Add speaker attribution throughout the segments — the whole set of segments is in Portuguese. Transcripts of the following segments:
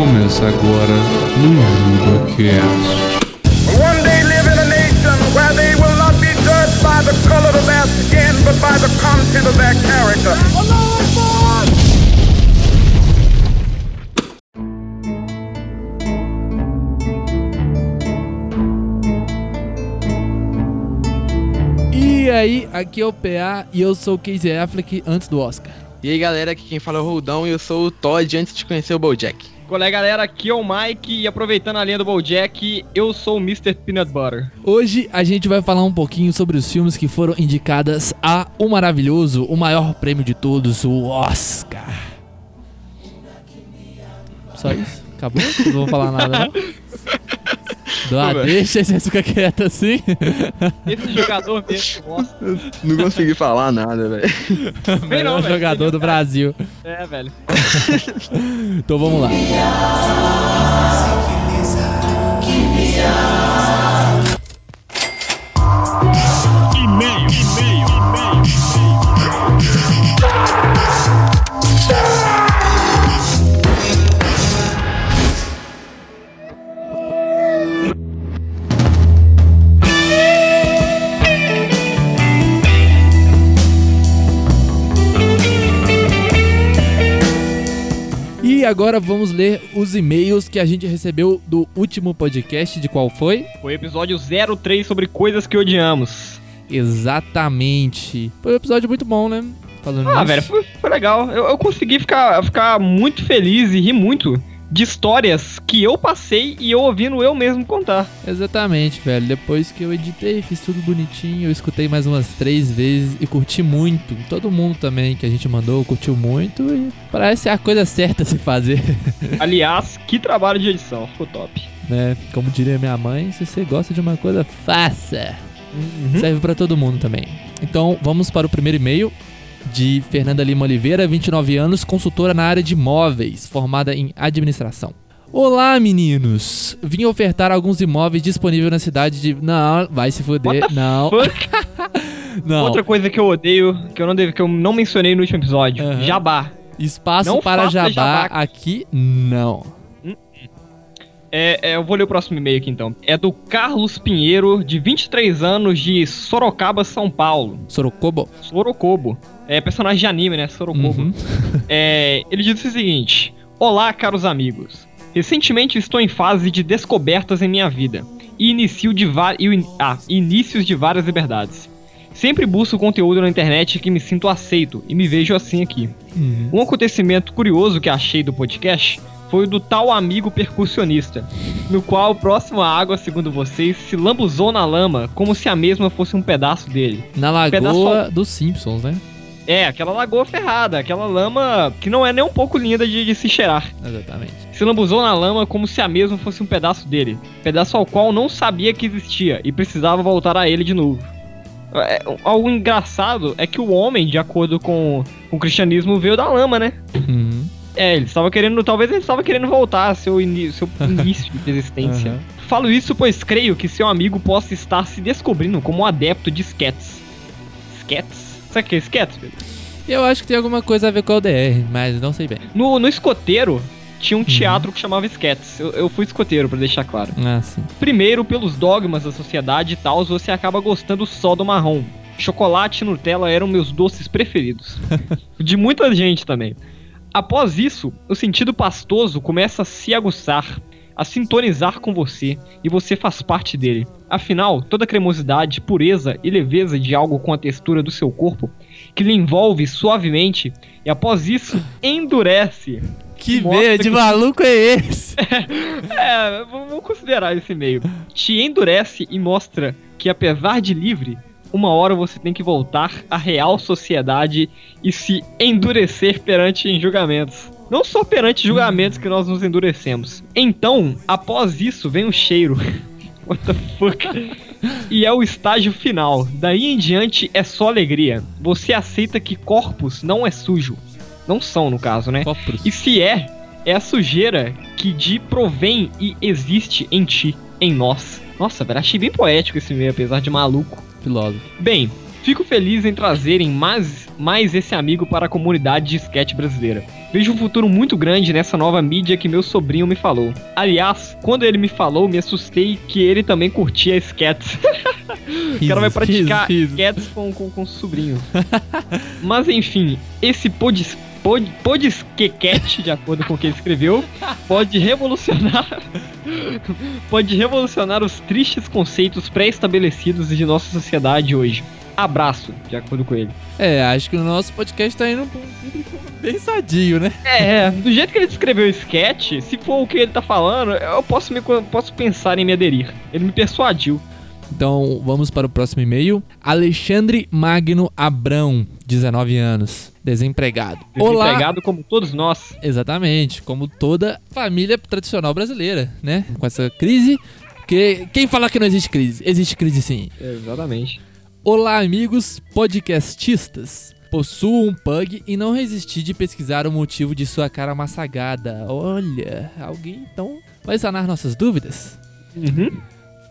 Speaker 1: Começa agora no JudaCast.
Speaker 2: One day live in a nation where they will not be judged by the color of their skin, but by the content of their character.
Speaker 3: E aí, aqui é o PA e eu sou o Casey Affleck antes do Oscar.
Speaker 4: E aí galera, aqui quem fala é o Roldão e eu sou o Todd antes de conhecer o Bojack.
Speaker 5: Qual é, galera? Aqui é o Mike e aproveitando a linha do Bojack, eu sou o Mr. Peanut Butter.
Speaker 3: Hoje a gente vai falar um pouquinho sobre os filmes que foram indicadas a o maravilhoso, o maior prêmio de todos, o Oscar. Só isso? Acabou? Não vão falar nada, não? Dá,
Speaker 4: Ué.
Speaker 3: deixa você ficar quieto assim.
Speaker 5: Esse jogador mesmo, nossa.
Speaker 4: Não consegui falar nada, velho.
Speaker 3: Melhor
Speaker 5: velho.
Speaker 3: jogador do Brasil.
Speaker 5: É, velho.
Speaker 3: Então vamos lá. E agora vamos ler os e-mails que a gente recebeu do último podcast, de qual foi?
Speaker 5: Foi o episódio 03 sobre coisas que odiamos.
Speaker 3: Exatamente. Foi um episódio muito bom, né? Falando
Speaker 5: Ah,
Speaker 3: nisso.
Speaker 5: velho, foi, foi legal. Eu, eu consegui ficar, ficar muito feliz e rir muito de histórias que eu passei e eu ouvindo eu mesmo contar.
Speaker 3: Exatamente, velho. Depois que eu editei, fiz tudo bonitinho, eu escutei mais umas três vezes e curti muito. Todo mundo também que a gente mandou curtiu muito e parece a coisa certa a se fazer,
Speaker 5: Aliás, que trabalho de edição, ficou top.
Speaker 3: né? Como diria minha mãe, se você gosta de uma coisa, faça. Serve pra todo mundo também. Então, vamos para o primeiro e-mail de Fernanda Lima Oliveira, 29 anos, consultora na área de imóveis, formada em administração. Olá, meninos! Vim ofertar alguns imóveis disponíveis na cidade de. Não, vai se fuder. Não, não.
Speaker 5: Outra coisa que eu odeio, que eu não, deve, que eu não mencionei no último episódio,
Speaker 3: Aham.
Speaker 5: jabá.
Speaker 3: Espaço
Speaker 5: Não
Speaker 3: para jabá,
Speaker 5: jabá.
Speaker 3: aqui, não.
Speaker 5: É, é, eu vou ler o próximo e-mail aqui então. É do Carlos Pinheiro, de 23 anos, de Sorocaba, São Paulo.
Speaker 3: Sorocobo.
Speaker 5: Sorocobo. É personagem de anime, né? Sorocobo.
Speaker 3: Uhum.
Speaker 5: É, ele diz o seguinte: Olá, caros amigos. Recentemente estou em fase de descobertas em minha vida e inicio de ah, inícios de várias liberdades. Sempre busco conteúdo na internet que me sinto aceito e me vejo assim aqui.
Speaker 3: Uhum.
Speaker 5: Um acontecimento curioso que achei do podcast foi o do tal amigo percussionista, no qual, próximo à água, segundo vocês, se lambuzou na lama como se a mesma fosse um pedaço dele.
Speaker 3: Na lagoa
Speaker 5: Pedaço-
Speaker 3: dos Simpsons, né?
Speaker 5: É, aquela lagoa ferrada, aquela lama que não é nem um pouco linda de, de se cheirar.
Speaker 3: Exatamente.
Speaker 5: Se lambuzou na lama como se a mesma fosse um pedaço dele. Pedaço ao qual não sabia que existia e precisava voltar a ele de novo. É, algo engraçado é que o homem, de acordo com, com o cristianismo, veio da lama, né?
Speaker 3: Uhum.
Speaker 5: É, ele estava querendo, talvez ele estava querendo voltar ao seu, seu início de existência.
Speaker 3: Aham.
Speaker 5: Falo isso pois creio que seu amigo possa estar se descobrindo como um adepto de skets. Skets? Sabe o que é skets, Pedro?
Speaker 3: Eu acho que tem alguma coisa a ver com o DR, mas não sei bem.
Speaker 5: No, no escoteiro tinha um teatro que chamava skets. Eu, eu fui escoteiro, pra deixar claro.
Speaker 3: Ah, sim.
Speaker 5: Primeiro, pelos dogmas da sociedade e tal, você acaba gostando só do marrom. Chocolate e Nutella eram meus doces preferidos. De muita gente também. Após isso, o sentido pastoso começa a se aguçar, a sintonizar com você, e você faz parte dele. Afinal, toda a cremosidade, pureza e leveza de algo com a textura do seu corpo, que lhe envolve suavemente, e após isso, endurece.
Speaker 3: Que meio de
Speaker 5: que-
Speaker 3: maluco é esse?
Speaker 5: É, vamos considerar esse meio. Te endurece e mostra que, apesar de livre, uma hora você tem que voltar à real sociedade e se endurecer perante julgamentos. Não só perante julgamentos que nós nos endurecemos. Então, após isso, vem o cheiro. What the fuck? E é o estágio final. Daí em diante é só alegria. Você aceita que corpos não é sujo. Não são, no caso, né?
Speaker 3: Copros.
Speaker 5: E se é, é a sujeira que de provém e existe em ti, em nós. Nossa, velho, achei bem poético esse meio, apesar de maluco.
Speaker 3: Filósofo.
Speaker 5: Bem, fico feliz em trazerem mais, mais esse amigo para a comunidade de sketch brasileira. Vejo um futuro muito grande nessa nova mídia que meu sobrinho me falou. Aliás, quando ele me falou, me assustei que ele também curtia sketches. o cara vai praticar sketches com, com, com o sobrinho. Mas enfim, esse pod, pod, podesquequete, de acordo com o que ele escreveu, pode revolucionar. pode revolucionar os tristes conceitos pré-estabelecidos de nossa sociedade hoje. Abraço, de acordo com ele.
Speaker 3: É, acho que o nosso podcast tá indo pra um público bem sadio, né?
Speaker 5: É, do jeito que ele descreveu o sketch, se for o que ele tá falando, eu posso, me, posso pensar em me aderir. Ele me persuadiu.
Speaker 3: Então vamos para o próximo e-mail. Alexandre Magno Abrão, 19 anos, desempregado. Olá.
Speaker 5: Desempregado como todos nós.
Speaker 3: Exatamente, como toda família tradicional brasileira, né? Com essa crise. Que quem fala que não existe crise? Existe crise sim.
Speaker 5: Exatamente.
Speaker 3: Olá, amigos podcastistas. Possuo um pug e não resisti de pesquisar o motivo de sua cara massagada. Olha, alguém então vai sanar nossas dúvidas?
Speaker 5: Uhum.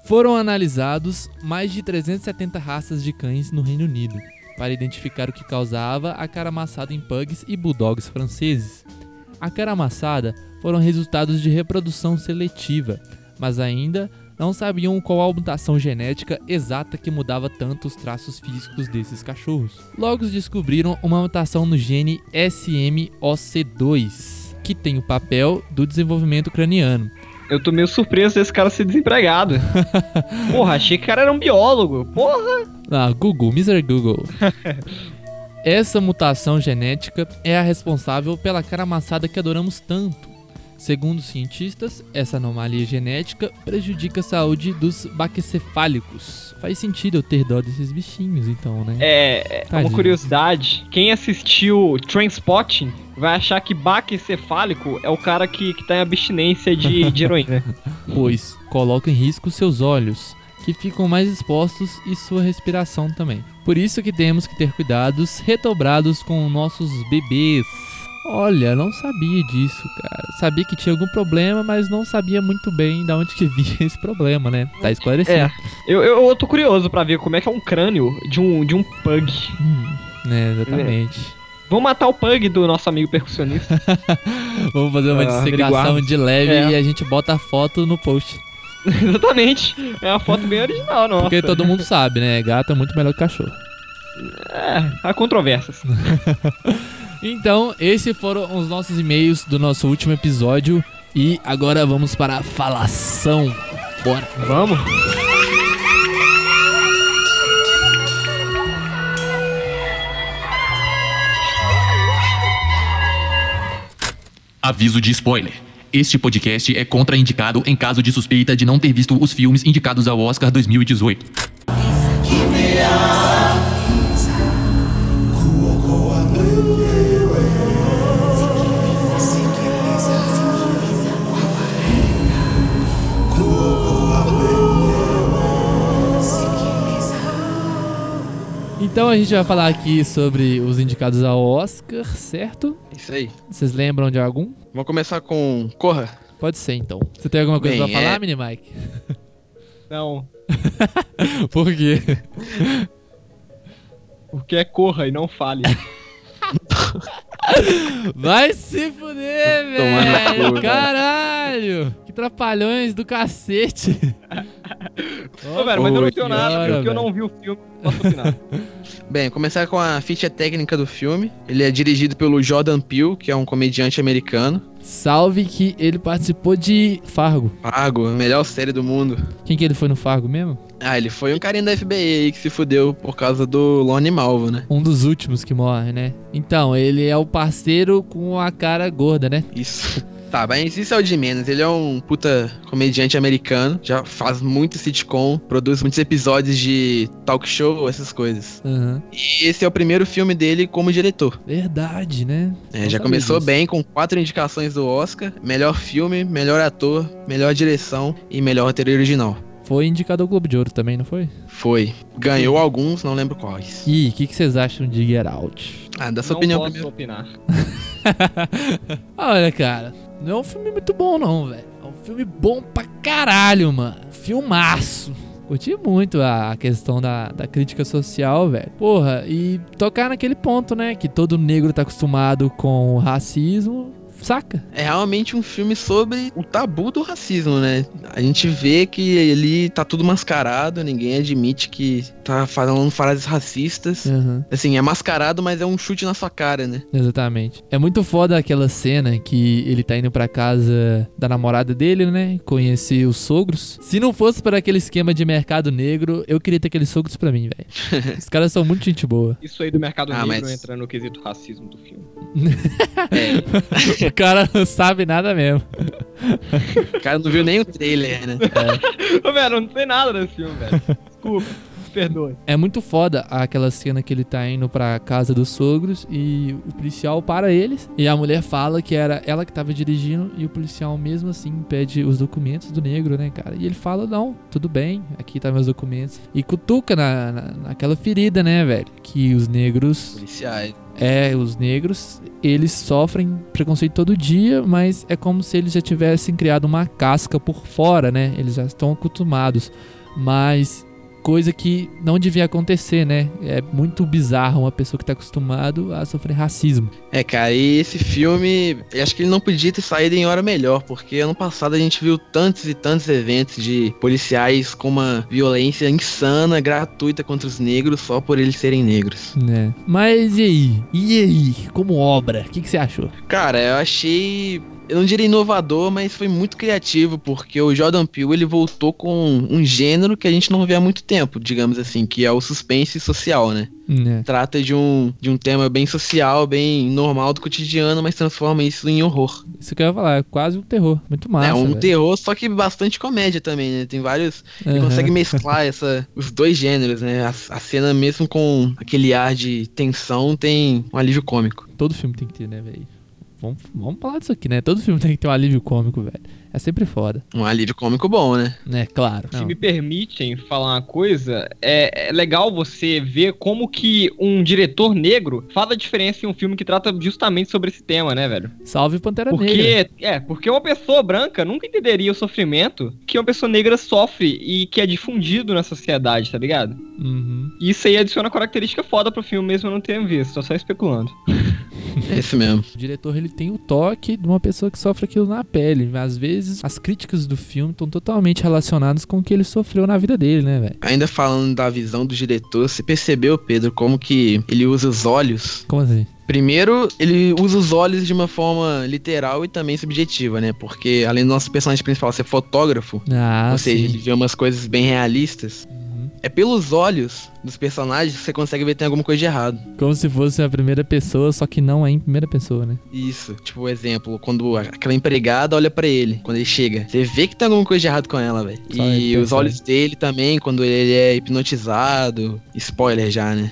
Speaker 3: Foram analisados mais de 370 raças de cães no Reino Unido para identificar o que causava a cara amassada em pugs e bulldogs franceses. A cara amassada foram resultados de reprodução seletiva, mas ainda não sabiam qual a mutação genética exata que mudava tanto os traços físicos desses cachorros. Logo descobriram uma mutação no gene SMOC2, que tem o papel do desenvolvimento craniano.
Speaker 5: Eu tô meio surpreso desse cara ser desempregado. Porra, achei que o cara era um biólogo. Porra!
Speaker 3: Ah, Google, Mr. Google. Essa mutação genética é a responsável pela cara amassada que adoramos tanto. Segundo cientistas, essa anomalia genética prejudica a saúde dos baquecefálicos. Faz sentido eu ter dó desses bichinhos, então, né?
Speaker 5: É, é uma
Speaker 3: Tadinho.
Speaker 5: curiosidade. Quem assistiu Transpotting vai achar que baque cefálico é o cara que, que tá em abstinência de, de heroína.
Speaker 3: Pois coloca em risco seus olhos, que ficam mais expostos, e sua respiração também. Por isso que temos que ter cuidados redobrados com nossos bebês. Olha, não sabia disso, cara. Sabia que tinha algum problema, mas não sabia muito bem de onde que vinha esse problema, né? Tá esclarecido.
Speaker 5: É. Eu, eu, eu tô curioso pra ver como é que é um crânio de um, de um pug.
Speaker 3: Hum, né, exatamente.
Speaker 5: Vamos matar o pug do nosso amigo percussionista.
Speaker 3: Vamos fazer uma
Speaker 5: Ah,
Speaker 3: dissecação de leve
Speaker 5: É.
Speaker 3: e a gente bota a foto no post.
Speaker 5: Exatamente. É uma foto bem original, nossa.
Speaker 3: Porque todo mundo sabe, né? Gato é muito melhor que cachorro.
Speaker 5: É, há controvérsias.
Speaker 3: Então, esses foram os nossos e-mails do nosso último episódio. E agora vamos para a falação. Bora.
Speaker 5: Vamos?
Speaker 6: Aviso de spoiler. Este podcast é contraindicado em caso de suspeita de não ter visto os filmes indicados ao Oscar 2018.
Speaker 3: Então a gente vai falar aqui sobre os indicados ao Oscar, certo?
Speaker 4: Isso aí.
Speaker 3: Vocês lembram de algum?
Speaker 4: Vamos começar com Corra.
Speaker 3: Pode ser então. Você tem alguma coisa
Speaker 4: Bem,
Speaker 3: pra falar,
Speaker 4: é-
Speaker 3: Mini Mike?
Speaker 5: Não.
Speaker 3: Por quê?
Speaker 5: Porque é corra e não fale.
Speaker 3: Vai se fuder, velho!
Speaker 4: cu,
Speaker 3: Caralho! Trapalhões do cacete!
Speaker 5: Ô, velho, mas eu não tenho
Speaker 3: que
Speaker 5: nada,
Speaker 3: hora,
Speaker 5: porque eu
Speaker 3: velho.
Speaker 5: não vi o filme, não posso opinar.
Speaker 4: Bem, começar com a ficha técnica do filme. Ele é dirigido pelo Jordan Peele, que é um comediante americano.
Speaker 3: Salve que ele participou de Fargo.
Speaker 4: Fargo, a melhor série do mundo.
Speaker 3: Quem que ele foi no Fargo mesmo?
Speaker 4: Ah, ele foi um carinha da FBI aí que se fudeu por causa do Lone Malvo, né?
Speaker 3: Um dos últimos que morre, né? Então, ele é o parceiro com a cara gorda, né?
Speaker 4: Isso. Tá, mas isso é o de menos. Ele é um puta comediante americano. Já faz muito sitcom, produz muitos episódios de talk show, essas coisas.
Speaker 3: Aham.
Speaker 4: E esse é o primeiro filme dele como diretor.
Speaker 3: Verdade, né?
Speaker 4: É, já começou
Speaker 3: disso.
Speaker 4: bem com quatro indicações do Oscar: melhor filme, melhor ator, melhor direção e melhor roteiro original.
Speaker 3: Foi indicado ao Globo de Ouro também, não foi?
Speaker 4: Foi. Ganhou alguns, não lembro quais.
Speaker 3: E o que, que vocês acham de Get Out?
Speaker 4: Ah, dá sua
Speaker 5: não
Speaker 4: opinião
Speaker 5: posso
Speaker 4: primeiro.
Speaker 5: opinar.
Speaker 3: Olha, cara, não é um filme muito bom, não, velho. É um filme bom pra caralho, mano. Filmaço. Curti muito a questão da, da crítica social, velho. Porra, e tocar naquele ponto, né? Que todo negro tá acostumado com o racismo. Saca?
Speaker 4: É realmente um filme sobre o tabu do racismo, né? A gente vê que ele tá tudo mascarado, ninguém admite que tá falando frases racistas.
Speaker 3: Aham.
Speaker 4: Assim, é mascarado, mas é um chute na sua cara, né?
Speaker 3: Exatamente. É muito foda aquela cena que ele tá indo pra casa da namorada dele, né? Conhecer os sogros. Se não fosse para aquele esquema de mercado negro, eu queria ter aqueles sogros pra mim, velho. Os caras são muito gente boa.
Speaker 5: Isso aí do mercado
Speaker 4: Ah,
Speaker 5: negro
Speaker 4: mas-
Speaker 5: entra no quesito racismo do filme.
Speaker 3: O cara não sabe nada mesmo.
Speaker 4: O cara não viu nem o trailer, né?
Speaker 5: Ô, velho, eu não sei nada desse filme, velho. Desculpa, me perdoe.
Speaker 3: É muito foda aquela cena que ele tá indo pra casa dos sogros e o policial para eles. E a mulher fala que era ela que tava dirigindo e o policial mesmo assim pede os documentos do negro, né, cara? E ele fala: Não, tudo bem, aqui tá meus documentos. E cutuca na, na- naquela ferida, né, velho? Que os negros
Speaker 4: Policiais.
Speaker 3: É, os negros, eles sofrem preconceito todo dia, mas é como se eles já tivessem criado uma casca por fora, né? Eles já estão acostumados. Mas coisa que não devia acontecer, né? É muito bizarro uma pessoa que tá acostumado a sofrer racismo.
Speaker 4: É, cara, e esse filme, eu acho que ele não podia ter saído em hora melhor, porque ano passado a gente viu tantos e tantos eventos de policiais com uma violência insana, gratuita contra os negros, só por eles serem negros.
Speaker 3: Né? Mas e aí? E aí? Como obra? O que, que você achou?
Speaker 4: Cara, eu achei. Eu não diria inovador, mas foi muito criativo, porque o Jordan Peele ele voltou com um gênero que a gente não vê há muito tempo, digamos assim, que é o suspense social, né?
Speaker 3: Né?
Speaker 4: Trata de um, de um tema bem social, bem normal do cotidiano, mas transforma isso em horror.
Speaker 3: Isso que eu ia falar, é quase um terror. Muito massa.
Speaker 4: é um
Speaker 3: velho.
Speaker 4: terror, só que bastante comédia também, né? Tem vários. Ele
Speaker 3: Aham.
Speaker 4: consegue mesclar essa, os dois gêneros, né? A, a cena, mesmo com aquele ar de tensão, tem um alívio cômico.
Speaker 3: Todo filme tem que ter, né, velho? Vamos, vamos falar disso aqui, né? Todo filme tem que ter um alívio cômico, velho. É sempre foda.
Speaker 4: Um alívio cômico bom, né?
Speaker 3: Né, claro.
Speaker 5: Se
Speaker 3: Não.
Speaker 5: me permitem falar uma coisa, é, é legal você ver como que um diretor negro faz a diferença em um filme que trata justamente sobre esse tema, né, velho?
Speaker 3: Salve Pantera Negra.
Speaker 5: Porque, é, porque uma pessoa branca nunca entenderia o sofrimento que uma pessoa negra sofre e que é difundido na sociedade, tá ligado?
Speaker 3: Uhum.
Speaker 5: Isso aí adiciona característica foda pro filme mesmo eu não ter visto, tô só especulando.
Speaker 4: É isso mesmo.
Speaker 3: O diretor ele tem o toque de uma pessoa que sofre aquilo na pele. Às vezes as críticas do filme estão totalmente relacionadas com o que ele sofreu na vida dele, né, velho?
Speaker 4: Ainda falando da visão do diretor, você percebeu, Pedro, como que ele usa os olhos?
Speaker 3: Como assim?
Speaker 4: Primeiro, ele usa os olhos de uma forma literal e também subjetiva, né? Porque além do nosso personagem principal ser fotógrafo,
Speaker 3: Ah,
Speaker 4: ou seja,
Speaker 3: sim.
Speaker 4: ele vê umas coisas bem realistas. É pelos olhos dos personagens que você consegue ver que tem alguma coisa de errado.
Speaker 3: Como se fosse a primeira pessoa, só que não é em primeira pessoa, né?
Speaker 4: Isso, tipo, o exemplo, quando aquela empregada olha pra ele, quando ele chega, você vê que tem alguma coisa de errado com ela, velho. E os olhos dele também, quando ele é hipnotizado. Spoiler já, né?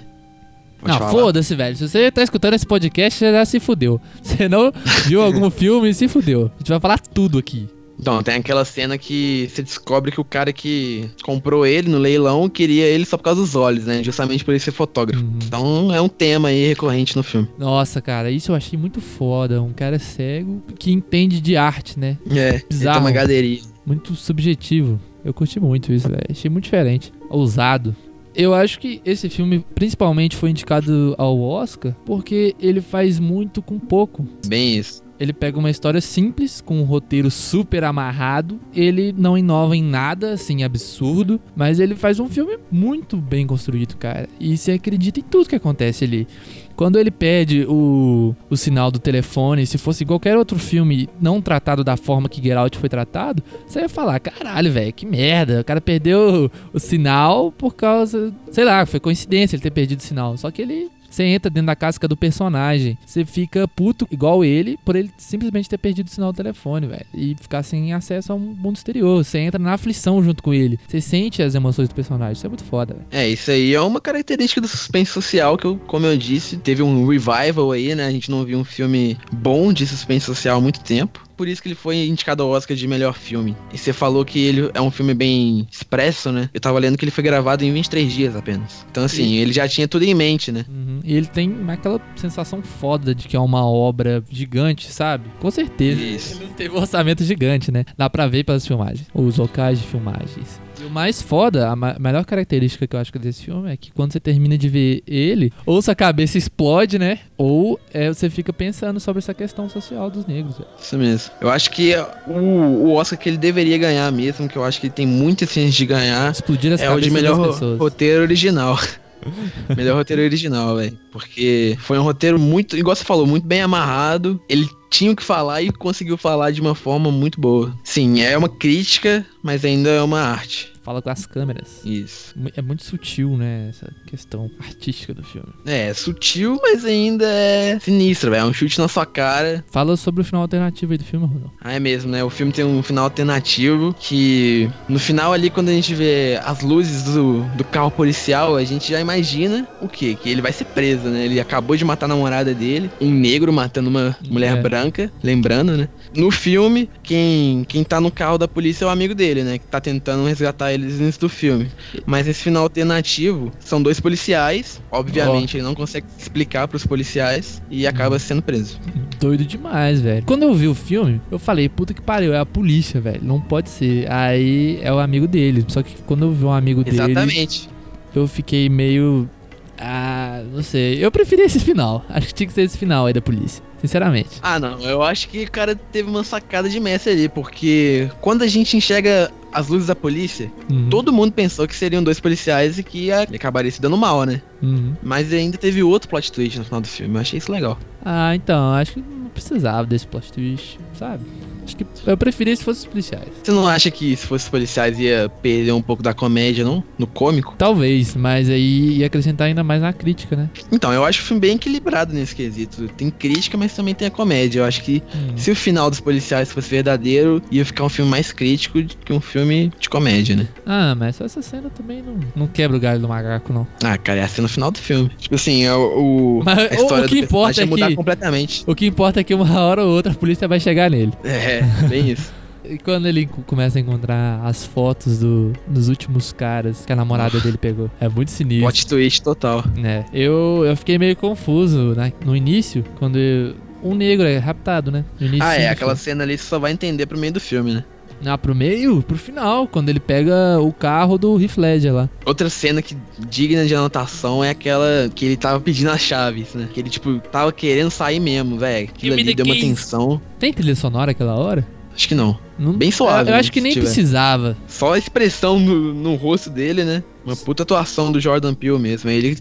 Speaker 4: Pode
Speaker 3: não, foda-se, velho. Se você tá escutando esse podcast, você já se fudeu. Você não viu algum filme, se fudeu. A gente vai falar tudo aqui.
Speaker 4: Então, tem aquela cena que você descobre que o cara que comprou ele no leilão queria ele só por causa dos olhos, né? Justamente por ele ser fotógrafo.
Speaker 3: Uhum.
Speaker 4: Então é um tema aí recorrente no filme.
Speaker 3: Nossa, cara, isso eu achei muito foda. Um cara cego que entende de arte, né?
Speaker 4: É,
Speaker 3: Bizarro.
Speaker 4: uma galeria.
Speaker 3: Muito subjetivo. Eu curti muito isso, velho. Achei muito diferente. Ousado. Eu acho que esse filme principalmente foi indicado ao Oscar porque ele faz muito com pouco.
Speaker 4: Bem isso.
Speaker 3: Ele pega uma história simples, com um roteiro super amarrado. Ele não inova em nada, assim, absurdo. Mas ele faz um filme muito bem construído, cara. E você acredita em tudo que acontece ali. Quando ele pede o, o sinal do telefone, se fosse qualquer outro filme não tratado da forma que Get Out foi tratado, você ia falar, caralho, velho, que merda. O cara perdeu o, o sinal por causa, sei lá, foi coincidência ele ter perdido o sinal. Só que ele você entra dentro da casca do personagem. Você fica puto igual ele por ele simplesmente ter perdido o sinal do telefone, velho. E ficar sem acesso ao mundo exterior. Você entra na aflição junto com ele. Você sente as emoções do personagem. Isso é muito foda, velho.
Speaker 4: É, isso aí é uma característica do suspense social que, eu, como eu disse, teve um revival aí, né? A gente não viu um filme bom de suspense social há muito tempo. Por isso que ele foi indicado ao Oscar de melhor filme. E você falou que ele é um filme bem expresso, né? Eu tava lendo que ele foi gravado em 23 dias apenas. Então, assim, ele já tinha tudo em mente, né?
Speaker 3: Uhum. E ele tem aquela sensação foda de que é uma obra gigante, sabe? Com certeza.
Speaker 4: Isso.
Speaker 3: Ele teve um orçamento gigante, né? Dá pra ver pelas filmagens. Os locais de filmagens. E o mais foda, a melhor característica que eu acho que desse filme é que quando você termina de ver ele, ou sua cabeça explode, né? Ou é, você fica pensando sobre essa questão social dos negros. velho.
Speaker 4: Isso mesmo. Eu acho que o, o Oscar que ele deveria ganhar mesmo, que eu acho que ele tem muita chance de ganhar,
Speaker 3: Explodir as
Speaker 4: é o de melhor roteiro original. melhor roteiro original, velho. Porque foi um roteiro muito, igual você falou, muito bem amarrado. Ele tinha o que falar e conseguiu falar de uma forma muito boa. Sim, é uma crítica, mas ainda é uma arte.
Speaker 3: Fala com as câmeras.
Speaker 4: Isso.
Speaker 3: É muito sutil, né? Essa questão artística do filme.
Speaker 4: É, sutil, mas ainda é sinistro, velho. É um chute na sua cara.
Speaker 3: Fala sobre o final alternativo aí do filme, Ronaldo.
Speaker 4: Ah, é mesmo, né? O filme tem um final alternativo que no final ali, quando a gente vê as luzes do, do carro policial, a gente já imagina o quê? Que ele vai ser preso, né? Ele acabou de matar a namorada dele, em negro, matando uma mulher
Speaker 3: É.
Speaker 4: branca, lembrando, né? No filme, quem, quem tá no carro da polícia é o amigo dele, né? Que tá tentando resgatar eles no início do filme. Mas nesse final alternativo, são dois policiais. Obviamente, ele não consegue explicar pros policiais e acaba sendo preso.
Speaker 3: Doido demais, velho. Quando eu vi o filme, eu falei, puta que pariu, é a polícia, velho. Não pode ser. Aí é o amigo dele. Só que quando eu vi um amigo dele,
Speaker 4: Exatamente.
Speaker 3: eu fiquei meio. Ah, não sei. Eu preferi esse final. Acho que tinha que ser esse final aí da polícia. Sinceramente.
Speaker 4: Ah, não. Eu acho que o cara teve uma sacada de mestre ali, porque quando a gente enxerga as luzes da polícia,
Speaker 3: Uhum,
Speaker 4: todo mundo pensou que seriam dois policiais e que ia- acabaria se dando mal, né?
Speaker 3: uhum.
Speaker 4: Mas ainda teve outro plot twist no final do filme. Eu achei isso legal.
Speaker 3: Ah, então, acho que não precisava desse plot twist, sabe? Acho que eu preferia se fosse os policiais.
Speaker 4: Você não acha que se fosse policiais ia perder um pouco da comédia, não? No cômico?
Speaker 3: Talvez, mas aí ia acrescentar ainda mais na crítica, né?
Speaker 4: Então, eu acho o filme bem equilibrado nesse quesito. Tem crítica, mas também tem a comédia. Eu acho que
Speaker 3: Hum.
Speaker 4: se o final dos policiais fosse verdadeiro, ia ficar um filme mais crítico do que um filme de comédia, né?
Speaker 3: Ah, mas só essa cena também não, não quebra o galho do macaco, não.
Speaker 4: Ah, cara, é a cena no final do filme. Tipo assim, é o, o-
Speaker 3: Mas
Speaker 4: a
Speaker 3: o-
Speaker 4: história
Speaker 3: o que
Speaker 4: do
Speaker 3: importa é
Speaker 4: mudar
Speaker 3: que-
Speaker 4: completamente.
Speaker 3: O que importa é que uma hora ou outra a polícia vai chegar nele.
Speaker 4: É, bem isso.
Speaker 3: E quando ele co- começa a encontrar as fotos do, dos últimos caras que a namorada dele pegou. É muito sinistro.
Speaker 4: Plot twist total.
Speaker 3: né? Eu, eu fiquei meio confuso né? no início, quando eu- um negro é raptado, né? No início
Speaker 4: Ah, é, aquela
Speaker 3: filme.
Speaker 4: cena ali você só vai entender pro meio do filme, né?
Speaker 3: Ah, pro meio? Pro final, quando ele pega o carro do Heath Ledger lá.
Speaker 4: Outra cena que digna de anotação é aquela que ele tava pedindo as chaves, né? Que ele, tipo, tava querendo sair mesmo, velho. Aquilo
Speaker 3: me
Speaker 4: ali deu uma tensão.
Speaker 3: Tem trilha sonora aquela hora?
Speaker 4: Acho que não.
Speaker 3: Não-
Speaker 4: Bem suave,
Speaker 3: Eu, eu
Speaker 4: né,
Speaker 3: acho que nem
Speaker 4: tiver.
Speaker 3: precisava.
Speaker 4: Só a expressão no, no rosto dele, né? Uma puta atuação do Jordan Peele mesmo. Ele.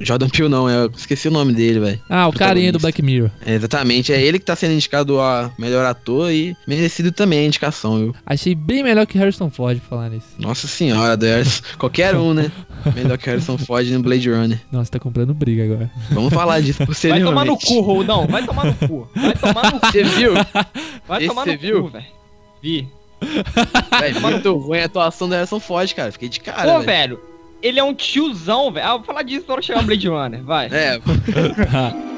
Speaker 4: Jordan Peele não, é, eu esqueci o nome dele, velho.
Speaker 3: Ah, o carinha do Black Mirror.
Speaker 4: É, exatamente, é ele que tá sendo indicado a melhor ator e merecido também a indicação, viu?
Speaker 3: Achei bem melhor que Harrison Ford falar nisso.
Speaker 4: Nossa senhora, Harrison. Qualquer um, né? Melhor que Harrison Ford no Blade Runner.
Speaker 3: Nossa, tá comprando briga agora.
Speaker 4: Vamos falar disso
Speaker 5: Vai
Speaker 4: posteriormente.
Speaker 5: tomar no cu, Roldão. Vai tomar no cu. Vai tomar no cu.
Speaker 4: Você viu?
Speaker 5: Vai
Speaker 4: Esse
Speaker 5: tomar
Speaker 4: você
Speaker 5: no
Speaker 4: viu?
Speaker 5: cu, velho. Vi.
Speaker 4: Véi, muito ruim a atuação do Harrison Ford, cara. Fiquei de cara,
Speaker 5: Pô,
Speaker 4: velho.
Speaker 5: velho. Ele é um tiozão, velho. Ah, vou falar disso na hora que chegar no Blade Runner. Vai.
Speaker 4: É,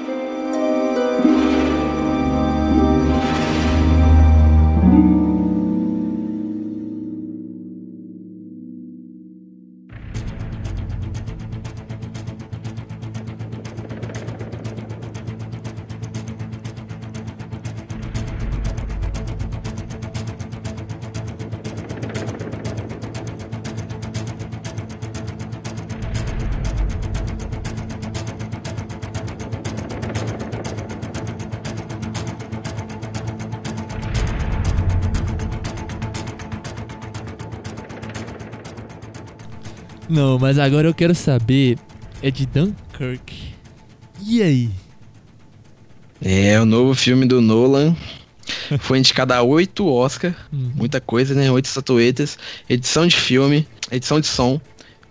Speaker 3: Não, mas agora eu quero saber. É de Dunkirk. E aí?
Speaker 4: É, o novo filme do Nolan. Foi indicado a oito Oscar.
Speaker 3: Uhum.
Speaker 4: Muita coisa, né? Oito estatuetas. Edição de filme, edição de som,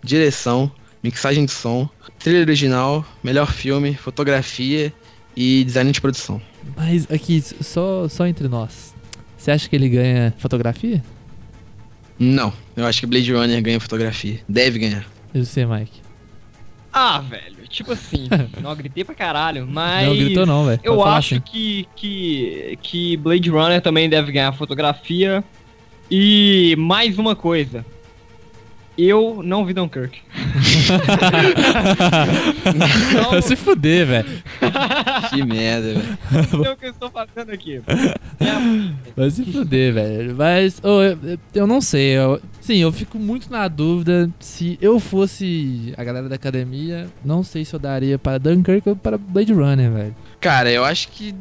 Speaker 4: direção, mixagem de som, trilha original, melhor filme, fotografia e design de produção.
Speaker 3: Mas aqui, só, só entre nós. Você acha que ele ganha fotografia?
Speaker 4: Não, eu acho que Blade Runner ganha fotografia. Deve ganhar.
Speaker 3: Eu sei, Mike.
Speaker 5: Ah, velho. Tipo assim. não, gritei pra caralho. Mas.
Speaker 3: Não gritou não, velho.
Speaker 5: Eu acho
Speaker 3: assim.
Speaker 5: que, que, que Blade Runner também deve ganhar fotografia. E mais uma coisa. Eu não vi Dunkirk. Não,
Speaker 3: Se fuder, velho.
Speaker 4: Que merda, velho.
Speaker 5: não sei o que eu estou fazendo aqui. É,
Speaker 3: Vai se fuder, velho. Mas, ô, eu, eu não sei. Eu, sim, eu fico muito na dúvida se eu fosse a galera da academia, não sei se eu daria para Dunkirk ou para Blade Runner, velho.
Speaker 4: Cara, eu acho que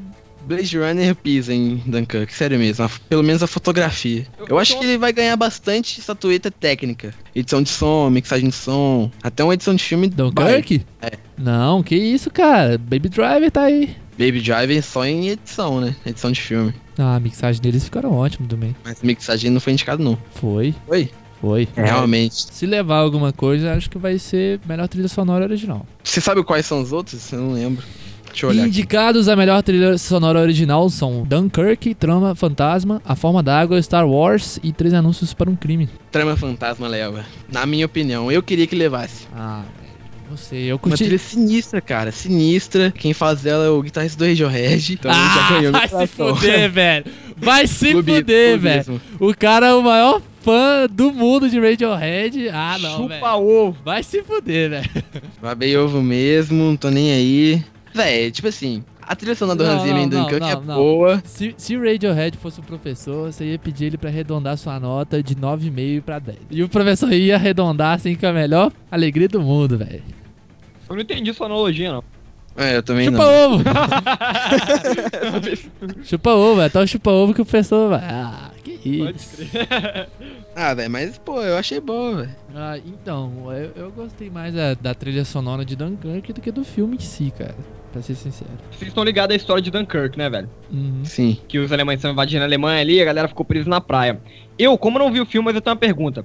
Speaker 4: Blade Runner pisa em Dunkirk, sério mesmo. a- Pelo menos a fotografia.
Speaker 5: Eu-
Speaker 4: Eu acho
Speaker 5: eu-
Speaker 4: que ele vai ganhar bastante estatueta técnica. Edição de som, mixagem de som, até uma edição de filme.
Speaker 3: Dunkirk?
Speaker 4: É.
Speaker 3: Não, que isso, cara. Baby Driver tá aí.
Speaker 4: Baby Driver só em edição, né? Edição de filme.
Speaker 3: Ah, a mixagem deles ficaram ótimos também.
Speaker 4: Mas mixagem não foi indicado, não.
Speaker 3: Foi,
Speaker 4: Foi?
Speaker 3: foi.
Speaker 4: Realmente.
Speaker 3: Se levar alguma coisa, acho que vai ser melhor trilha sonora original.
Speaker 4: Você sabe quais são os outros? Eu não lembro. Deixa eu olhar aqui.
Speaker 3: Indicados a melhor trilha sonora original são Dunkirk, Trama Fantasma, A Forma d'Água, Star Wars e Três Anúncios para um Crime.
Speaker 4: Trama Fantasma leva. Na minha opinião, eu queria que levasse.
Speaker 3: Ah. Não sei, eu
Speaker 4: Uma
Speaker 3: curti.
Speaker 4: trilha sinistra, cara. Sinistra. Quem faz ela é o guitarrista do Radiohead. Então ele já
Speaker 3: ah,
Speaker 4: ganhou
Speaker 3: vai se fuder, velho. Vai se
Speaker 4: Clube-
Speaker 3: fuder, velho. O cara é o maior fã do mundo de Radiohead. Ah, não, velho.
Speaker 5: chupa ovo.
Speaker 3: Vai se fuder, velho.
Speaker 4: Babei ovo mesmo, não tô nem aí. Véi, tipo assim, a trilha sonora do Hans Zimmer em
Speaker 3: não,
Speaker 4: Dunkirk
Speaker 3: não,
Speaker 4: é
Speaker 3: não.
Speaker 4: boa.
Speaker 3: Se, se o Radiohead fosse o professor, você ia pedir ele pra arredondar sua nota de 9,5 pra 10. E o professor ia arredondar assim com a melhor alegria do mundo, velho.
Speaker 5: Eu não entendi sua analogia, não.
Speaker 4: É, eu também
Speaker 3: Chupa
Speaker 4: não.
Speaker 3: ovo! chupa ovo, é tal chupa ovo que o professor vai. Ah, que isso.
Speaker 4: Ah, velho, mas pô, eu achei boa, velho.
Speaker 3: Ah, então, eu, eu gostei mais da, da trilha sonora de Dunkirk do que do filme em si, cara. Pra ser sincero.
Speaker 5: Vocês estão ligados à história de Dunkirk, né, velho?
Speaker 3: Uhum.
Speaker 4: Sim.
Speaker 5: Que os alemães estão invadindo a Alemanha ali, a galera ficou presa na praia. Eu, como não vi o filme, mas eu tenho uma pergunta.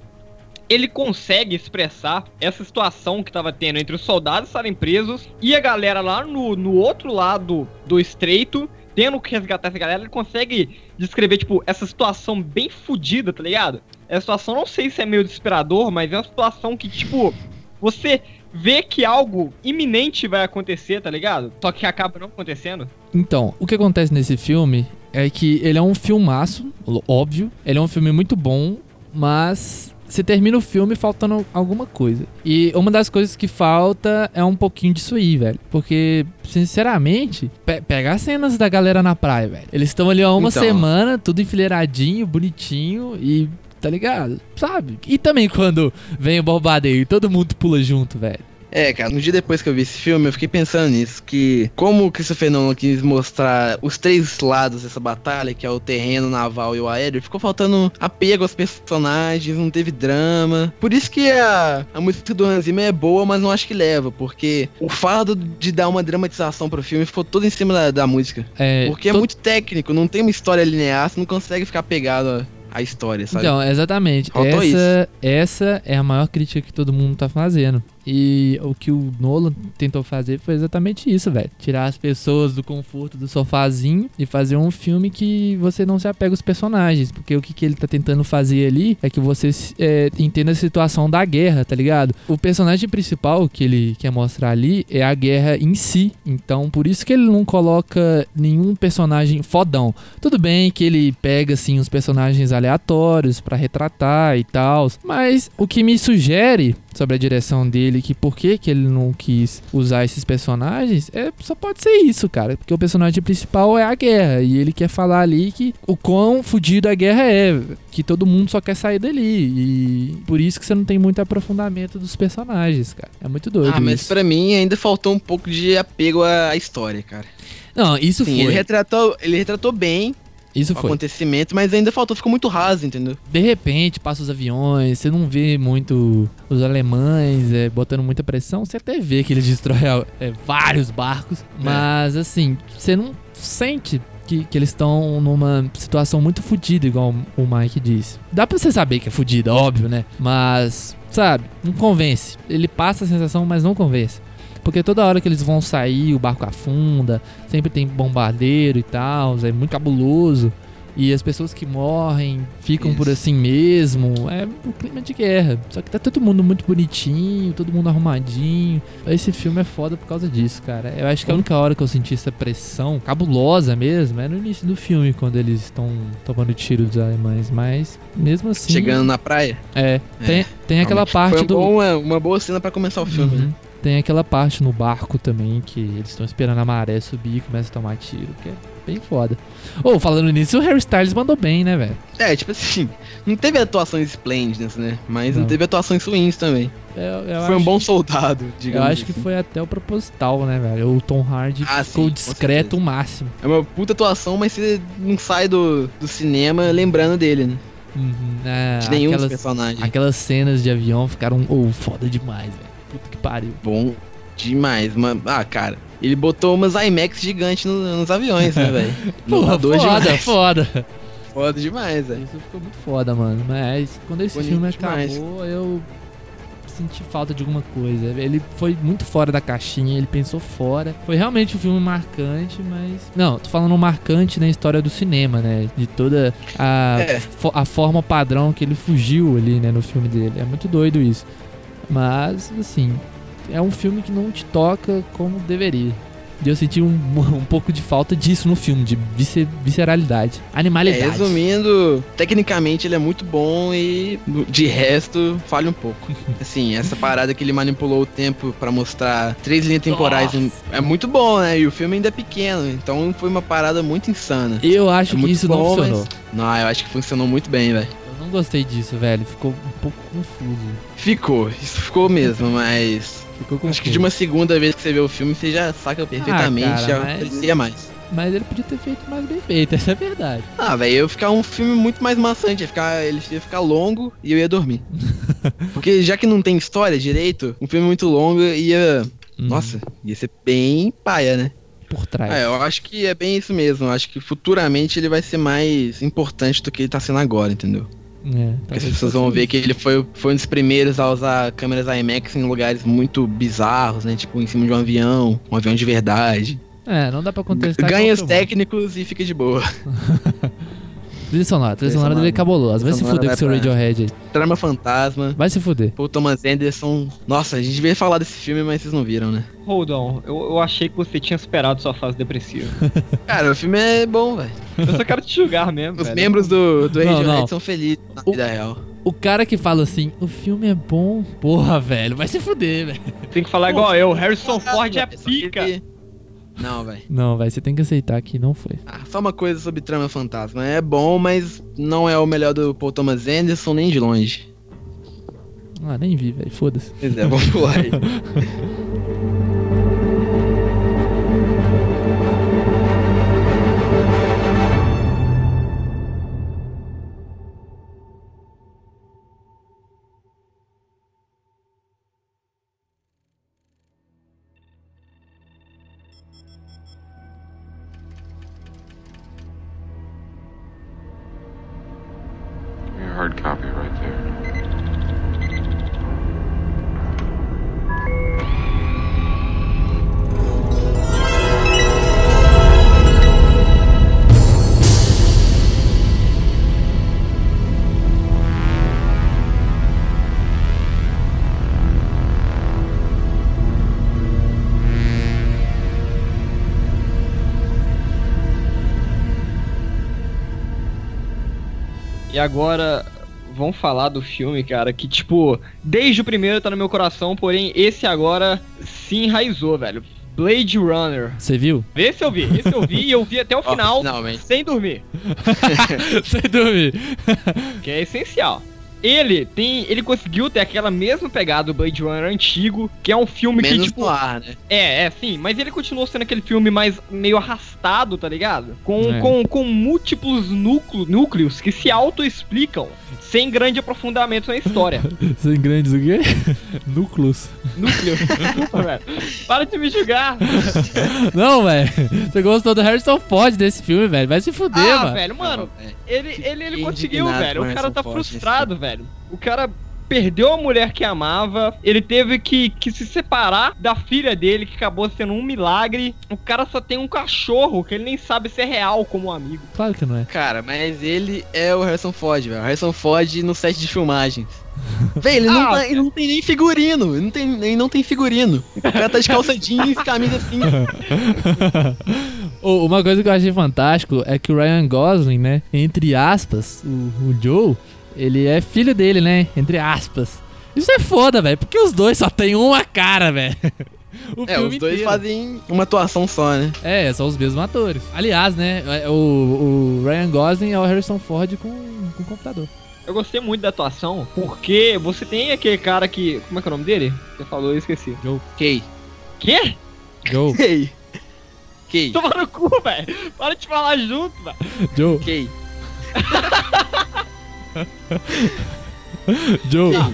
Speaker 5: Ele consegue expressar essa situação que tava tendo entre os soldados estarem presos e a galera lá no, no outro lado do estreito, tendo que resgatar essa galera, ele consegue descrever, tipo, essa situação bem fodida, tá ligado? Essa situação, não sei se é meio desesperador, mas é uma situação que, tipo, você vê que algo iminente vai acontecer, tá ligado? Só que acaba não acontecendo.
Speaker 3: Então, o que acontece nesse filme é que ele é um filmaço, óbvio. Ele é um filme muito bom, mas você termina o filme faltando alguma coisa. E uma das coisas que falta é um pouquinho disso aí, velho. Porque, sinceramente, pe pega as cenas da galera na praia, velho. Eles estão ali há uma
Speaker 4: Então.
Speaker 3: semana, tudo enfileiradinho, bonitinho e. Tá ligado? Sabe? E também quando vem o bombardeio e todo mundo pula junto, velho.
Speaker 4: É, cara, no dia depois que eu vi esse filme, eu fiquei pensando nisso, que como o Christopher Nolan quis mostrar os três lados dessa batalha, que é o terreno, o naval e o aéreo, ficou faltando apego aos personagens, não teve drama. Por isso que a, a música do Hans Zimmer é boa, mas não acho que leva, porque o fardo de dar uma dramatização pro filme ficou todo em cima da, da música.
Speaker 3: É,
Speaker 4: Porque é
Speaker 3: to-
Speaker 4: muito técnico, não tem uma história linear, você não consegue ficar pegado à, à história, sabe?
Speaker 3: Então, exatamente.
Speaker 4: Faltou
Speaker 3: Essa, essa é a maior crítica que todo mundo tá fazendo. E o que o Nolan tentou fazer foi exatamente isso, velho. Tirar as pessoas do conforto do sofazinho e fazer um filme que você não se apega aos personagens. Porque o que, que ele tá tentando fazer ali é que você é, entenda a situação da guerra, tá ligado? O personagem principal que ele quer mostrar ali é a guerra em si. Então, por isso que ele não coloca nenhum personagem fodão. Tudo bem que ele pega assim os personagens aleatórios pra retratar e tal, mas o que me sugere sobre a direção dele, que por que que ele não quis usar esses personagens, é só pode ser isso, cara, porque o personagem principal é a guerra e ele quer falar ali que o quão fudido a guerra é, que todo mundo só quer sair dali e por isso que você não tem muito aprofundamento dos personagens, cara. É muito doido
Speaker 4: Ah, mas pra mim ainda faltou um pouco de apego à à história, cara.
Speaker 3: Não, isso
Speaker 4: Sim,
Speaker 3: foi.
Speaker 4: ele retratou, ele retratou bem
Speaker 3: Isso foi.
Speaker 4: acontecimento, mas ainda faltou, ficou muito raso, entendeu?
Speaker 3: de repente passa os aviões, você não vê muito os alemães é, botando muita pressão, você até vê que eles destroem é, vários barcos, mas assim, você não sente que, que eles estão numa situação muito fodida, igual o Mike disse. Dá pra você saber que é fodida, óbvio, né? Mas, sabe, não convence. Ele passa a sensação, mas não convence. Porque toda hora que eles vão sair, o barco afunda, sempre tem bombardeiro e tal, é muito cabuloso. E as pessoas que morrem ficam por
Speaker 4: Isso.
Speaker 3: assim mesmo. É um clima de guerra. Só que tá todo mundo muito bonitinho, todo mundo arrumadinho. Esse filme é foda por causa disso, cara. Eu acho que a única hora que eu senti essa pressão cabulosa mesmo é no início do filme, quando eles estão tomando tiro dos alemães. Mas mesmo assim.
Speaker 4: Chegando na praia.
Speaker 3: É, tem, tem aquela parte
Speaker 4: Foi
Speaker 3: do.
Speaker 4: uma, uma boa cena pra começar o filme,
Speaker 3: Uhum.
Speaker 4: né?
Speaker 3: Tem aquela parte no barco também que eles estão esperando a maré subir e começa a tomar tiro, que é bem foda. Ô, falando nisso, o Harry Styles mandou bem, né, velho?
Speaker 4: É, tipo assim, não teve atuações esplêndidas, né? Mas não,
Speaker 3: Não.
Speaker 4: teve atuações ruins também.
Speaker 3: Eu, eu
Speaker 4: foi um
Speaker 3: acho-
Speaker 4: bom soldado,
Speaker 3: Eu
Speaker 4: digamos
Speaker 3: acho que
Speaker 4: assim.
Speaker 3: foi até o proposital, né, velho? O Tom Hardy
Speaker 4: Ah,
Speaker 3: ficou
Speaker 4: sim,
Speaker 3: discreto o máximo.
Speaker 4: É uma puta atuação, mas você não sai do, do cinema lembrando dele, né?
Speaker 3: Uhum, é,
Speaker 4: De nenhum dos
Speaker 3: aquelas,
Speaker 4: personagens.
Speaker 3: aquelas cenas de avião ficaram, oh, foda demais, velho. Puta que pariu.
Speaker 4: Bom demais. Mas, ah, cara, ele botou umas IMAX gigantes no- nos aviões, né, velho?
Speaker 3: Porra, foda,
Speaker 4: demais.
Speaker 3: foda.
Speaker 4: Foda demais, velho.
Speaker 3: Isso ficou muito foda, mano. Mas quando esse
Speaker 4: Bonito
Speaker 3: filme
Speaker 4: demais.
Speaker 3: acabou, eu senti falta de alguma coisa. Ele foi muito fora da caixinha, ele pensou fora. Foi realmente um filme marcante, mas. Não, tô falando marcante na história do cinema, né? De toda a,
Speaker 4: É.
Speaker 3: fo- a forma padrão que ele fugiu ali, né, no filme dele. É muito doido isso. Mas, assim, é um filme que não te toca como deveria. E eu senti um, um pouco de falta disso no filme, de viscer- visceralidade.
Speaker 4: É,
Speaker 3: Animalidade.
Speaker 4: resumindo, tecnicamente ele é muito bom e de resto falha um pouco. Assim, essa parada que ele manipulou o tempo pra mostrar três linhas temporais
Speaker 3: Nossa.
Speaker 4: é muito bom, né? E o filme ainda é pequeno, então foi uma parada muito insana.
Speaker 3: Eu acho
Speaker 4: É
Speaker 3: que isso não
Speaker 4: bom,
Speaker 3: funcionou.
Speaker 4: mas- Não, eu acho que funcionou muito bem, velho.
Speaker 3: Eu não gostei disso, velho. Ficou um pouco confuso.
Speaker 4: Ficou, isso ficou mesmo, mas
Speaker 3: Ficou confuso.
Speaker 4: acho que de uma segunda vez que você vê o filme, você já saca perfeitamente,
Speaker 3: cara,
Speaker 4: já
Speaker 3: mas-
Speaker 4: mais.
Speaker 3: Mas ele podia ter feito mais bem feito, essa é a verdade.
Speaker 4: Ah, velho, ia ficar um filme muito mais maçante, ia ficar, ele ia ficar longo e eu ia dormir. Porque já que não tem história direito, um filme muito longo ia.
Speaker 3: Hum,
Speaker 4: Nossa, ia ser bem paia, né?
Speaker 3: Por trás.
Speaker 4: É, eu acho que é bem isso mesmo. Eu acho que futuramente ele vai ser mais importante do que ele tá sendo agora, entendeu?
Speaker 3: É,
Speaker 4: as pessoas vão ver que ele foi, foi um dos primeiros a usar câmeras IMAX em lugares muito bizarros, né? Tipo, em cima de um avião, um avião de verdade.
Speaker 3: É, não dá pra contestar.
Speaker 4: Ganha os técnicos e fica de boa.
Speaker 3: Trilha sonora, trilha sonora dele é cabuloso. Vai se fuder com seu Radiohead aí.
Speaker 4: Trama Fantasma.
Speaker 3: Vai se fuder.
Speaker 4: Paul Thomas Anderson. Nossa, a gente devia falar desse filme, mas vocês não viram, né?
Speaker 5: Hold on, eu, eu achei que você tinha superado sua fase depressiva.
Speaker 4: Cara, o filme é bom, velho.
Speaker 5: Eu só quero te julgar mesmo,
Speaker 4: Os
Speaker 5: velho.
Speaker 4: membros do, do
Speaker 3: Não,
Speaker 4: Radiohead
Speaker 3: não.
Speaker 4: são felizes na
Speaker 3: O-
Speaker 4: vida real.
Speaker 3: O cara que fala assim, o filme é bom, porra, velho, vai se fuder, velho.
Speaker 5: Tem que falar igual eu, Harrison Ford é pica.
Speaker 4: Não, velho.
Speaker 3: Não, velho, você tem que aceitar que não foi.
Speaker 4: Ah, só uma coisa sobre Trama Fantasma. É bom, mas não é o melhor do Paul Thomas Anderson nem de longe.
Speaker 3: Ah, nem vi, velho, foda-se.
Speaker 4: Pois é, vamos pular aí.
Speaker 5: agora, vamos falar do filme, cara, que tipo, desde o primeiro tá no meu coração, porém esse agora se enraizou, velho. Blade Runner.
Speaker 3: Você viu?
Speaker 5: Esse eu vi, esse eu vi e eu vi até o final
Speaker 4: finalmente.
Speaker 5: sem dormir,
Speaker 3: Sem dormir.
Speaker 5: que é essencial. Ele tem, ele conseguiu ter aquela mesma pegada do Blade Runner antigo, que é um filme
Speaker 4: Menos
Speaker 5: que tipo
Speaker 4: ar, né?
Speaker 5: É, é, sim, mas ele continuou sendo aquele filme mais meio arrastado, tá ligado? Com,
Speaker 3: É.
Speaker 5: com, com múltiplos núcleo, núcleos que se auto-explicam sem grande aprofundamento na história.
Speaker 3: Sem grandes o quê? Núcleos.
Speaker 5: Núcleo. Desculpa, velho. Para de me julgar.
Speaker 3: Não, velho. Você gostou do Harrison Ford desse filme, velho. Vai se fuder,
Speaker 5: ah,
Speaker 3: mano.
Speaker 5: velho, mano,
Speaker 4: É.
Speaker 5: ele, ele, ele conseguiu,
Speaker 4: indignado
Speaker 5: velho. O cara tá frustrado, velho. O cara perdeu a mulher que amava, ele teve que, que se separar da filha dele, que acabou sendo um milagre. O cara só tem um cachorro que ele nem sabe se é real como um amigo.
Speaker 3: Claro que não é.
Speaker 4: Cara, mas ele é o Harrison Ford, velho. O Harrison Ford no set de filmagens. Véi, ele, não
Speaker 5: Ah,
Speaker 4: tá- ele não tem nem figurino. Ele não tem, ele não tem figurino. O cara tá de calça jeans, camisa assim.
Speaker 3: Uma coisa que eu achei fantástico é que o Ryan Gosling, né? Entre aspas, o, o Joe, ele é filho dele, né? Entre aspas. Isso é foda, velho, porque os dois só tem uma cara, velho. O
Speaker 4: É,
Speaker 3: filme
Speaker 4: os dois
Speaker 3: inteiro.
Speaker 4: fazem uma atuação só, né?
Speaker 3: É, são os mesmos atores. Aliás, né? é, O, o Ryan Gosling é o Harrison Ford com, com computador.
Speaker 5: Eu gostei muito da atuação, porque você tem aquele cara que. Como é que é o nome dele? Você falou, eu esqueci.
Speaker 4: Kay.
Speaker 5: Quê?
Speaker 3: Joe,
Speaker 4: Kay. Kay.
Speaker 5: Toma no cu, velho. Para de falar junto, velho.
Speaker 3: Joe,
Speaker 4: Kay.
Speaker 3: Joe.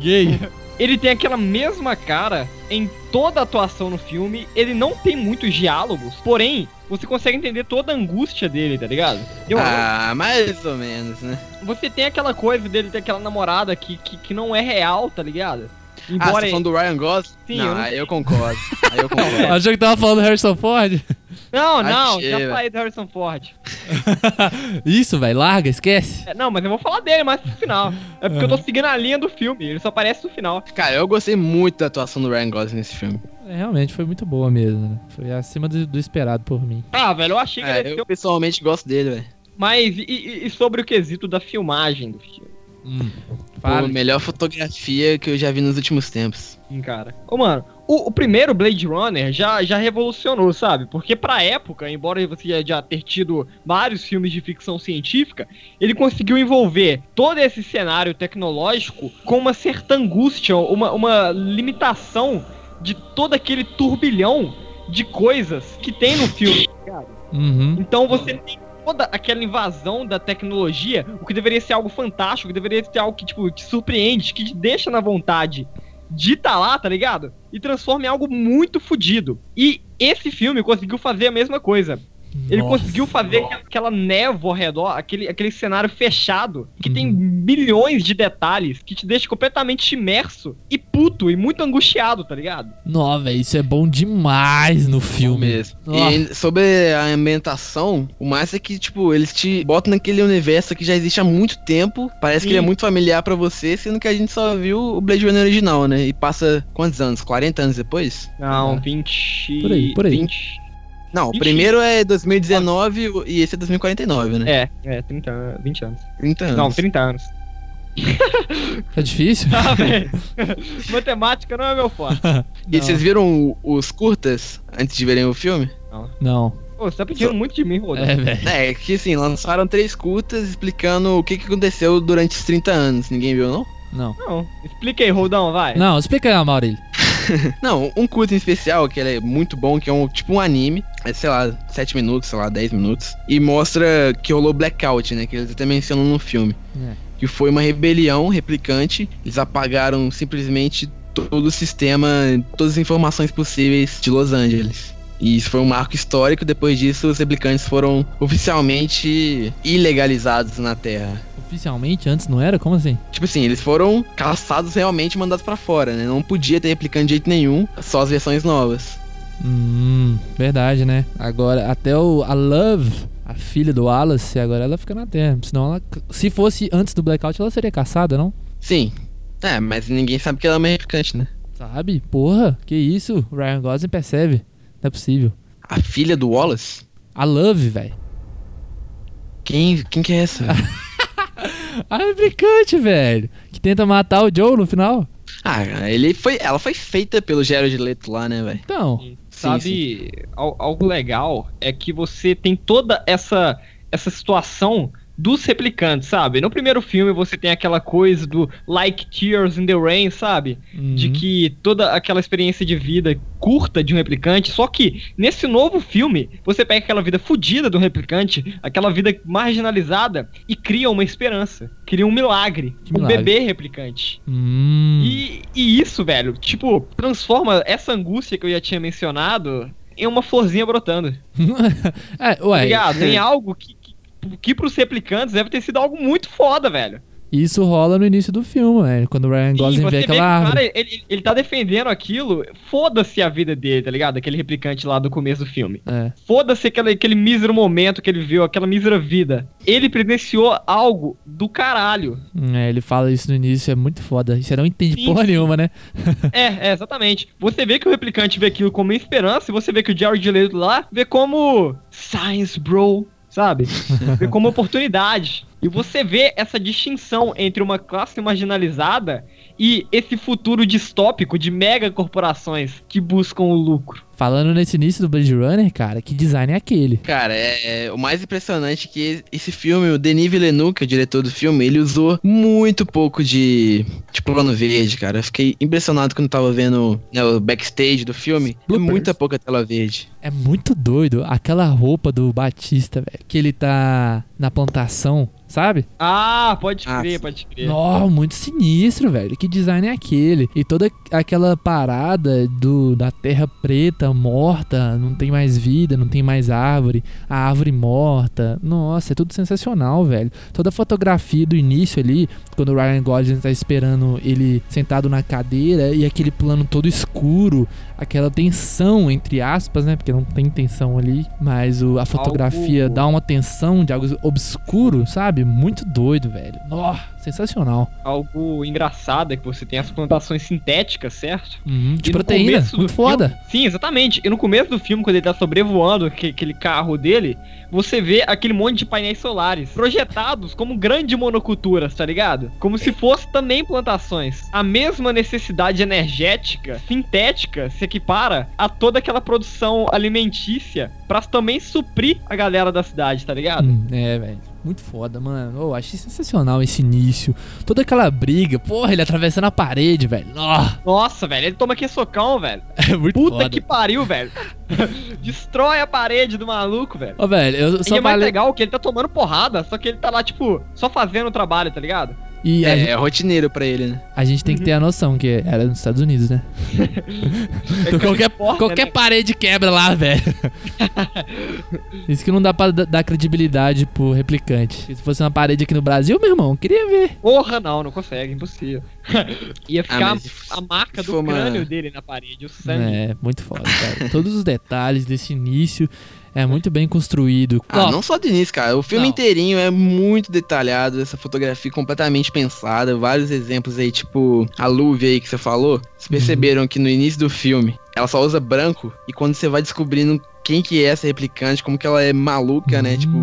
Speaker 3: Gay.
Speaker 5: Ele tem aquela mesma cara em toda a atuação no filme. Ele não tem muitos diálogos, porém, você consegue entender toda a angústia dele, tá ligado? Eu-
Speaker 4: Ah, mais ou menos, né?
Speaker 5: Você tem aquela coisa dele ter aquela namorada que, que, que não é real, tá ligado?
Speaker 4: Ah, você
Speaker 5: Embora.
Speaker 4: tá falando do Ryan Gosling?
Speaker 5: Sim,
Speaker 4: não,
Speaker 5: eu não-
Speaker 4: aí eu concordo. Aí eu concordo.
Speaker 5: É.
Speaker 3: Achou que tava falando do Harrison Ford?
Speaker 5: Não, não,
Speaker 4: Achei,
Speaker 5: já falei do Harrison Ford.
Speaker 3: Isso, velho, larga, esquece.
Speaker 5: É, não, mas eu vou falar dele mais pro final. É porque eu tô seguindo a linha do filme, ele só aparece no final.
Speaker 4: Cara, eu gostei muito da atuação do Ryan Gosling nesse filme.
Speaker 3: É, realmente foi muito boa mesmo, né? Foi acima do, do esperado por mim.
Speaker 5: Ah, velho, eu achei que
Speaker 4: É,
Speaker 5: ele ia ser
Speaker 4: eu pessoalmente gosto dele, velho.
Speaker 5: Mas e, e- sobre o quesito da filmagem do filme?
Speaker 3: Hum.
Speaker 4: Pô, melhor fotografia que eu já vi nos últimos tempos.
Speaker 5: Sim, cara. Ô, mano, o, o primeiro Blade Runner já, já revolucionou, sabe? Porque pra época, embora você já- ter tido vários filmes de ficção científica, ele conseguiu envolver todo esse cenário tecnológico com uma certa angústia, uma, uma limitação de todo aquele turbilhão de coisas que tem no filme.
Speaker 3: Uhum.
Speaker 5: Então você tem toda aquela invasão da tecnologia, o que deveria ser algo fantástico, que deveria ser algo que, tipo, te surpreende, que te deixa na vontade de tá lá, tá ligado? E transforma em algo muito fodido. E esse filme conseguiu fazer a mesma coisa. Ele
Speaker 3: Nossa.
Speaker 5: conseguiu fazer aquela- névoa ao redor, aquele, aquele cenário fechado, que tem
Speaker 3: Uhum.
Speaker 5: milhões de detalhes, que te deixa completamente imerso e puto e muito angustiado, tá ligado?
Speaker 3: Nó, velho, isso é bom demais no filme.
Speaker 4: mesmo.
Speaker 3: Ó.
Speaker 4: E sobre a ambientação, o mais é que, tipo, eles te botam naquele universo que já existe há muito tempo. Parece que
Speaker 5: Sim.
Speaker 4: ele é muito familiar pra você, sendo que a gente só viu o Blade Runner original, né? E passa quantos anos? 40 anos depois?
Speaker 5: Não,
Speaker 3: Ah.
Speaker 5: 20.
Speaker 3: Por aí, por aí.
Speaker 5: 20.
Speaker 4: Não, o primeiro é 2019 e esse é 2049, né?
Speaker 5: É, é, 30 anos, 20 anos.
Speaker 4: 30 anos.
Speaker 5: Não, 30 anos.
Speaker 3: É difícil?
Speaker 5: Ah, velho. Matemática não é meu forte.
Speaker 4: E
Speaker 3: Não.
Speaker 4: vocês viram os curtas antes de verem o filme?
Speaker 3: Não.
Speaker 5: Pô, você tá pedindo muito de mim, Rodolfo.
Speaker 3: É, velho.
Speaker 4: É, que assim, lançaram três curtas explicando o que, que aconteceu durante os 30 anos. Ninguém viu, não?
Speaker 3: Não.
Speaker 5: Não, explica aí, Rodão, vai.
Speaker 3: Não, explica aí, Maurílio.
Speaker 4: Não, um curta em especial, que ele é muito bom, que é um tipo um anime, é, sei lá, 7 minutos, sei lá, 10 minutos, e mostra que rolou blackout, né, que eles até mencionam no filme.
Speaker 3: É.
Speaker 4: Que foi uma rebelião replicante, eles apagaram simplesmente todo o sistema, todas as informações possíveis de Los Angeles. E isso foi um marco histórico, depois disso os replicantes foram oficialmente ilegalizados na Terra.
Speaker 3: Oficialmente, antes não era? Como assim?
Speaker 4: Tipo assim, eles foram caçados realmente e mandados pra fora, né? Não podia ter replicante de jeito nenhum, só as versões novas.
Speaker 3: Hum, verdade, né? Agora, até o, a Love, a filha do Wallace, agora ela fica na Terra. Senão ela. Se fosse antes do Blackout, ela seria caçada, não?
Speaker 4: Sim. É, mas ninguém sabe que ela é uma replicante, né?
Speaker 3: Sabe? Porra, que isso? O Ryan Gosling percebe. Não é possível.
Speaker 4: A filha do Wallace?
Speaker 3: A Love, velho.
Speaker 4: Quem, quem que é essa?
Speaker 3: A replicante, velho. Que tenta matar o Joe no final.
Speaker 4: ah, ele foi, ela foi feita pelo Jared Leto lá, né, velho?
Speaker 3: Então.
Speaker 5: Sabe, al- algo legal é que você tem toda essa, essa situação dos replicantes, sabe? No primeiro filme você tem aquela coisa do like tears in the rain, sabe? de
Speaker 3: uhum.
Speaker 5: que toda aquela experiência de vida curta de um replicante, só que nesse novo filme, você pega aquela vida fodida do replicante, aquela vida marginalizada e cria uma esperança, cria um milagre,
Speaker 3: Que
Speaker 5: um
Speaker 3: milagre?
Speaker 5: bebê replicante.
Speaker 3: Hum.
Speaker 5: E, e isso, velho, tipo, transforma essa angústia que eu já tinha mencionado em uma florzinha brotando,
Speaker 3: é,
Speaker 5: tá
Speaker 3: ué.
Speaker 5: ligado? Em algo que, que pros replicantes deve ter sido algo muito foda, velho.
Speaker 3: Isso rola no início do filme, velho. Quando o Ryan Gosling vê aquela árvore.
Speaker 5: cara, ele, ele tá defendendo aquilo, foda-se a vida dele, tá ligado? Aquele replicante lá do começo do filme.
Speaker 3: É.
Speaker 5: Foda-se aquele, aquele mísero momento que ele viu, aquela mísera vida. Ele presenciou algo do caralho.
Speaker 3: É, ele fala isso no início, é muito foda. Você não entende
Speaker 5: Sim,
Speaker 3: porra nenhuma, né?
Speaker 5: É, é, exatamente. Você vê que o replicante vê aquilo como esperança, e você vê que o Jared Leto lá vê como science, bro, sabe? vê como oportunidade. E você vê essa distinção entre uma classe marginalizada e esse futuro distópico de mega corporações que buscam o lucro.
Speaker 3: Falando nesse início do Blade Runner, cara, que design é aquele?
Speaker 4: Cara, é, é- o mais impressionante é que esse filme, o Denis Villeneuve, que é o diretor do filme, ele usou muito pouco de, de plano verde, cara. Eu fiquei impressionado quando tava vendo né, o backstage do filme. É
Speaker 3: Bloopers.
Speaker 4: muita pouca tela verde.
Speaker 3: É muito doido. Aquela roupa do Batista, velho. Que ele tá na plantação, sabe?
Speaker 5: Ah, pode
Speaker 4: Ah,
Speaker 5: crer,
Speaker 4: sim.
Speaker 5: pode crer.
Speaker 3: Nó, muito sinistro, velho. Que design é aquele? E toda aquela parada do da terra preta, morta, não tem mais vida, não tem mais árvore, a árvore morta. Nossa, é tudo sensacional, velho. Toda a fotografia do início ali, quando o Ryan Gosling tá esperando ele sentado na cadeira e aquele plano todo escuro, aquela tensão entre aspas, né? Porque não tem tensão ali, mas o, a fotografia
Speaker 5: Algo-
Speaker 3: dá uma tensão de algo obscuro, sabe? Muito doido, velho. Nó, sensacional.
Speaker 5: Algo engraçado é que você tem as plantações sintéticas, certo?
Speaker 3: Uhum, de
Speaker 5: E
Speaker 3: proteína, muito foda.
Speaker 5: filme- sim, exatamente. E no começo do filme, quando ele tá sobrevoando aque- aquele carro dele, você vê aquele monte de painéis solares projetados como grandes monoculturas, tá ligado? Como se fosse também plantações. A mesma necessidade energética, sintética, se equipara a toda aquela produção alimentícia pra também suprir a galera da cidade, tá ligado?
Speaker 3: Hum, é, velho. Muito foda, mano. Oh, achei sensacional esse início. Toda aquela briga. Porra, ele atravessando a parede, velho. Nó,
Speaker 5: Nossa, velho, ele toma aqui socão, velho.
Speaker 3: é muito
Speaker 5: Puta
Speaker 3: foda.
Speaker 5: que pariu, velho. Destrói a parede do maluco, velho.
Speaker 3: Ô, velho, eu
Speaker 5: E
Speaker 3: só
Speaker 5: é mais
Speaker 3: falei...
Speaker 5: legal que ele tá tomando porrada, só que ele tá lá, tipo, só fazendo o trabalho, tá ligado?
Speaker 3: E
Speaker 4: É,
Speaker 3: gente,
Speaker 4: é rotineiro pra ele, né?
Speaker 3: a gente tem que ter a noção que era nos Estados Unidos, né? Então, qualquer
Speaker 5: importa,
Speaker 3: qualquer
Speaker 5: né?
Speaker 3: parede quebra lá, velho. Isso que não dá pra dar credibilidade pro replicante. Se fosse uma parede aqui no Brasil, meu irmão, queria ver.
Speaker 5: Porra, não, não consegue, impossível. Ia ficar
Speaker 4: mas se
Speaker 5: a marca do
Speaker 4: for uma-
Speaker 5: crânio dele na parede, o sangue.
Speaker 3: É, muito foda, cara. Todos os detalhes desse início é muito bem construído.
Speaker 4: Ah,
Speaker 3: Ó,
Speaker 4: não só do início, cara. O filme
Speaker 3: Não.
Speaker 4: inteirinho é muito detalhado, essa fotografia completamente pensada. Vários exemplos aí, tipo a Luve aí que você falou. Vocês perceberam que no início do filme ela só usa branco e quando você vai descobrindo quem que é essa replicante, como que ela é maluca, né? Tipo,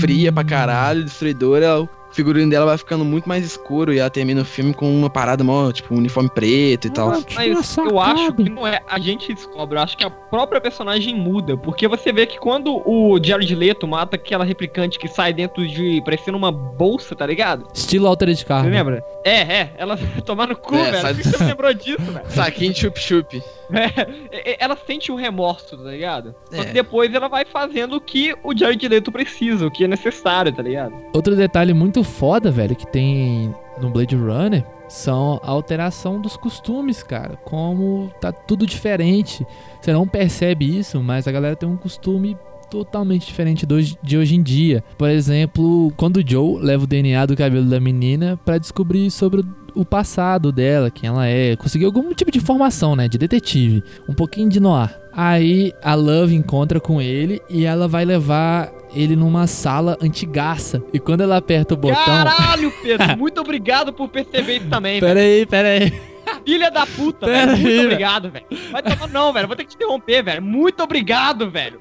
Speaker 4: fria pra caralho, destruidora, o figurino dela vai ficando muito mais escuro e ela termina o filme com uma parada mó, tipo, um uniforme preto e tal.
Speaker 3: Ah, que
Speaker 5: Mas eu acho que não é a gente descobre, eu acho que a própria personagem muda, porque você vê que quando o Jared Leto mata aquela replicante que sai dentro de parecendo uma bolsa, tá ligado?
Speaker 3: Estilo Altered
Speaker 5: Você
Speaker 3: Carbon.
Speaker 5: lembra? É, é, ela tomar no cu,
Speaker 4: É,
Speaker 5: velho.
Speaker 4: sai-
Speaker 5: Por que você lembrou disso, velho?
Speaker 4: Saquinho de chup-chup.
Speaker 5: É, é, ela sente um remorso, tá ligado? Só que
Speaker 4: É.
Speaker 5: depois ela vai fazendo o que o Jared Leto precisa, o que é necessário, tá ligado?
Speaker 3: Outro detalhe muito foda, velho, que tem no Blade Runner são a alteração dos costumes, cara. Como tá tudo diferente. Você não percebe isso, mas a galera tem um costume totalmente diferente de hoje em dia. Por exemplo, quando o Joe leva o DNA do cabelo da menina pra descobrir sobre o- passado dela, quem ela é, conseguir algum tipo de informação, né, de detetive, um pouquinho de noir. Aí a Love encontra com ele e ela vai levar ele numa sala antigaça. E quando ela aperta o botão.
Speaker 5: Caralho, Pedro, muito obrigado por perceber isso também, velho.
Speaker 3: Pera aí, pera aí.
Speaker 5: Filha da puta,
Speaker 3: Pera
Speaker 5: velho. Muito
Speaker 3: aí, velho.
Speaker 5: obrigado, velho. Vai tomar não, velho. Vou ter que te interromper, velho. Muito obrigado, velho.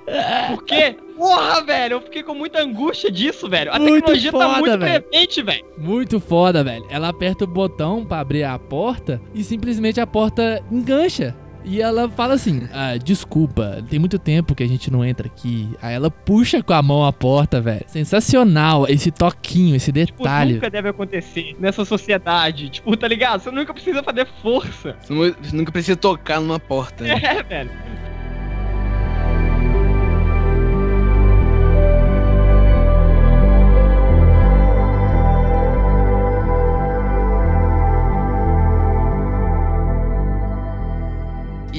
Speaker 5: Por quê? Porra, velho. Eu fiquei com muita angústia disso, velho. A
Speaker 3: Muito
Speaker 5: tecnologia tá
Speaker 3: foda,
Speaker 5: muito
Speaker 3: velho.
Speaker 5: presente, velho.
Speaker 3: Muito foda, velho. Ela aperta o botão pra abrir a porta e simplesmente a porta engancha. E ela fala assim: ah, desculpa, tem muito tempo que a gente não entra aqui. Aí ela puxa com a mão a porta, velho. Sensacional esse toquinho, esse
Speaker 5: Tipo,
Speaker 3: detalhe.
Speaker 5: nunca deve acontecer nessa sociedade. Tipo, tá ligado? Você nunca precisa fazer força.
Speaker 4: Você nunca precisa tocar numa porta. né?
Speaker 5: É, velho.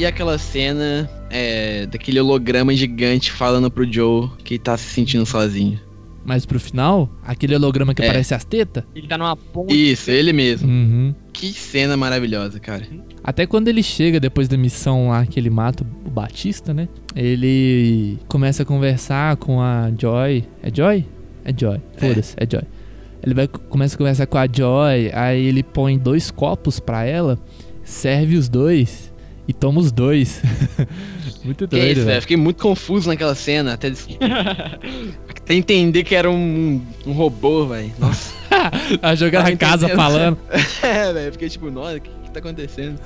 Speaker 4: E aquela cena é, daquele holograma gigante falando pro Joe que tá se sentindo sozinho.
Speaker 3: mais pro final, aquele holograma que
Speaker 4: É.
Speaker 3: aparece as tetas.
Speaker 5: Ele tá numa ponte.
Speaker 4: Isso, ele mesmo.
Speaker 3: Uhum.
Speaker 4: Que cena maravilhosa, cara.
Speaker 3: Até quando ele chega depois da missão lá que ele mata o Batista, né? Ele começa a conversar com a Joy. É Joy? É Joy. Foda-se, é Joy. Ele vai, começa a conversar com a Joy, aí ele põe dois copos pra ela, serve os dois e toma os dois. Muito
Speaker 4: Que
Speaker 3: doido,
Speaker 4: isso, velho. Fiquei muito confuso naquela cena. Até, des- até entender que era um, um robô, velho. Nossa.
Speaker 3: A jogar na casa falando.
Speaker 4: é, velho. Fiquei tipo, nossa, que, que tá acontecendo?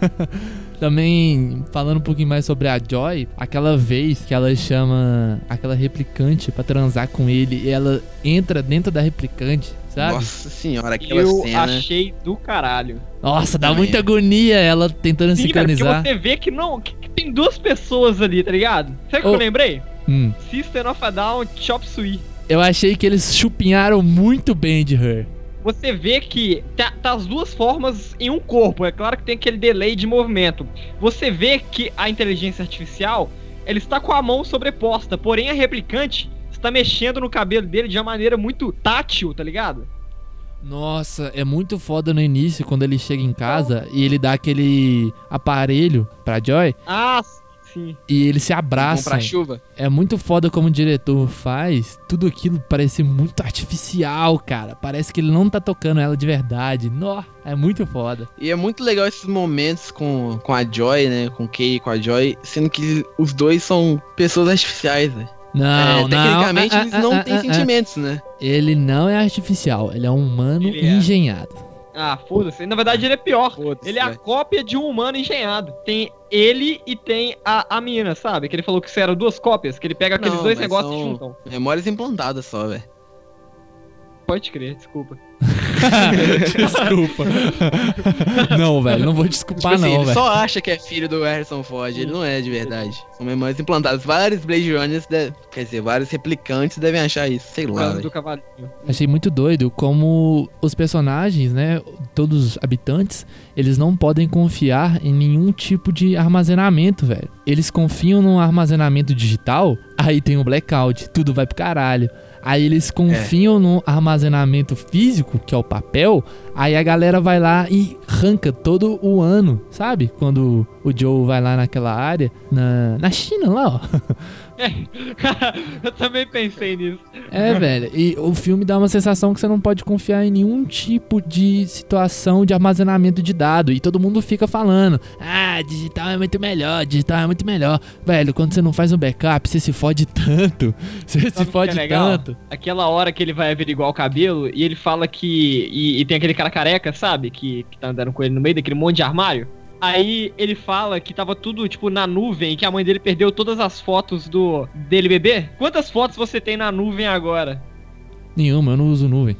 Speaker 3: Também falando um pouquinho mais sobre a Joy, aquela vez que ela chama aquela replicante pra transar com ele e ela entra dentro da replicante, sabe? Nossa,
Speaker 4: Nossa senhora, aquela
Speaker 5: Eu
Speaker 4: cena.
Speaker 5: achei do caralho.
Speaker 3: dá
Speaker 4: Também.
Speaker 3: muita agonia ela tentando
Speaker 5: Sim, porque
Speaker 3: sincronizar.
Speaker 5: você vê que não. Que, que tem duas pessoas ali, tá ligado? Sabe o que
Speaker 3: Ô.
Speaker 5: eu lembrei?
Speaker 3: Hum,
Speaker 5: System of a Down Chop Suey.
Speaker 3: eu achei que eles chupinharam muito bem de Her.
Speaker 5: Você vê que tá, tá as duas formas em um corpo. É claro que tem aquele delay de movimento. Você vê que a inteligência artificial ela está com a mão sobreposta, porém a replicante está mexendo no cabelo dele de uma maneira muito tátil, tá ligado?
Speaker 3: Nossa, é muito foda no início quando ele chega em casa e ele dá aquele aparelho pra Joy
Speaker 5: Ah, sim.
Speaker 3: E eles se abraçam.
Speaker 4: pra chuva.
Speaker 3: É muito foda como o diretor faz. Tudo aquilo parece muito artificial, cara. Parece que ele não tá tocando ela de verdade. Nó, é muito foda.
Speaker 4: E é muito legal esses momentos com, com a Joy, né? Com o Kay e com a Joy, sendo que os dois são pessoas artificiais, né?
Speaker 3: Não,
Speaker 4: É,
Speaker 3: não.
Speaker 4: tecnicamente
Speaker 3: ah,
Speaker 4: eles
Speaker 3: ah,
Speaker 4: não
Speaker 3: ah,
Speaker 4: têm
Speaker 3: ah, ah.
Speaker 4: sentimentos, né?
Speaker 3: Ele não é artificial, ele é um humano
Speaker 5: Ele é. Ah, foda-se. Na verdade, ele é pior. Ele é a
Speaker 4: velho.
Speaker 5: cópia de um humano engenhado. Tem ele e tem a, a menina, sabe? Que ele falou que isso eram duas cópias, que ele pega aqueles
Speaker 4: Não,
Speaker 5: dois
Speaker 4: mas
Speaker 5: negócios e juntam.
Speaker 4: Memórias implantadas só, velho.
Speaker 5: Pode crer, desculpa.
Speaker 3: Desculpa. não, velho, não vou
Speaker 4: Tipo
Speaker 3: desculpar
Speaker 4: assim,
Speaker 3: não,
Speaker 4: ele
Speaker 3: velho.
Speaker 4: só acha que é filho do Harrison Ford, ele não é de verdade. São memórias implantadas. Vários Blade Runners, de- quer dizer, vários replicantes devem achar isso. Sei lá,
Speaker 5: do cavalinho.
Speaker 3: Achei muito doido como os personagens, né, todos os habitantes, eles não podem confiar em nenhum tipo de armazenamento, velho. Eles confiam num armazenamento digital, aí tem o blackout, tudo vai pro caralho. Aí eles confiam no armazenamento físico, que é o papel, aí a galera vai lá e arranca todo o ano, sabe? Quando o Joe vai lá naquela área, na, na China lá, ó.
Speaker 5: Eu também pensei nisso.
Speaker 3: É, velho. E o filme dá uma sensação que você não pode confiar em nenhum tipo de situação de armazenamento de dado. E todo mundo fica falando: ah, digital é muito melhor, digital é muito melhor. Velho, quando você não faz um backup, você se fode tanto. Você se
Speaker 5: Sabe o que
Speaker 3: fode
Speaker 5: é
Speaker 3: tanto.
Speaker 5: Aquela hora que ele vai averiguar o cabelo e ele fala que. E, e tem aquele cara careca, sabe? Que, que tá andando com ele no meio daquele monte de armário. Aí ele fala que tava tudo, tipo, na nuvem, que a mãe dele perdeu todas as fotos do dele bebê. Quantas fotos você tem na nuvem agora?
Speaker 3: Nenhuma, eu não uso nuvem.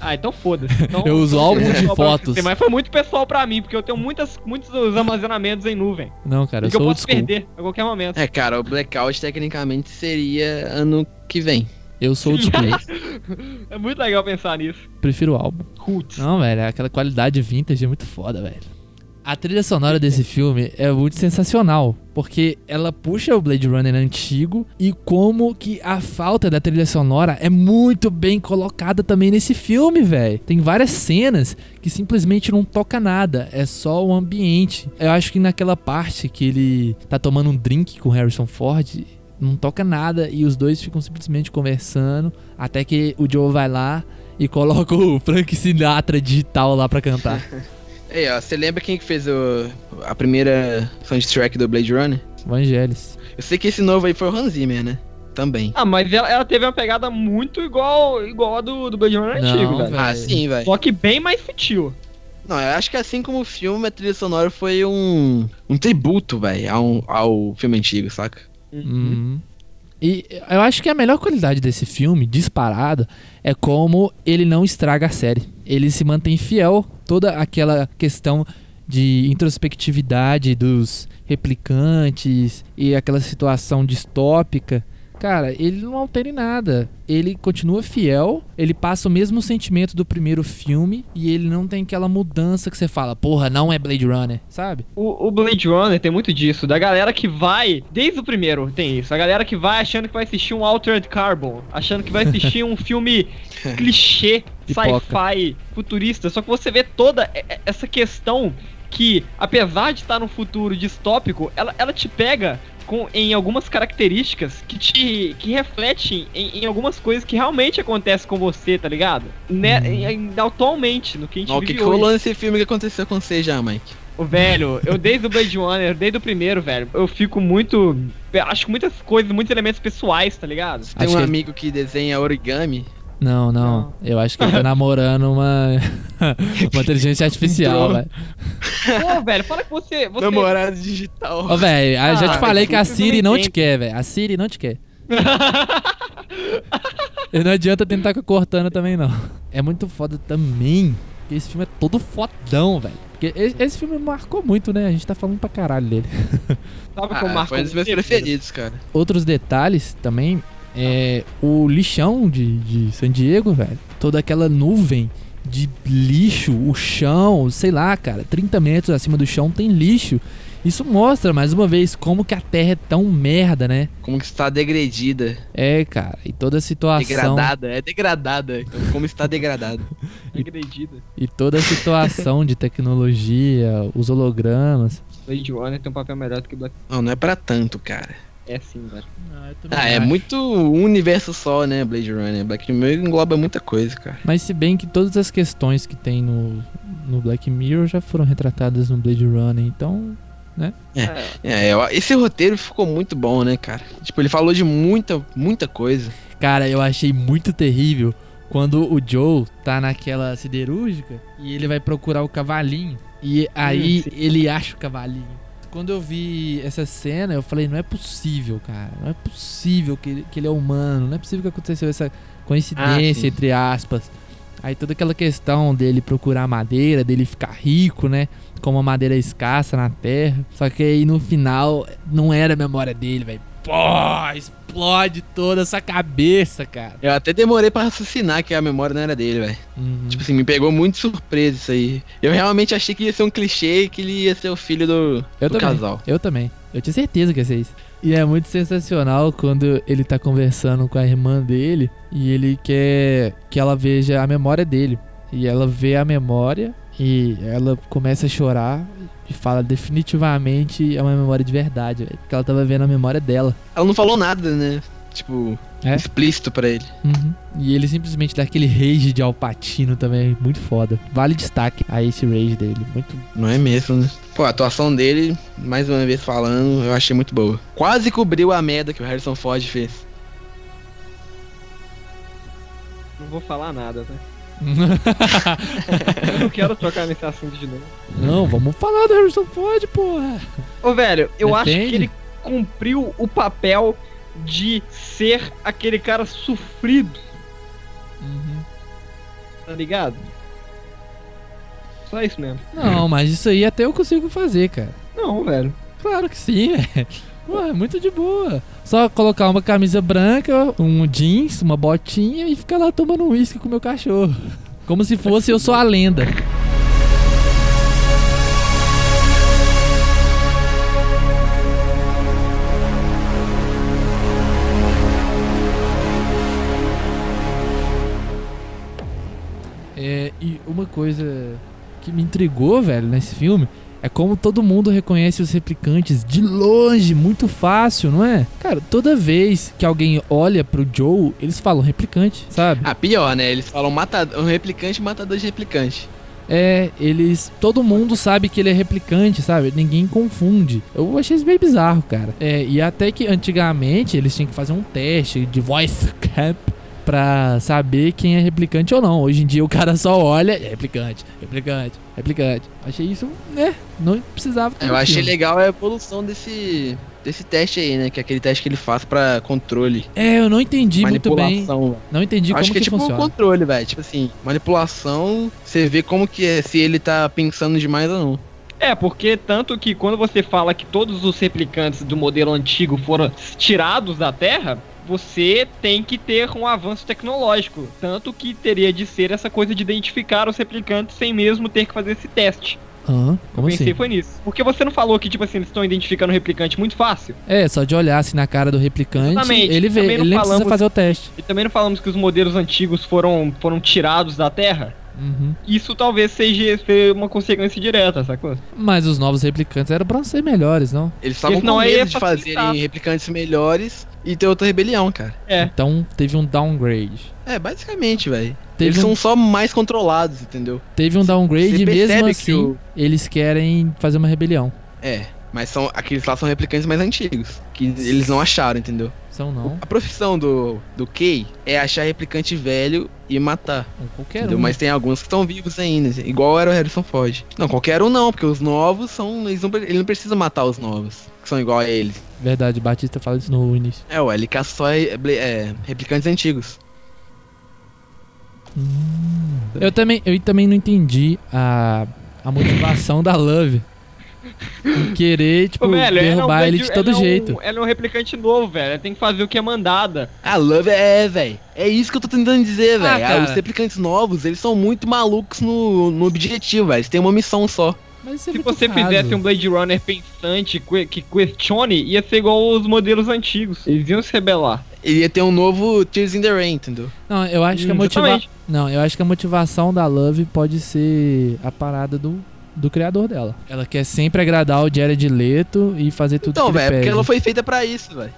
Speaker 5: Ah, então foda-se. Então,
Speaker 3: Eu uso álbum de fotos.
Speaker 5: você, Mas foi muito pessoal pra mim, porque eu tenho muitas, muitos armazenamentos em nuvem.
Speaker 3: Não, cara,
Speaker 5: e
Speaker 3: eu
Speaker 5: que eu
Speaker 3: sou old
Speaker 5: posso
Speaker 3: school.
Speaker 5: perder a qualquer momento.
Speaker 4: É, cara, o Blackout tecnicamente seria ano que vem.
Speaker 3: Eu sou school.
Speaker 5: É muito legal pensar nisso.
Speaker 3: Prefiro o álbum.
Speaker 5: Roots.
Speaker 3: Não, velho, aquela qualidade vintage é muito foda, velho. A trilha sonora desse filme é muito sensacional, porque ela puxa o Blade Runner antigo e como que a falta da trilha sonora é muito bem colocada também nesse filme, velho. Tem várias cenas que simplesmente não toca nada, é só o ambiente. Eu acho que naquela parte que ele tá tomando um drink com Harrison Ford, não toca nada e os dois ficam simplesmente conversando até que o Joe vai lá e coloca o Frank Sinatra digital lá pra cantar.
Speaker 4: Ei, ó, você lembra quem que fez o, a primeira soundtrack do Blade Runner?
Speaker 3: Vangelis.
Speaker 4: Eu sei que esse novo aí foi o Hans Zimmer, né? Também.
Speaker 5: Ah, mas ela, ela teve uma pegada muito igual, igual a do, do Blade Runner
Speaker 3: Não,
Speaker 5: antigo, velho.
Speaker 4: Ah, sim, velho.
Speaker 5: Só que bem mais sutil.
Speaker 4: Não, eu acho que assim como o filme, a trilha sonora foi um, um tributo, velho, ao, ao filme antigo, saca?
Speaker 3: Uhum. E eu acho que a melhor qualidade desse filme, disparada, é como ele não estraga a série. Ele se mantém fiel toda aquela questão de introspectividade dos replicantes e aquela situação distópica. Cara, ele não altera em nada. Ele continua fiel, ele passa o mesmo sentimento do primeiro filme e ele não tem aquela mudança que você fala, porra, não é Blade Runner, sabe?
Speaker 5: O, o Blade Runner tem muito disso, da galera que vai, desde o primeiro tem isso, a galera que vai achando que vai assistir um Altered Carbon, achando que vai assistir um filme clichê, sci-fi, futurista, só que você vê toda essa questão que, apesar de estar num futuro distópico, ela, ela te pega com, em algumas características que te que refletem em, em algumas coisas que realmente acontecem com você, tá ligado? Né, em- em- atualmente, no que a gente
Speaker 4: Ó, o
Speaker 5: vive
Speaker 4: que, que
Speaker 5: hoje.
Speaker 4: rolou nesse filme que aconteceu com você já, Mike?
Speaker 5: Ô, velho, eu desde o Blade Runner, desde o primeiro, velho, eu fico muito. Acho que muitas coisas, muitos elementos pessoais, tá ligado?
Speaker 4: Tem um
Speaker 3: que-
Speaker 4: amigo que desenha origami.
Speaker 3: Não, não.
Speaker 5: Não.
Speaker 3: Eu acho que ele tá namorando uma, uma inteligência artificial, velho.
Speaker 5: Pô, velho, fala que você. você...
Speaker 4: Namorado digital.
Speaker 3: Ô, velho, eu já te
Speaker 5: Ah,
Speaker 3: falei que a Siri
Speaker 5: não
Speaker 3: não te quer, velho. A Siri não te quer. E não adianta tentar com a Cortana também, não. É muito foda também. Porque esse filme é todo fodão, velho. Porque esse, filme marcou muito, né? A gente tá falando pra caralho dele.
Speaker 5: Sabe como
Speaker 4: Ah,
Speaker 5: marcou
Speaker 4: foi um dos meus preferidos, cara.
Speaker 3: Outros detalhes também é o lixão de, de San Diego, velho. Toda aquela nuvem de lixo, o chão, sei lá, cara, 30 metros acima do chão tem lixo. Isso mostra, mais uma vez, como que a Terra é tão merda, né?
Speaker 4: Como que está degredida.
Speaker 3: É, cara, e toda a situação.
Speaker 4: Degradada. É degradada. Como está degradada.
Speaker 5: Agredida.
Speaker 3: E toda a situação de tecnologia, os hologramas.
Speaker 5: Blade Runner tem um papel melhor do que Black.
Speaker 4: Não, não é pra tanto, cara.
Speaker 5: É sim, velho.
Speaker 4: Ah, é muito um universo só, né, Blade Runner. Black Mirror engloba muita coisa, cara.
Speaker 3: Mas se bem que todas as questões que tem no, no Black Mirror já foram retratadas no Blade Runner, então.
Speaker 5: É.
Speaker 4: É, eu- esse roteiro ficou muito bom, né, cara? Tipo, ele falou de muita, muita coisa.
Speaker 3: Cara, eu achei muito terrível quando o Joe tá naquela siderúrgica e ele vai procurar o cavalinho. E aí
Speaker 5: Hum, sim.
Speaker 3: ele acha o cavalinho. Quando eu vi essa cena, eu falei, não é possível, cara. Não é possível que ele, que ele é humano. Não é possível que aconteceu essa coincidência,
Speaker 4: Ah,
Speaker 3: entre aspas. Aí toda aquela questão dele procurar madeira, dele ficar rico, né? Como a madeira é escassa na terra. Só que aí no final não era a memória dele, velho. Pô, explode toda essa cabeça, cara.
Speaker 4: Eu até demorei pra raciocinar que a memória não era dele, velho.
Speaker 3: Uhum.
Speaker 4: Tipo assim, me pegou muito surpresa isso aí. Eu realmente achei que ia ser um clichê que ele ia ser o filho do,
Speaker 3: eu
Speaker 4: do
Speaker 3: também.
Speaker 4: casal.
Speaker 3: Eu também. Eu tinha certeza que ia ser isso. E é muito sensacional quando ele tá conversando com a irmã dele e ele quer que ela veja a memória dele. E ela vê a memória e ela começa a chorar e fala definitivamente é uma memória de verdade, velho, porque ela tava vendo a memória dela.
Speaker 4: Ela não falou nada, né? Tipo,
Speaker 3: É?
Speaker 4: explícito pra ele.
Speaker 3: Uhum. E ele simplesmente dá aquele rage de Alpatino também, muito foda. Vale destaque a esse rage dele, muito
Speaker 4: Não é mesmo, né? Pô, a atuação dele, mais uma vez falando, eu achei muito boa. Quase cobriu a merda que o Harrison Ford fez.
Speaker 5: Não vou falar nada, tá? Eu não quero trocar nesse assunto de novo.
Speaker 3: Não, vamos falar do Harrison Ford, porra.
Speaker 5: Ô, velho, eu acho
Speaker 3: Defende.
Speaker 5: que ele cumpriu o papel de ser aquele cara sofrido, tá ligado? Só isso mesmo.
Speaker 3: Não, mas isso aí até eu consigo fazer, cara.
Speaker 5: Não, velho.
Speaker 3: Claro que sim, velho. Ué, muito de boa. Só colocar uma camisa branca, um jeans, uma botinha e ficar lá tomando uísque com meu cachorro. Como se fosse eu sou a lenda. É, e uma coisa que me intrigou, velho, nesse filme é como todo mundo reconhece os replicantes de longe, muito fácil, não é? Cara, toda vez que alguém olha pro Joe, eles falam replicante, sabe?
Speaker 4: Ah, pior, né? Eles falam matador, um replicante matador de replicante.
Speaker 3: É, eles. Todo mundo sabe que ele é replicante, sabe? Ninguém confunde. Eu achei isso meio bizarro, cara. É, e até que antigamente eles tinham que fazer um teste de voice cap pra saber quem é replicante ou não. Hoje em dia o cara só olha, é replicante, replicante, replicante. Achei isso, né? Não precisava ter
Speaker 4: Eu
Speaker 3: um
Speaker 4: achei
Speaker 3: filme.
Speaker 4: legal a evolução desse, desse teste aí, né? Que é aquele teste que ele faz pra controle.
Speaker 3: É, eu não entendi muito bem.
Speaker 4: manipulação.
Speaker 3: Não entendi
Speaker 4: Eu
Speaker 3: como
Speaker 4: Acho que,
Speaker 3: que,
Speaker 4: é tipo um
Speaker 3: funciona.
Speaker 4: controle, velho. Tipo assim, manipulação, você vê como que é, se ele tá pensando demais ou não.
Speaker 5: É, porque tanto que quando você fala que todos os replicantes do modelo antigo foram tirados da Terra, você tem que ter um avanço tecnológico. Tanto que teria de ser essa coisa de identificar os replicantes sem mesmo ter que fazer esse teste. Eu
Speaker 3: Como
Speaker 5: pensei
Speaker 3: assim?
Speaker 5: foi nisso. Porque você não falou que, tipo assim, eles estão identificando o replicante muito fácil?
Speaker 3: É, só de olhar assim na cara do replicante,
Speaker 5: Exatamente.
Speaker 3: ele vê, ele nem precisa
Speaker 5: falamos-
Speaker 3: fazer o teste.
Speaker 5: E também não falamos que os modelos antigos foram, foram tirados da Terra?
Speaker 3: Uhum.
Speaker 5: Isso talvez seja seja uma consequência direta, sacou?
Speaker 3: Mas os novos replicantes eram pra ser melhores, não?
Speaker 4: Eles estavam com medo de
Speaker 5: facilitar.
Speaker 4: fazerem replicantes melhores e ter outra rebelião, cara.
Speaker 5: É.
Speaker 3: Então teve um downgrade.
Speaker 4: É, basicamente, velho. Eles
Speaker 3: um-
Speaker 4: são só mais controlados, entendeu?
Speaker 3: Teve um downgrade e mesmo assim
Speaker 4: o-
Speaker 3: eles querem fazer uma rebelião.
Speaker 4: É, mas são aqueles lá são replicantes mais antigos, que eles não acharam, entendeu?
Speaker 3: São não.
Speaker 4: A profissão do, do Kay é achar replicante velho e matar.
Speaker 3: Qualquer
Speaker 4: entendeu?
Speaker 3: um.
Speaker 4: Mas tem alguns que estão vivos ainda, igual era o Harrison Ford. Não, qualquer um não, porque os novos são. Eles não, ele não precisa matar os novos, que são igual a eles.
Speaker 3: Verdade, Batista fala isso no início.
Speaker 4: É, ué, ele caça só é, é, replicantes antigos.
Speaker 3: Eu também, eu também não entendi a, a motivação da Love. Querer, tipo,
Speaker 5: Ô, velho, ela é um
Speaker 3: derrubar ele
Speaker 5: Blade-
Speaker 3: de todo
Speaker 5: ela é um-
Speaker 3: jeito.
Speaker 5: ela é um replicante novo, velho. Ela tem que fazer o que é mandada.
Speaker 4: A Love é, velho. É isso que eu tô tentando dizer,
Speaker 3: Ah,
Speaker 4: velho.
Speaker 3: cara.
Speaker 4: Os replicantes novos, eles são muito malucos no, no objetivo, velho. Eles têm uma missão só.
Speaker 3: É
Speaker 5: Se você
Speaker 3: raso.
Speaker 5: fizesse um Blade Runner pensante que que questione, ia ser igual os modelos antigos. Eles iam se rebelar.
Speaker 4: Ele ia ter um novo Tears in the Rain, entendeu?
Speaker 3: Não, eu acho que a motiva...
Speaker 5: Exatamente.
Speaker 3: Não, eu acho que a motivação da Love pode ser a parada do, do criador dela. Ela quer sempre agradar o Jared Leto e fazer tudo
Speaker 4: Então,
Speaker 3: que ele
Speaker 4: velho, porque
Speaker 3: pede.
Speaker 4: ela foi feita pra isso, velho.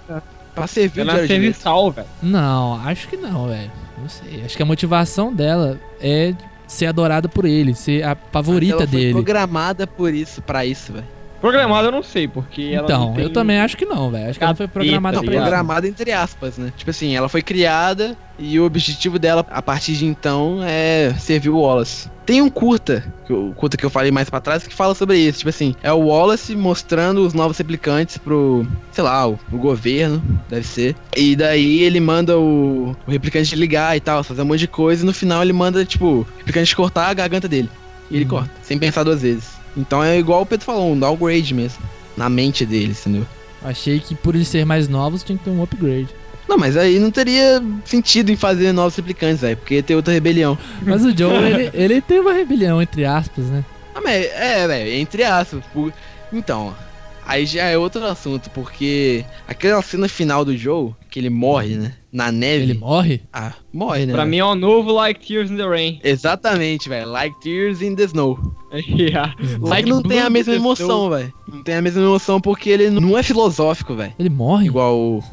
Speaker 4: Pra servir o
Speaker 5: Ela é
Speaker 4: Jared Leto.
Speaker 5: serviçal, velho.
Speaker 3: Não, acho que não, velho. Não sei. Acho que a motivação dela é ser adorada por ele, ser a favorita
Speaker 4: ela foi
Speaker 3: dele.
Speaker 4: programada por isso, pra isso, velho.
Speaker 5: Programado eu não sei, porque ela
Speaker 3: Então,
Speaker 5: não tem-
Speaker 3: eu também acho que não, velho. Acho que ela foi programada
Speaker 5: tá
Speaker 3: pra
Speaker 4: programada entre aspas, né? Tipo assim, ela foi criada e o objetivo dela, a partir de então, é servir o Wallace. Tem um curta, que o curta que eu falei mais pra trás, que fala sobre isso. Tipo assim, é o Wallace mostrando os novos replicantes pro, sei lá, o, o governo, deve ser. E daí ele manda o, o replicante ligar e tal, fazer um monte de coisa. E no final ele manda, tipo, o replicante cortar a garganta dele. E ele
Speaker 3: Uhum.
Speaker 4: corta, sem pensar duas vezes. Então é igual o Pedro falou, um downgrade mesmo. Na mente dele, entendeu?
Speaker 3: Achei que por eles serem mais novos tinha que ter um upgrade.
Speaker 4: Não, mas aí não teria sentido em fazer novos replicantes, velho, porque ter outra rebelião.
Speaker 3: Mas o Joe, ele, ele teve uma rebelião, entre aspas, né?
Speaker 4: Ah, mas é, velho, entre aspas. por- Então, aí já é outro assunto, porque aquela cena final do Joe, que ele morre, né? Na neve.
Speaker 3: Ele morre?
Speaker 4: Ah, morre, né?
Speaker 5: Pra
Speaker 4: velho?
Speaker 5: mim é o novo Like Tears in the Rain.
Speaker 4: Exatamente, velho. Like Tears in the Snow.
Speaker 5: Yeah.
Speaker 4: Que não tem a mesma emoção, velho. Não tem a mesma emoção porque ele não é filosófico, velho.
Speaker 3: Ele morre?
Speaker 4: Igual o.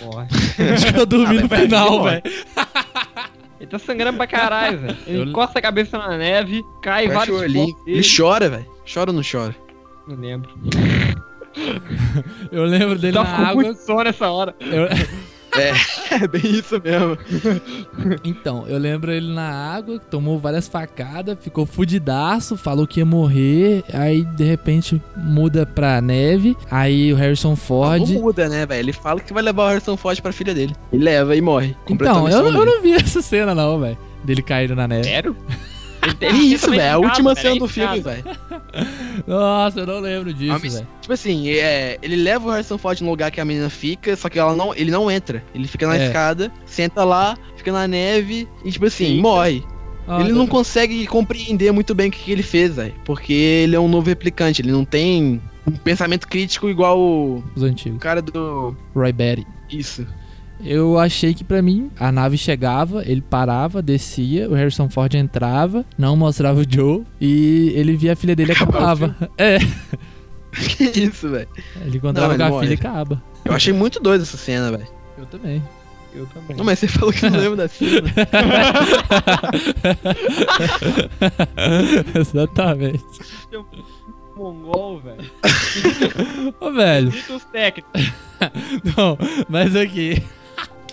Speaker 5: Porra.
Speaker 3: Acho que eu dormi
Speaker 4: Ah,
Speaker 3: no final,
Speaker 4: morre.
Speaker 3: velho.
Speaker 5: Ele tá sangrando pra caralho, velho. Ele
Speaker 3: Eu-
Speaker 5: encosta a cabeça na neve, cai
Speaker 4: Fecha
Speaker 5: vários
Speaker 4: o olhinho.
Speaker 5: pontos
Speaker 4: Ele chora, velho. Chora ou não chora?
Speaker 5: Não lembro.
Speaker 3: Eu lembro dele
Speaker 5: Só
Speaker 3: na água.
Speaker 5: muito sono nessa hora.
Speaker 3: Eu-
Speaker 4: É bem isso mesmo.
Speaker 3: Então, eu lembro ele na água, tomou várias facadas, ficou fudidaço, falou que ia morrer, aí de repente muda pra neve, aí o Harrison Ford.
Speaker 4: Não muda, né, velho? Ele fala que vai levar o Harrison Ford pra filha dele. E leva e morre.
Speaker 3: Então, eu, eu não vi essa cena não, velho. Dele caindo na neve.
Speaker 5: Sério?
Speaker 4: Que isso, velho? É a última cena
Speaker 5: do
Speaker 4: filme, velho.
Speaker 3: Nossa, eu não lembro disso, velho.
Speaker 4: Tipo assim, é, ele leva o Harrison Ford no lugar que a menina fica, só que ela não, ele não entra. Ele fica na
Speaker 3: É.
Speaker 4: escada, senta lá, fica na neve e, tipo assim,
Speaker 5: Eita.
Speaker 4: morre.
Speaker 3: Ah,
Speaker 4: ele
Speaker 3: tá-
Speaker 4: não consegue compreender muito bem o que, que ele fez, velho. Porque ele é um novo replicante, ele não tem um pensamento crítico igual o,
Speaker 3: Os
Speaker 4: o
Speaker 3: antigos.
Speaker 4: cara do.
Speaker 3: Roy Batty.
Speaker 4: Isso.
Speaker 3: Eu achei que pra mim a nave chegava, ele parava, descia, o Harrison Ford entrava, não mostrava o Joe e ele via a filha dele e
Speaker 4: Acabava.
Speaker 3: É,
Speaker 4: que isso, velho.
Speaker 3: ele encontrava
Speaker 4: Não,
Speaker 3: com a
Speaker 4: morre.
Speaker 3: filha e acaba.
Speaker 4: Eu achei muito doido essa cena, velho.
Speaker 3: Eu também.
Speaker 5: Eu também.
Speaker 4: Não, mas você falou que não lembra da cena.
Speaker 3: Exatamente.
Speaker 5: Mongol, velho.
Speaker 3: Ô, velho,
Speaker 5: Dito os técnicos.
Speaker 3: não, mas aqui.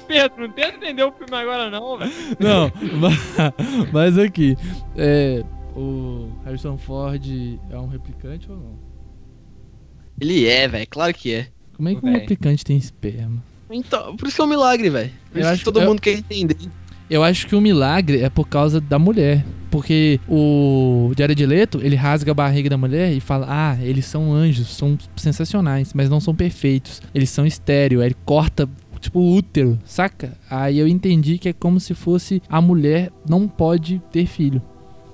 Speaker 5: Pedro, não tenta entender o filme agora não, velho.
Speaker 3: Não, ma- mas aqui. É. O Harrison Ford é um replicante ou não?
Speaker 4: Ele é, velho. Claro que é.
Speaker 3: Como é que um
Speaker 5: Véi.
Speaker 3: replicante tem esperma?
Speaker 4: Então, por isso que é um milagre, velho. Por
Speaker 3: Eu
Speaker 4: isso
Speaker 3: acho
Speaker 4: que todo
Speaker 3: que- eu-
Speaker 4: mundo quer entender.
Speaker 3: Eu acho que o milagre é por causa da mulher. Porque o Jared Leto, ele rasga a barriga da mulher e fala: Ah, eles são anjos, são sensacionais, mas não são perfeitos. Eles são estéreo. Aí ele corta tipo, útero, saca? Aí eu entendi que é como se fosse a mulher não pode ter filho.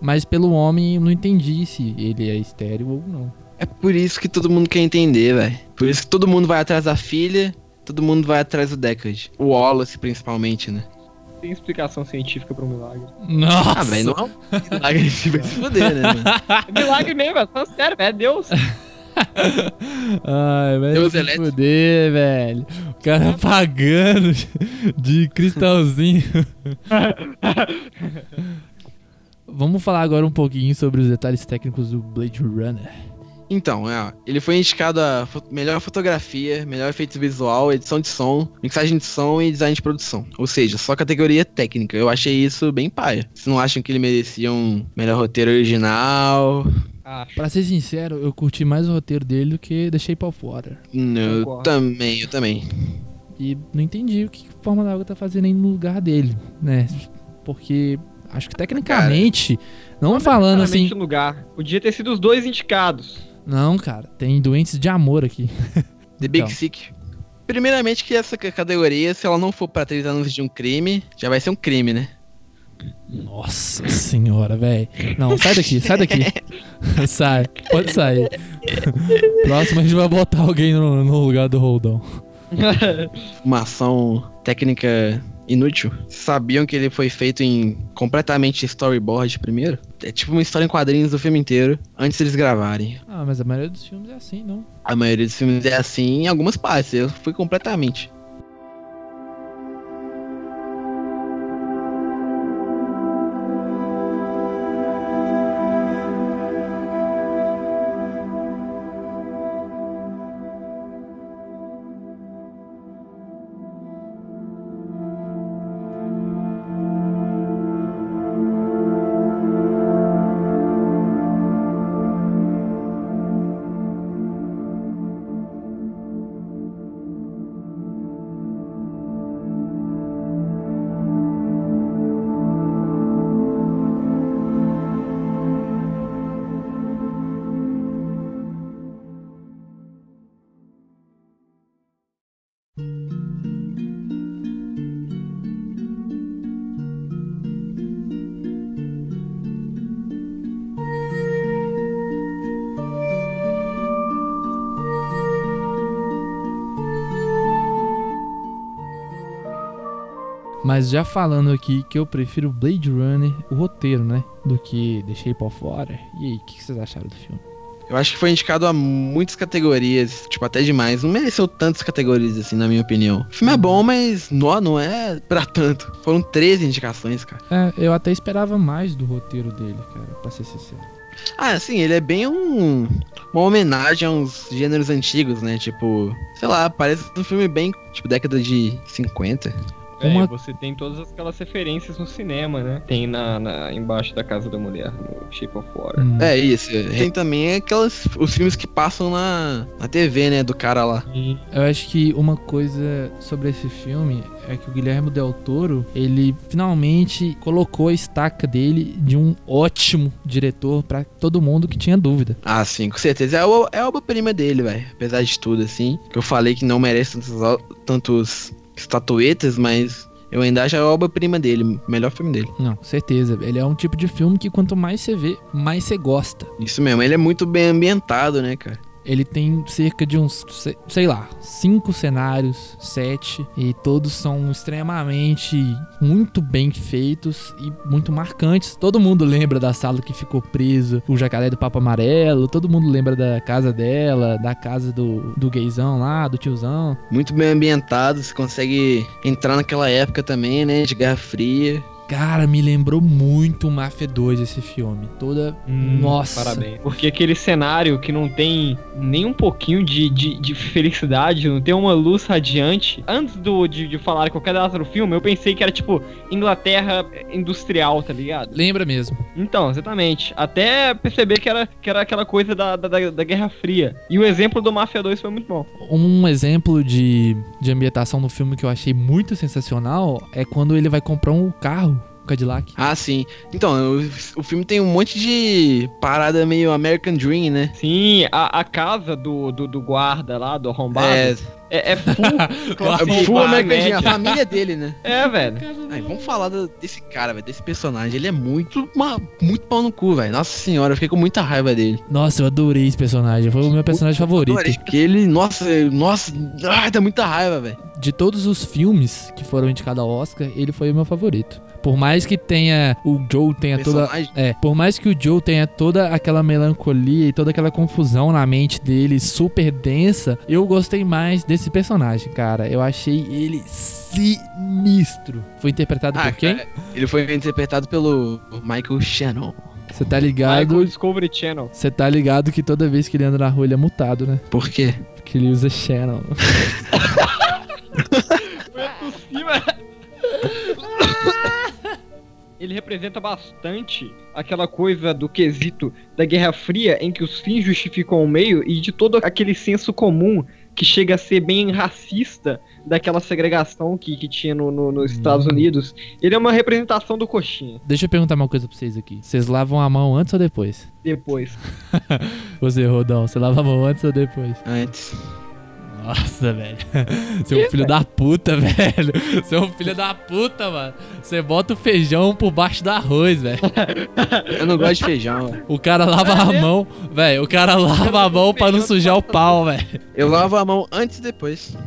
Speaker 3: Mas pelo homem eu não entendi se ele é estéreo ou não.
Speaker 4: É por isso que todo mundo quer entender, velho. Por isso que todo mundo vai atrás da filha, todo mundo vai atrás do Deckard. O Wallace, principalmente, né?
Speaker 5: Tem explicação científica pra um milagre.
Speaker 3: Nossa!
Speaker 4: Ah, velho, não é um milagre de vai se fuder, né, mano?
Speaker 5: É milagre mesmo, é falando sério, velho. É Deus.
Speaker 3: Ai, vai
Speaker 4: Deus
Speaker 3: se
Speaker 4: elétrico.
Speaker 3: fuder, velho. O cara pagando de cristalzinho. Vamos falar agora um pouquinho sobre os detalhes técnicos do Blade Runner.
Speaker 4: Então, é, ó, ele foi indicado a fo- melhor fotografia, melhor efeito visual, edição de som, mixagem de som e design de produção. Ou seja, só categoria técnica. Eu achei isso bem paia. Vocês não acham que ele merecia um melhor roteiro original?
Speaker 5: Acho.
Speaker 3: Pra ser sincero, eu curti mais o roteiro dele do que The Shape of Water.
Speaker 4: Não, eu
Speaker 5: Concordo.
Speaker 4: também, eu também.
Speaker 3: E não entendi o que a Forma da Água tá fazendo aí no lugar dele, né? Porque acho que tecnicamente, não falando assim.
Speaker 5: Lugar. Podia ter sido os dois indicados.
Speaker 3: Não, cara, tem doentes de amor aqui.
Speaker 4: The Big
Speaker 3: Então.
Speaker 4: Sick. Primeiramente que essa ca- categoria, se ela não for pra 30 anos de um crime, já vai ser um crime, né?
Speaker 3: Nossa senhora, velho. Não, sai daqui, sai daqui. sai, pode sair. Próximo a gente vai botar alguém no, no lugar do Roldão.
Speaker 4: Uma ação técnica inútil. Sabiam que ele foi feito em completamente storyboard primeiro? É tipo uma história em quadrinhos do filme inteiro, antes deles gravarem.
Speaker 3: Ah, mas a maioria dos filmes é assim, não?
Speaker 4: A maioria dos filmes é assim em algumas partes, eu fui completamente.
Speaker 3: Mas já falando aqui que eu prefiro Blade Runner, o roteiro, né? Do que The Shape of Water. E aí, o que que vocês acharam do filme?
Speaker 4: Eu acho que foi indicado a muitas categorias, tipo, até demais. Não mereceu tantas categorias, assim, na minha opinião. O filme é bom, mas não, não é pra tanto. Foram 13 indicações, cara.
Speaker 3: É, eu até esperava mais do roteiro dele, cara, pra ser sincero.
Speaker 4: Ah, assim, ele é bem um. Uma homenagem a uns gêneros antigos, né? Tipo, sei lá, parece um filme bem, tipo, década de 50.
Speaker 3: Uma-
Speaker 5: É, você tem todas aquelas referências no cinema, né? Tem na, na- embaixo da casa da mulher, no Shape of Water.
Speaker 3: Hum.
Speaker 4: É isso. Tem também aquelas. Os filmes que passam na, na TV, né? Do cara lá.
Speaker 3: Eu acho que uma coisa sobre esse filme é que o Guilherme Del Toro, ele finalmente colocou a estaca dele de um ótimo diretor pra todo mundo que tinha dúvida.
Speaker 4: Ah, sim, com certeza. É, o- é a obra-prima dele, velho. Apesar de tudo, assim. Que eu falei que não merece tantos, tantos estatuetas, mas eu ainda acho a obra-prima dele. Melhor filme dele.
Speaker 3: Não, certeza. Ele é um tipo de filme que quanto mais você vê, mais você gosta.
Speaker 4: Isso mesmo. Ele é muito bem ambientado, né, cara?
Speaker 3: Ele tem cerca de uns, se- sei lá, cinco cenários, sete, e todos são extremamente muito bem feitos e muito marcantes. Todo mundo lembra da sala que ficou preso, o jacaré do Papo Amarelo, todo mundo lembra da casa dela, da casa do, do gaysão lá, do tiozão.
Speaker 4: Muito bem ambientado. Você consegue entrar naquela época também, né? De Guerra Fria.
Speaker 3: Cara, me lembrou muito Máfia 2 esse filme. Toda. Nossa.
Speaker 5: Parabéns. Porque aquele cenário que não tem nem um pouquinho de, de, de felicidade, não tem uma luz radiante. Antes do, de, de falar qualquer data do filme, eu pensei que era tipo Inglaterra industrial, tá ligado?
Speaker 3: Lembra mesmo.
Speaker 5: Então, exatamente. Até perceber que era, que era aquela coisa da, da, da- da Guerra Fria. E o exemplo do Mafia 2 foi muito bom.
Speaker 3: Um exemplo de, de ambientação no filme que eu achei muito sensacional é quando ele vai comprar um carro Cadillac.
Speaker 4: Ah, sim. Então, o, o filme tem um monte de parada meio American Dream, né?
Speaker 5: Sim, a, a casa do, do, do guarda lá, do arrombado,
Speaker 4: É,
Speaker 5: é, é full
Speaker 4: é
Speaker 5: classe
Speaker 4: full American Dream, a família dele, né?
Speaker 5: É, velho.
Speaker 4: Ai, vamos falar do- desse cara, velho, desse personagem. Ele é muito, uma, muito pau no cu, velho. Nossa senhora, eu fiquei com muita raiva dele.
Speaker 3: Nossa, eu adorei esse personagem. Foi o meu personagem favorito.
Speaker 4: Adorei, Porque ele, nossa, nossa, ai, dá muita raiva, velho.
Speaker 3: De todos os filmes que foram indicados ao Oscar, ele foi o meu favorito. Por mais que tenha. O Joe tenha toda.
Speaker 4: Personagem.
Speaker 3: É, por mais que o Joe tenha toda aquela melancolia e toda aquela confusão na mente dele, super densa, eu gostei mais desse personagem, cara. Eu achei ele sinistro. Foi interpretado
Speaker 4: Ah,
Speaker 3: por quem?
Speaker 4: cara, ele foi interpretado pelo Michael Shannon.
Speaker 3: Você tá ligado?
Speaker 5: Michael Discovery Channel.
Speaker 3: Você tá ligado que toda vez que ele anda na rua ele é mutado, né?
Speaker 4: Por quê?
Speaker 3: Porque ele usa Channel.
Speaker 5: Ele representa bastante aquela coisa do quesito da Guerra Fria, em que os fins justificam o meio, e de todo aquele senso comum que chega a ser bem racista daquela segregação que, que tinha no, no- nos Estados Unidos. Ele é uma representação do coxinha.
Speaker 3: Deixa eu perguntar uma coisa pra vocês aqui. Vocês lavam a mão antes ou depois?
Speaker 5: Depois.
Speaker 3: Você, Rodão, você lava a mão antes ou depois?
Speaker 4: Antes.
Speaker 3: Nossa, velho. Você é um filho da puta, velho. Você é um filho da puta, mano. Você bota o feijão por baixo do arroz, velho.
Speaker 4: Eu não gosto de feijão, velho.
Speaker 3: O cara lava a mão, velho. O cara lava a mão pra não sujar o pau, velho.
Speaker 4: Eu lavo a mão antes e depois.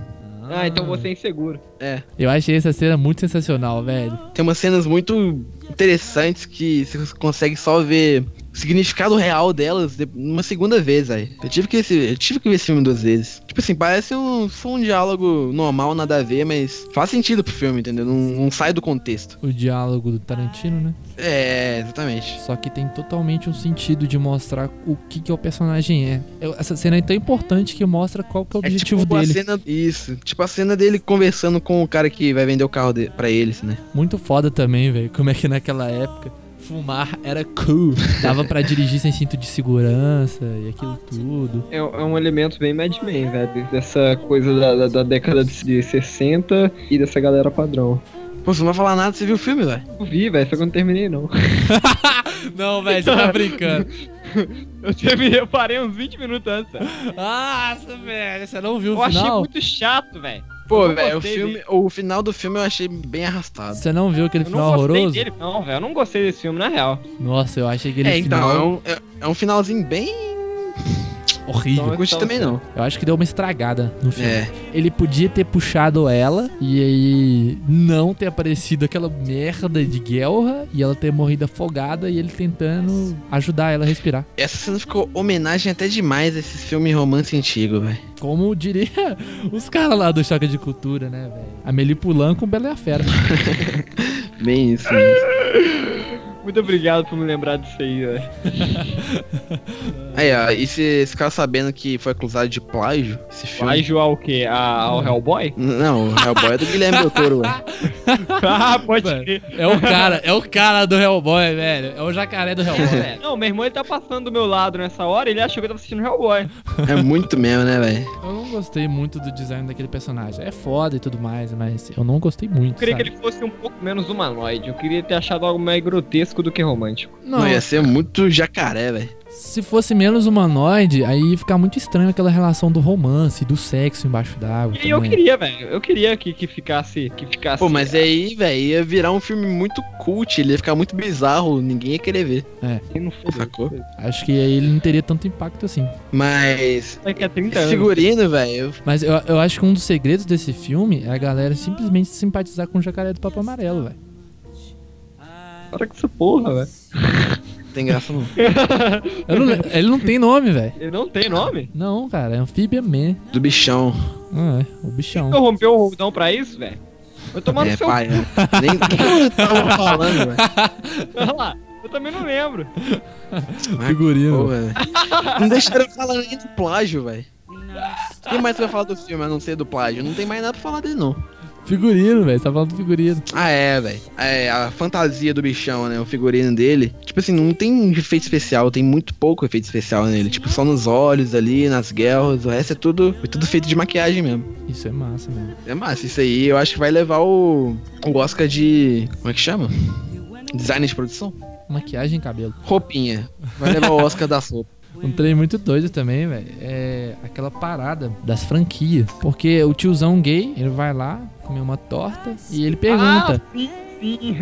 Speaker 5: Ah, então você é inseguro.
Speaker 4: É.
Speaker 3: Eu achei essa cena muito sensacional, velho.
Speaker 4: Tem umas cenas muito interessantes que você consegue só ver significado real delas de- uma segunda vez, aí. Eu tive que esse, eu tive que ver esse filme duas vezes. Tipo assim, parece um, só um diálogo normal, nada a ver, mas faz sentido pro filme, entendeu? Não, não sai do contexto.
Speaker 3: O diálogo do Tarantino, né?
Speaker 4: É, exatamente.
Speaker 3: Só que tem totalmente um sentido de mostrar o que, que o personagem é. Essa cena é tão importante que mostra qual que é o
Speaker 4: É
Speaker 3: objetivo
Speaker 4: tipo
Speaker 3: dele.
Speaker 4: cena. Isso. Tipo a cena dele conversando com o cara que vai vender o carro de, pra eles, né?
Speaker 3: Muito foda também, velho. Como é que naquela época fumar era cool. Dava pra dirigir sem cinto de segurança e aquilo tudo.
Speaker 5: É, é um elemento bem Mad Men, velho. Dessa coisa da, da- da década de de 60 e dessa galera padrão.
Speaker 4: Pô, você não vai falar nada, você viu o filme, velho?
Speaker 5: Eu vi, velho, só que eu não terminei, não.
Speaker 3: Não, velho, você tá brincando.
Speaker 5: Eu terminei, eu parei uns 20 minutos antes.
Speaker 3: Nossa, velho, você não viu o
Speaker 5: Eu achei
Speaker 3: final?
Speaker 5: muito chato, velho.
Speaker 4: Pô,
Speaker 5: Eu
Speaker 4: velho, o filme. O final do filme eu achei bem arrastado.
Speaker 3: Você não viu aquele
Speaker 5: Eu
Speaker 3: final
Speaker 5: não gostei
Speaker 3: horroroso?
Speaker 5: dele, não, velho. Eu não gostei desse filme, na real.
Speaker 3: Nossa, eu achei aquele
Speaker 4: É, então,
Speaker 3: final
Speaker 4: é um, é, é um finalzinho bem.
Speaker 3: Horrível.
Speaker 4: Não curti também não.
Speaker 3: Eu acho que deu uma estragada no filme.
Speaker 4: É.
Speaker 3: Ele podia ter puxado ela e aí não ter aparecido aquela merda de guerra e ela ter morrido afogada e ele tentando ajudar ela a respirar.
Speaker 4: Essa cena ficou homenagem até demais a esses filmes romance antigo, velho.
Speaker 3: Como diria os caras lá do Choque de Cultura, né, velho? Amelie Poulain com Bela e a Fera.
Speaker 4: Bem isso. mesmo.
Speaker 5: Muito obrigado por me lembrar disso aí, velho.
Speaker 4: Aí, ó, e você ficar sabendo que foi acusado de plágio, esse filme?
Speaker 5: Plágio ao quê? A- ao Hellboy?
Speaker 4: Não, o Hellboy é do Guilherme Del Toro, velho.
Speaker 5: ah, pode
Speaker 3: Mano,
Speaker 5: crer.
Speaker 3: É o cara, é o cara do Hellboy, velho. É o jacaré do Hellboy.
Speaker 5: É, Não, meu irmão ele tá passando do meu lado nessa hora e ele achou que eu tava assistindo Hellboy.
Speaker 4: É muito mesmo, né, velho?
Speaker 3: Eu não gostei muito do design daquele personagem. É foda e tudo mais, mas eu não gostei muito.
Speaker 5: Eu queria
Speaker 3: sabe?
Speaker 5: que ele fosse um pouco menos humanoide. Eu queria ter achado algo mais grotesco do que romântico.
Speaker 3: Não,
Speaker 4: Não, ia ser muito jacaré, velho.
Speaker 3: se fosse menos humanoide, aí ia ficar muito estranho aquela relação do romance, do sexo embaixo d'água.
Speaker 5: E eu
Speaker 3: também.
Speaker 5: queria, velho. Eu queria que, que ficasse. Que ficasse.
Speaker 4: Pô, mas aí, velho, ia virar um filme muito cult, ele ia ficar muito bizarro, ninguém ia querer ver,
Speaker 5: E não foi.
Speaker 4: sacou?
Speaker 3: Acho que aí ele não teria tanto impacto assim.
Speaker 4: Mas.
Speaker 5: Daqui a 30
Speaker 4: Esse
Speaker 5: anos.
Speaker 4: figurino, velho, eu-
Speaker 3: Mas eu, eu acho que um dos segredos desse filme é a galera simplesmente simpatizar com o jacaré do Papo Amarelo, velho.
Speaker 5: Para com essa porra, velho.
Speaker 4: não tem graça não.
Speaker 3: Eu não le- Ele não tem nome, velho.
Speaker 5: Ele não tem nome?
Speaker 3: Não, cara, é Amphibia Man.
Speaker 4: Do bichão.
Speaker 3: Ah, é, o bichão.
Speaker 5: Eu rompi o roldão pra isso, velho? Eu tomar no
Speaker 4: é,
Speaker 5: seu.
Speaker 4: pai, né? Nem o que eu tava falando, velho.
Speaker 5: Olha lá. Eu também não lembro.
Speaker 3: Figurino.
Speaker 4: Pô, velho. Não deixaram eu falar nem do plágio, velho. O que mais você vai falar do filme a não ser do plágio? Não tem mais nada pra falar dele, não.
Speaker 3: Figurino, velho. Você tá falando do figurino.
Speaker 4: Ah, é, velho. É, a fantasia do bichão, né? O figurino dele. Tipo assim, não tem efeito especial, tem muito pouco efeito especial nele. Tipo, só nos olhos ali, nas guerras. O resto é tudo, é tudo feito de maquiagem mesmo.
Speaker 3: Isso é massa, mesmo.
Speaker 4: É massa, isso aí eu acho que vai levar o, o Oscar de. Como é que chama? Design de produção?
Speaker 3: Maquiagem e cabelo.
Speaker 4: Roupinha. Vai levar o Oscar da sopa.
Speaker 3: Um trem muito doido também, velho. É aquela parada das franquias. Porque o tiozão gay, ele vai lá comer uma torta e ele pergunta.
Speaker 5: Ah, sim, sim.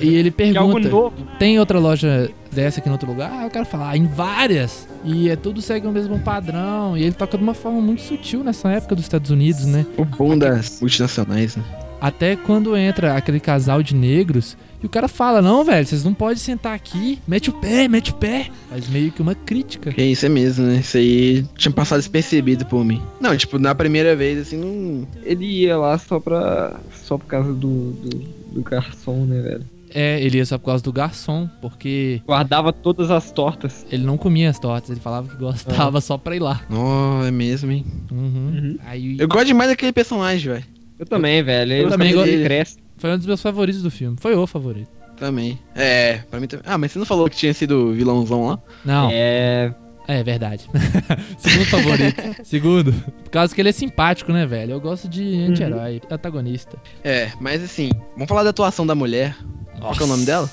Speaker 3: e ele
Speaker 5: Que é algo
Speaker 3: pergunta:
Speaker 5: novo.
Speaker 3: tem outra loja dessa aqui em outro lugar? Ah, eu quero falar, em várias. E é tudo segue o mesmo padrão. E ele toca de uma forma muito sutil nessa época dos Estados Unidos, né?
Speaker 4: O bom das multinacionais, né?
Speaker 3: Até quando entra aquele casal de negros e o cara fala: Não, velho, vocês não podem sentar aqui, mete o pé, mete o pé. Faz meio que uma crítica.
Speaker 4: Que isso é mesmo, né? Isso aí tinha passado despercebido por mim. Não, tipo, na primeira vez, assim, não.
Speaker 5: Ele ia lá só pra. só por causa do, do, do garçom, né, velho?
Speaker 3: É, ele ia só por causa do garçom, porque
Speaker 5: Guardava todas as tortas.
Speaker 3: ele não comia as tortas, ele falava que gostava só pra ir lá.
Speaker 4: Oh, é mesmo, hein?
Speaker 3: Uhum.
Speaker 5: Uhum.
Speaker 3: Aí
Speaker 4: Eu gosto demais daquele personagem, velho.
Speaker 5: Eu também, velho.
Speaker 3: Eu
Speaker 5: Ele
Speaker 3: também
Speaker 5: ele
Speaker 4: gosto-
Speaker 5: cresce.
Speaker 3: Foi um dos meus favoritos do filme. Foi o favorito.
Speaker 4: Também. É, pra mim também. Ah, mas você não falou que tinha sido vilãozão lá?
Speaker 3: Não, é,
Speaker 5: É.
Speaker 3: verdade. Segundo favorito. Segundo. Por causa que ele é simpático, né, velho? Eu gosto de anti-herói, antagonista.
Speaker 4: É, mas assim, vamos falar da atuação da mulher. Qual que é o nome dela?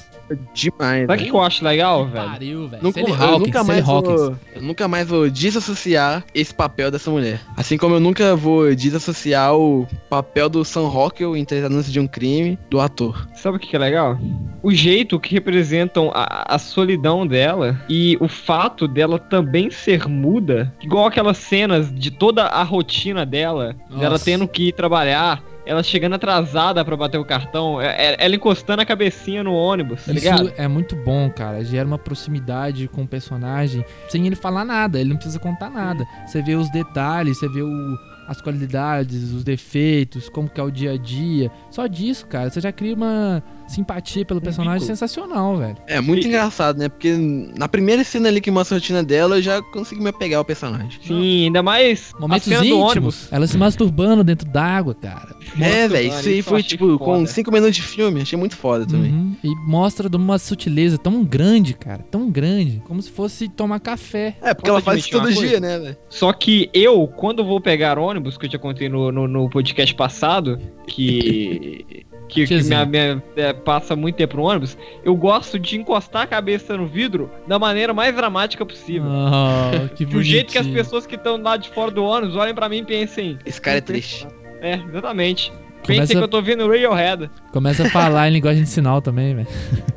Speaker 4: Demais.
Speaker 5: Sabe o que
Speaker 4: né?
Speaker 5: eu acho legal, velho?
Speaker 3: Pariu, velho.
Speaker 4: Nunca,
Speaker 3: Sally
Speaker 4: eu
Speaker 3: Hawkins,
Speaker 4: nunca mais
Speaker 3: Hawkins.
Speaker 4: vou, eu nunca mais vou desassociar esse papel dessa mulher. Assim como eu nunca vou desassociar o papel do Sam Rockwell em Três Anúncios de um Crime do ator.
Speaker 5: Sabe o que é legal? O jeito que representam a, a solidão dela e o fato dela também ser muda, igual aquelas cenas de toda a rotina dela, dela
Speaker 3: Nossa.
Speaker 5: tendo que ir trabalhar, ela chegando atrasada pra bater o cartão, é- é- ela encostando a cabecinha no ônibus, tá ligado?
Speaker 3: Isso é muito bom, cara. Gera uma proximidade com o personagem sem ele falar nada, ele não precisa contar nada. Você vê os detalhes, você vê o- as qualidades, os defeitos, como que é o dia a dia. Só disso, cara, você já cria uma simpatia pelo personagem
Speaker 5: vínculo.
Speaker 3: sensacional, velho.
Speaker 4: É muito
Speaker 5: E-
Speaker 4: engraçado, né? Porque na primeira cena ali que mostra a rotina dela, eu já consegui me apegar ao personagem.
Speaker 5: Sim, ainda mais
Speaker 3: Momentos íntimos.
Speaker 5: ônibus.
Speaker 3: Ela se masturbando dentro d'água, cara.
Speaker 4: É, velho, isso aí foi tipo com
Speaker 5: foda.
Speaker 4: 5 minutos de filme, achei muito foda também.
Speaker 3: Uhum. E mostra de uma sutileza tão grande, cara. Tão grande. Como se fosse tomar café.
Speaker 4: É, porque
Speaker 5: Posso
Speaker 4: ela faz isso todo dia, né, velho?
Speaker 5: Só que eu, quando vou pegar ônibus, que eu já contei no, no, no podcast passado, que. Que, que minha, minha- é, passa muito tempo no ônibus, eu gosto de encostar a cabeça no vidro da maneira mais dramática possível.
Speaker 3: Oh, que
Speaker 5: Do jeito que as pessoas que estão lá de fora do ônibus olhem pra mim e pensem.
Speaker 4: Esse cara é triste.
Speaker 5: É, exatamente.
Speaker 3: Começa-
Speaker 5: Pensem que eu tô vendo Radiohead.
Speaker 3: Começa a falar em linguagem de sinal também, velho.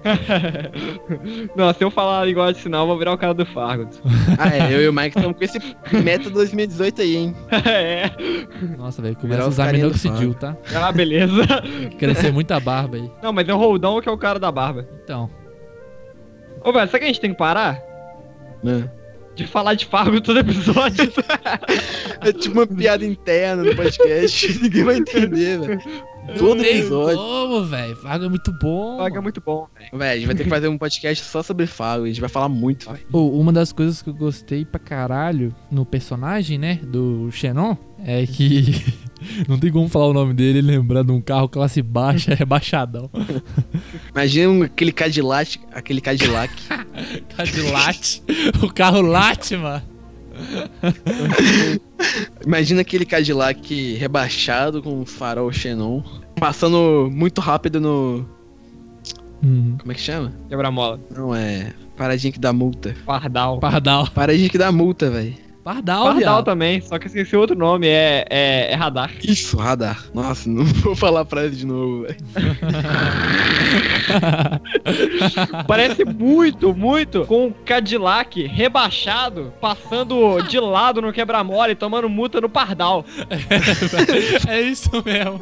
Speaker 5: Não, se eu falar linguagem de sinal, eu vou virar o cara do Fargo.
Speaker 4: Ah, é, eu e o Mike estamos com esse meta 2018 aí, hein?
Speaker 5: é.
Speaker 3: Nossa, velho, começa a usar minoxidil, tá?
Speaker 5: Ah, beleza.
Speaker 3: Crescer muita barba aí.
Speaker 5: Não, mas é o Roldão que é o cara da barba.
Speaker 3: Então,
Speaker 5: Ô, velho, sabe que a gente tem que parar?
Speaker 4: Né?
Speaker 5: De falar de Fargo todo episódio.
Speaker 4: É tipo uma piada interna no podcast, ninguém vai entender, velho. Todo
Speaker 3: não
Speaker 4: episódio.
Speaker 3: como, velho. Fargo é muito bom.
Speaker 5: Fargo é muito bom, velho.
Speaker 4: Velho, a gente vai ter que fazer um podcast só sobre Fago, a gente vai falar muito, velho.
Speaker 3: Ô, uma das coisas que eu gostei pra caralho no personagem, né, do Xenon, é que não tem como falar o nome dele e lembrar de um carro classe baixa, rebaixadão.
Speaker 4: Imagina aquele Cadillac, aquele Cadillac.
Speaker 3: Cadillac. o carro late, mano.
Speaker 4: Imagina aquele Cadillac rebaixado com farol Xenon, passando muito rápido no.
Speaker 3: Hum,
Speaker 4: Como é que chama?
Speaker 5: Quebra-mola.
Speaker 4: Não, é. Paradinha que dá multa.
Speaker 5: Pardal.
Speaker 3: Pardal.
Speaker 4: Paradinha que dá multa, velho.
Speaker 3: Pardal,
Speaker 5: Pardal
Speaker 3: viado.
Speaker 5: também, só que esqueci outro nome, é, é, é radar.
Speaker 4: Isso, radar. Nossa, não vou falar pra ele de novo, velho.
Speaker 5: Parece muito, muito com o Cadillac rebaixado, passando de lado no quebra-mola e tomando multa no Pardal.
Speaker 3: é isso mesmo.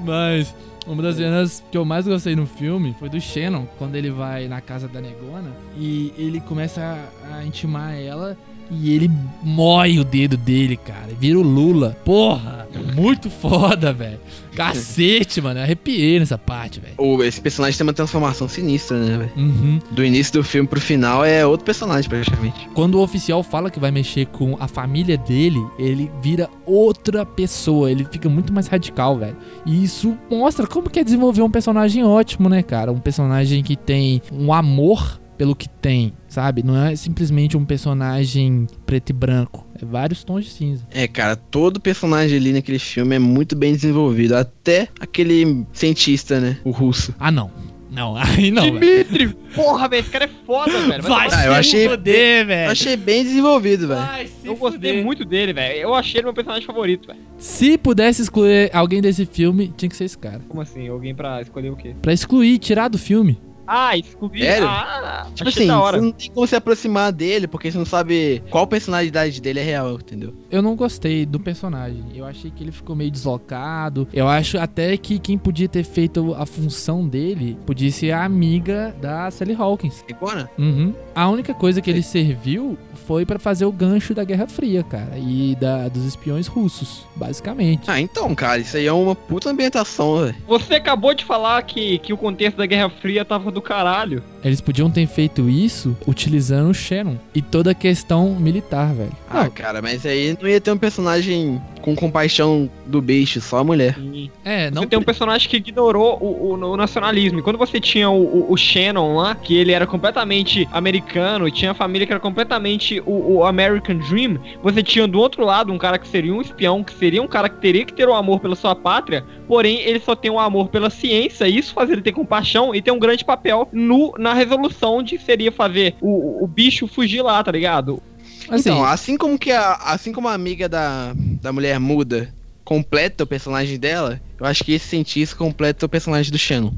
Speaker 3: Mas uma das cenas que eu mais gostei no filme foi do Shannon, quando ele vai na casa da Negona e ele começa a, a intimar ela e ele mói o dedo dele, cara. Vira o Lula. Porra! Muito foda, velho. Cacete, mano. Eu arrepiei nessa parte, velho.
Speaker 4: Esse personagem tem uma transformação sinistra, né, velho?
Speaker 3: Uhum.
Speaker 4: Do início do filme pro final é outro personagem, praticamente.
Speaker 3: Quando o oficial fala que vai mexer com a família dele, ele vira outra pessoa. Ele fica muito mais radical, velho. E isso mostra como que é desenvolver um personagem ótimo, né, cara? Um personagem que tem um amor pelo que tem, sabe? Não é simplesmente um personagem preto e branco. É vários tons de cinza.
Speaker 4: É, cara, todo personagem ali naquele filme é muito bem desenvolvido. Até aquele cientista, né? O russo.
Speaker 3: Ah, não. Não, aí não, velho.
Speaker 5: Dimitri! Porra, velho, esse cara é foda, velho.
Speaker 3: Vai
Speaker 5: tomar
Speaker 4: Ah, eu
Speaker 3: se
Speaker 4: achei-
Speaker 3: fuder,
Speaker 4: Eu
Speaker 3: velho.
Speaker 4: achei bem desenvolvido, velho.
Speaker 3: Vai
Speaker 5: Eu gostei
Speaker 3: fuder.
Speaker 5: muito dele, velho. Eu achei ele meu personagem favorito, velho.
Speaker 3: Se pudesse excluir alguém desse filme, tinha que ser esse cara.
Speaker 5: Como assim? Alguém pra escolher o quê?
Speaker 3: Pra excluir, tirar do filme.
Speaker 5: Ah, Scooby.
Speaker 4: Sério?
Speaker 5: Ah,
Speaker 4: Tipo
Speaker 5: achei
Speaker 4: assim,
Speaker 5: da
Speaker 4: você não tem como se aproximar dele, porque você não sabe qual personalidade dele é real, entendeu?
Speaker 3: Eu não gostei do personagem. Eu achei que ele ficou meio deslocado. Eu acho até que quem podia ter feito a função dele podia ser a amiga da Sally Hawkins.
Speaker 4: Iguana?
Speaker 3: Uhum. A única coisa que ele serviu foi pra fazer o gancho da Guerra Fria, cara, e da, dos espiões russos, basicamente.
Speaker 4: Ah, então, cara, isso aí é uma puta ambientação, velho.
Speaker 5: Você acabou de falar que, que o contexto da Guerra Fria tava do caralho.
Speaker 3: Eles podiam ter feito isso utilizando o Shannon e toda a questão militar, velho.
Speaker 4: Ah, cara, mas aí não ia ter um personagem com compaixão do bicho, só a mulher.
Speaker 3: É, não
Speaker 5: Você tem um personagem que ignorou o, o- o nacionalismo. E quando você tinha o, o- o Shannon lá, que ele era completamente americano, e tinha a família que era completamente o, o American Dream, você tinha do outro lado um cara que seria um espião, que seria um cara que teria que ter o amor pela sua pátria, porém ele só tem o amor pela ciência, e isso faz ele ter compaixão e ter um grande papel no, na resolução de seria fazer o, o bicho fugir lá, tá ligado?
Speaker 3: Assim,
Speaker 4: Então, assim como que a, assim como a amiga da, da mulher muda completa o personagem dela, eu acho que esse cientista completa o personagem do Shannon.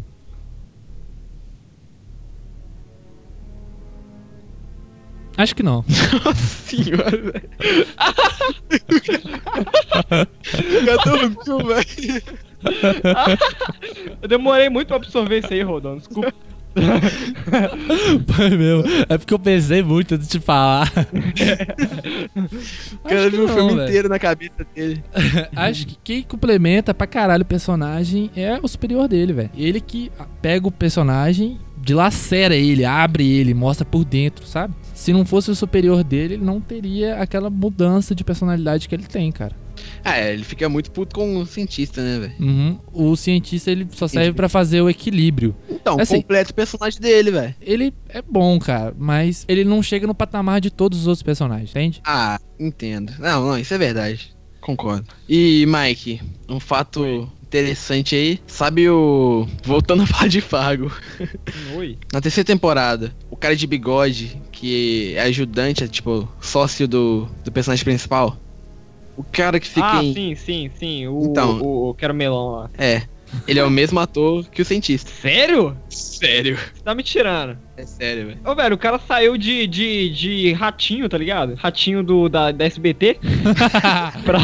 Speaker 3: acho que não.
Speaker 4: Senhora, velho.
Speaker 5: Eu demorei muito pra absorver isso aí, Rodão. Desculpa.
Speaker 3: Foi meu. É porque eu pensei muito antes de falar.
Speaker 4: O cara viu o filme
Speaker 3: velho.
Speaker 4: inteiro na cabeça dele.
Speaker 3: Acho que quem complementa pra caralho o personagem é o superior dele, velho. Ele que pega o personagem, dilacera ele, abre ele, mostra por dentro, sabe? Se não fosse o superior dele, ele não teria aquela mudança de personalidade que ele tem, cara.
Speaker 4: É, ele fica muito puto com o cientista, né, velho?
Speaker 3: Uhum. O cientista ele só serve pra fazer o equilíbrio.
Speaker 4: Então,
Speaker 3: Assim-
Speaker 4: completa o personagem dele, velho.
Speaker 3: Ele é bom, cara, mas ele não chega no patamar de todos os outros personagens, entende?
Speaker 4: Ah, entendo. Não, não, isso é verdade. Concordo. E, Mike, um fato interessante aí. Sabe o. Voltando a falar de Fargo.
Speaker 5: Oi.
Speaker 4: Na terceira temporada, o cara de bigode, que é ajudante, é tipo, sócio do, do personagem principal. O cara que fica
Speaker 5: Ah,
Speaker 4: em.
Speaker 5: sim, sim, sim. O,
Speaker 4: Então.
Speaker 5: o, o Quero Melão lá.
Speaker 4: É. Ele é o mesmo ator que o cientista.
Speaker 5: Sério?
Speaker 4: Sério.
Speaker 5: Você tá me tirando.
Speaker 4: É sério, velho.
Speaker 5: Ô, velho, o cara saiu de, de, de ratinho, tá ligado? Ratinho do, da, da SBT pra.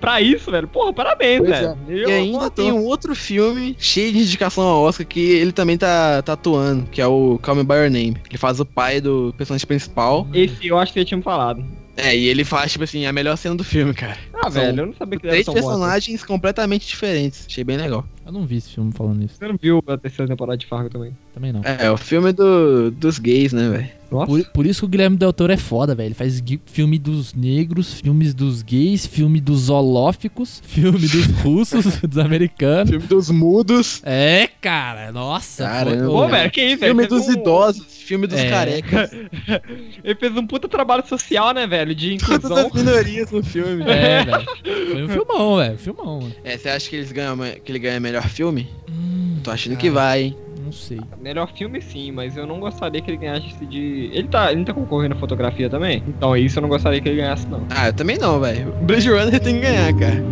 Speaker 5: pra isso, velho. Porra, parabéns,
Speaker 4: Pois
Speaker 5: velho.
Speaker 4: é.
Speaker 5: Eu
Speaker 4: E ainda
Speaker 5: ator.
Speaker 4: tem um outro filme cheio de indicação ao Oscar que ele também tá, tá atuando, que é o Call Me By Your Name. Ele faz o pai do personagem principal.
Speaker 5: Esse eu acho que você tinha me falado.
Speaker 4: É, e ele faz, tipo assim, a melhor cena do filme, cara.
Speaker 5: Ah,
Speaker 4: São
Speaker 5: velho, eu não sabia que ele era
Speaker 4: Três
Speaker 5: ator.
Speaker 4: personagens completamente diferentes. Achei bem legal.
Speaker 3: Eu não vi esse filme falando isso.
Speaker 5: Você não viu a terceira temporada de Fargo também?
Speaker 3: Também não.
Speaker 4: É, o filme do, dos gays, né, velho?
Speaker 5: Nossa.
Speaker 3: Por, por isso que o Guilherme Del Toro é foda, velho. Ele faz filme dos negros, filmes dos gays, filme dos holóficos, filme dos russos, dos americanos.
Speaker 4: Filme dos mudos.
Speaker 3: É, cara, nossa.
Speaker 4: Caramba.
Speaker 5: Pô, velho, que isso?
Speaker 4: Filme dos
Speaker 5: um-
Speaker 4: idosos. Filme dos
Speaker 3: É.
Speaker 4: carecas.
Speaker 5: Ele fez um puta trabalho social, né, velho? De
Speaker 4: Todas
Speaker 5: inclusão.
Speaker 4: as minorias no filme.
Speaker 3: É, velho. Foi um filmão, velho. Filmão, mano.
Speaker 4: É, você acha que eles ganham, que ele ganha melhor filme?
Speaker 3: Hum,
Speaker 4: Tô achando
Speaker 3: cara,
Speaker 4: que vai, hein?
Speaker 3: Não sei.
Speaker 5: Melhor filme sim, mas eu não gostaria que ele ganhasse de. Ele tá, ele tá concorrendo a fotografia também? Então isso eu não gostaria que ele ganhasse, não.
Speaker 4: Ah, eu também não, velho. Blade Runner tem que ganhar, cara.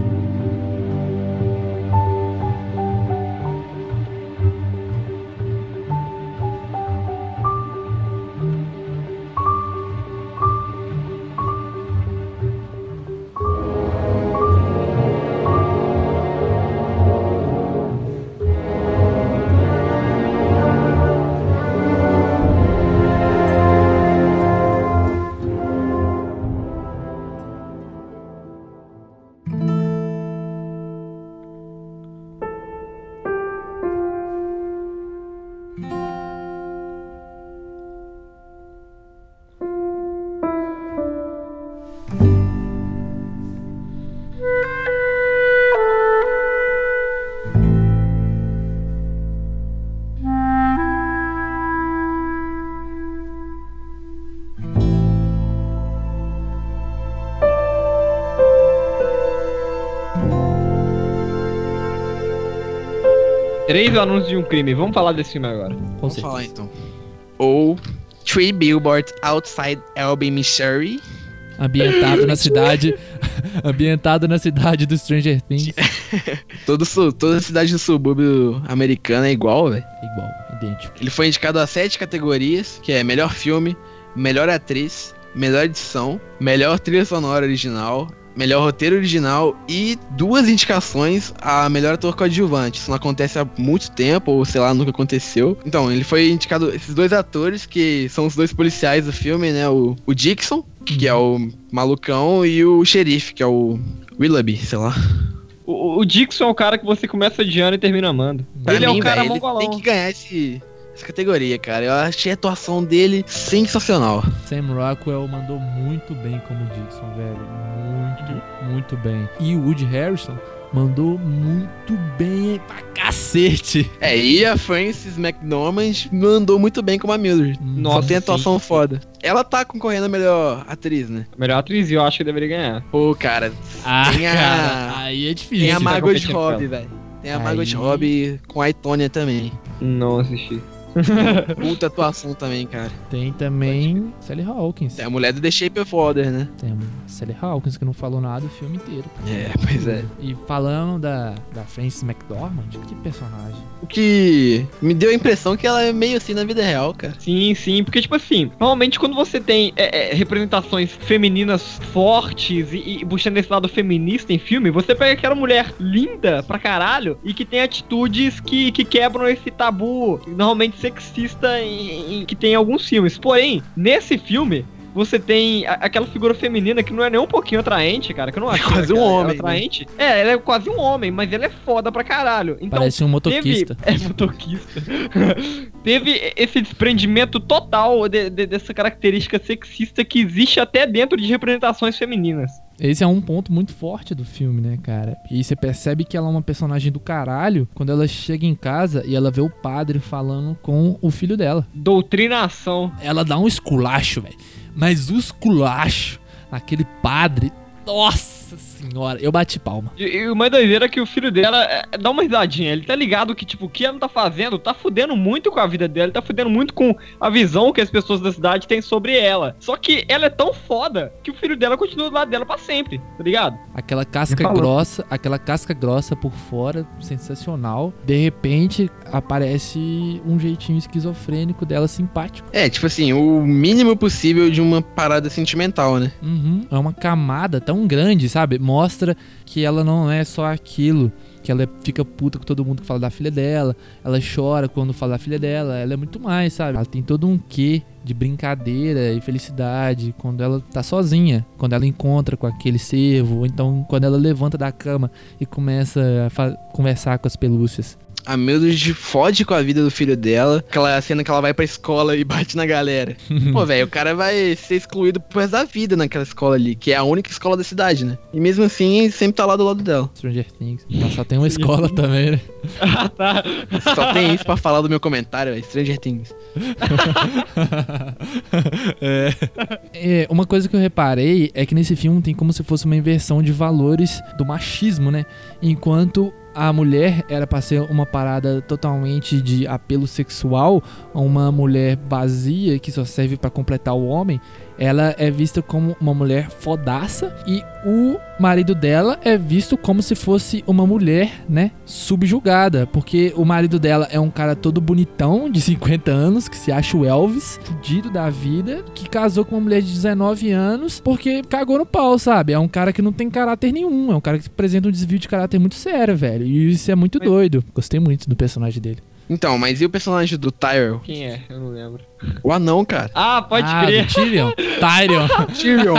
Speaker 5: Três anúncios de um crime. Vamos falar desse filme agora.
Speaker 3: Com
Speaker 4: Vamos
Speaker 3: certeza.
Speaker 4: falar então. Ou Three Billboards Outside Albany, Missouri.
Speaker 3: Ambientado na cidade. ambientado na cidade do Stranger Things.
Speaker 4: Todo, toda cidade do subúrbio americano é igual, velho.
Speaker 3: Igual, idêntico.
Speaker 4: Ele foi indicado a sete categorias, que é melhor filme, melhor atriz, melhor edição, melhor trilha sonora original, melhor roteiro original e duas indicações a melhor ator coadjuvante. Isso não acontece há muito tempo, ou sei lá, nunca aconteceu. Então, ele foi indicado, esses dois atores, que são os dois policiais do filme, né? O, o Dixon, que é o malucão, e o xerife, que é o Willoughby, sei lá.
Speaker 5: O, o Dixon é o cara que você começa odiando e termina amando.
Speaker 4: Pra
Speaker 5: ele é
Speaker 4: mim,
Speaker 5: um cara
Speaker 4: velho,
Speaker 5: mongolão.
Speaker 4: Ele tem que ganhar esse, essa categoria, cara. Eu achei a atuação dele sensacional.
Speaker 3: Sam Rockwell mandou muito bem como Dixon, velho. Muito, muito bem. E o Woody Harrison mandou muito bem pra cacete.
Speaker 4: É, e a Frances McDormand mandou muito bem como a Mildred.
Speaker 5: Nossa,
Speaker 4: Só tem atuação foda. Ela tá concorrendo a melhor atriz, né?
Speaker 5: Melhor atriz, eu acho que deveria ganhar.
Speaker 4: Pô, cara,
Speaker 3: Ah,
Speaker 4: Tem a-
Speaker 3: cara, aí é difícil.
Speaker 4: tem a Margot Robbie, velho. Tem a
Speaker 3: Aí-
Speaker 4: Margot Robbie com a Itônia também.
Speaker 5: Não assisti.
Speaker 4: Puta atuação também, cara.
Speaker 3: Tem também Sally Hawkins.
Speaker 4: É a mulher do The Shape of Water, né?
Speaker 3: Tem a Sally Hawkins que não falou nada o filme inteiro.
Speaker 4: É, pois é.
Speaker 3: E falando da, da Frances McDormand, que personagem.
Speaker 4: O que me deu a impressão que ela é meio assim na vida real, cara.
Speaker 5: Sim, sim, porque, tipo assim, normalmente quando você tem é, é, representações femininas fortes e, e puxando esse lado feminista em filme, você pega aquela mulher linda pra caralho e que tem atitudes que, que quebram esse tabu normalmente sexista em, em- que tem em alguns filmes. Porém, nesse filme. Você tem a- aquela figura feminina que não é nem um pouquinho atraente, cara. Que eu não acho
Speaker 4: quase
Speaker 5: ela-
Speaker 4: um
Speaker 5: ela
Speaker 4: homem, né?
Speaker 5: atraente. É, ela é quase um homem, mas ela é foda pra caralho. Então,
Speaker 3: Parece um motoquista.
Speaker 5: Teve, é motoquista. Teve esse desprendimento total de- de- dessa característica sexista que existe até dentro de representações femininas.
Speaker 3: Esse é um ponto muito forte do filme, né, cara? E você percebe que ela é uma personagem do caralho quando ela chega em casa e ela vê o padre falando com o filho dela.
Speaker 5: Doutrinação.
Speaker 3: Ela dá um esculacho, velho. Mas o esculacho, aquele padre. Nossa senhora, eu bati palma.
Speaker 5: E, e uma doideira é que o filho dela é, dá uma risadinha. Ele tá ligado que, tipo, o que ela tá fazendo tá fudendo muito com a vida dela, tá fudendo muito com a visão que as pessoas da cidade têm sobre ela. Só que ela é tão foda que o filho dela continua do lado dela pra sempre, tá ligado?
Speaker 3: Aquela casca grossa, aquela casca grossa por fora, sensacional. De repente aparece um jeitinho esquizofrênico dela simpático.
Speaker 4: É, tipo assim, o mínimo possível de uma parada sentimental, né?
Speaker 3: Uhum, é uma camada tão grande, sabe? Mostra que ela não é só aquilo. Que ela fica puta com todo mundo que fala da filha dela. Ela chora quando fala da filha dela. Ela é muito mais, sabe? Ela tem todo um quê de brincadeira e felicidade quando ela tá sozinha. Quando ela encontra com aquele servo. Ou então quando ela levanta da cama e começa a conversar com as pelúcias.
Speaker 4: A Mildred fode com a vida do filho dela. Aquela cena que ela vai pra escola e bate na galera. Pô, velho, o cara vai ser excluído pro resto da vida naquela escola ali, que é a única escola da cidade, né? E mesmo assim, sempre tá lá do lado dela.
Speaker 3: Stranger Things. Ela só tem uma escola também, né?
Speaker 5: Ah, tá.
Speaker 4: Só tem isso pra falar do meu comentário, velho. Stranger Things.
Speaker 3: É, uma coisa que eu reparei é que nesse filme tem como se fosse uma inversão de valores do machismo, né? Enquanto a mulher era pra ser uma parada totalmente de apelo sexual, uma mulher vazia que só serve pra completar o homem, ela é vista como uma mulher fodaça e o marido dela é visto como se fosse uma mulher, né, subjugada, porque o marido dela é um cara todo bonitão, de 50 anos, que se acha o Elvis, fudido da vida, que casou com uma mulher de 19 anos porque cagou no pau, sabe? É um cara que não tem caráter nenhum, é um cara que apresenta um desvio de caráter muito sério, velho. E isso é muito doido. Gostei muito do personagem dele.
Speaker 4: Então, mas e o personagem do Tyrell?
Speaker 5: Quem é? Eu não lembro.
Speaker 4: O anão, cara.
Speaker 5: Ah, pode
Speaker 3: ah,
Speaker 5: crer.
Speaker 3: Tyrion. Tyrion.
Speaker 4: Tyrion.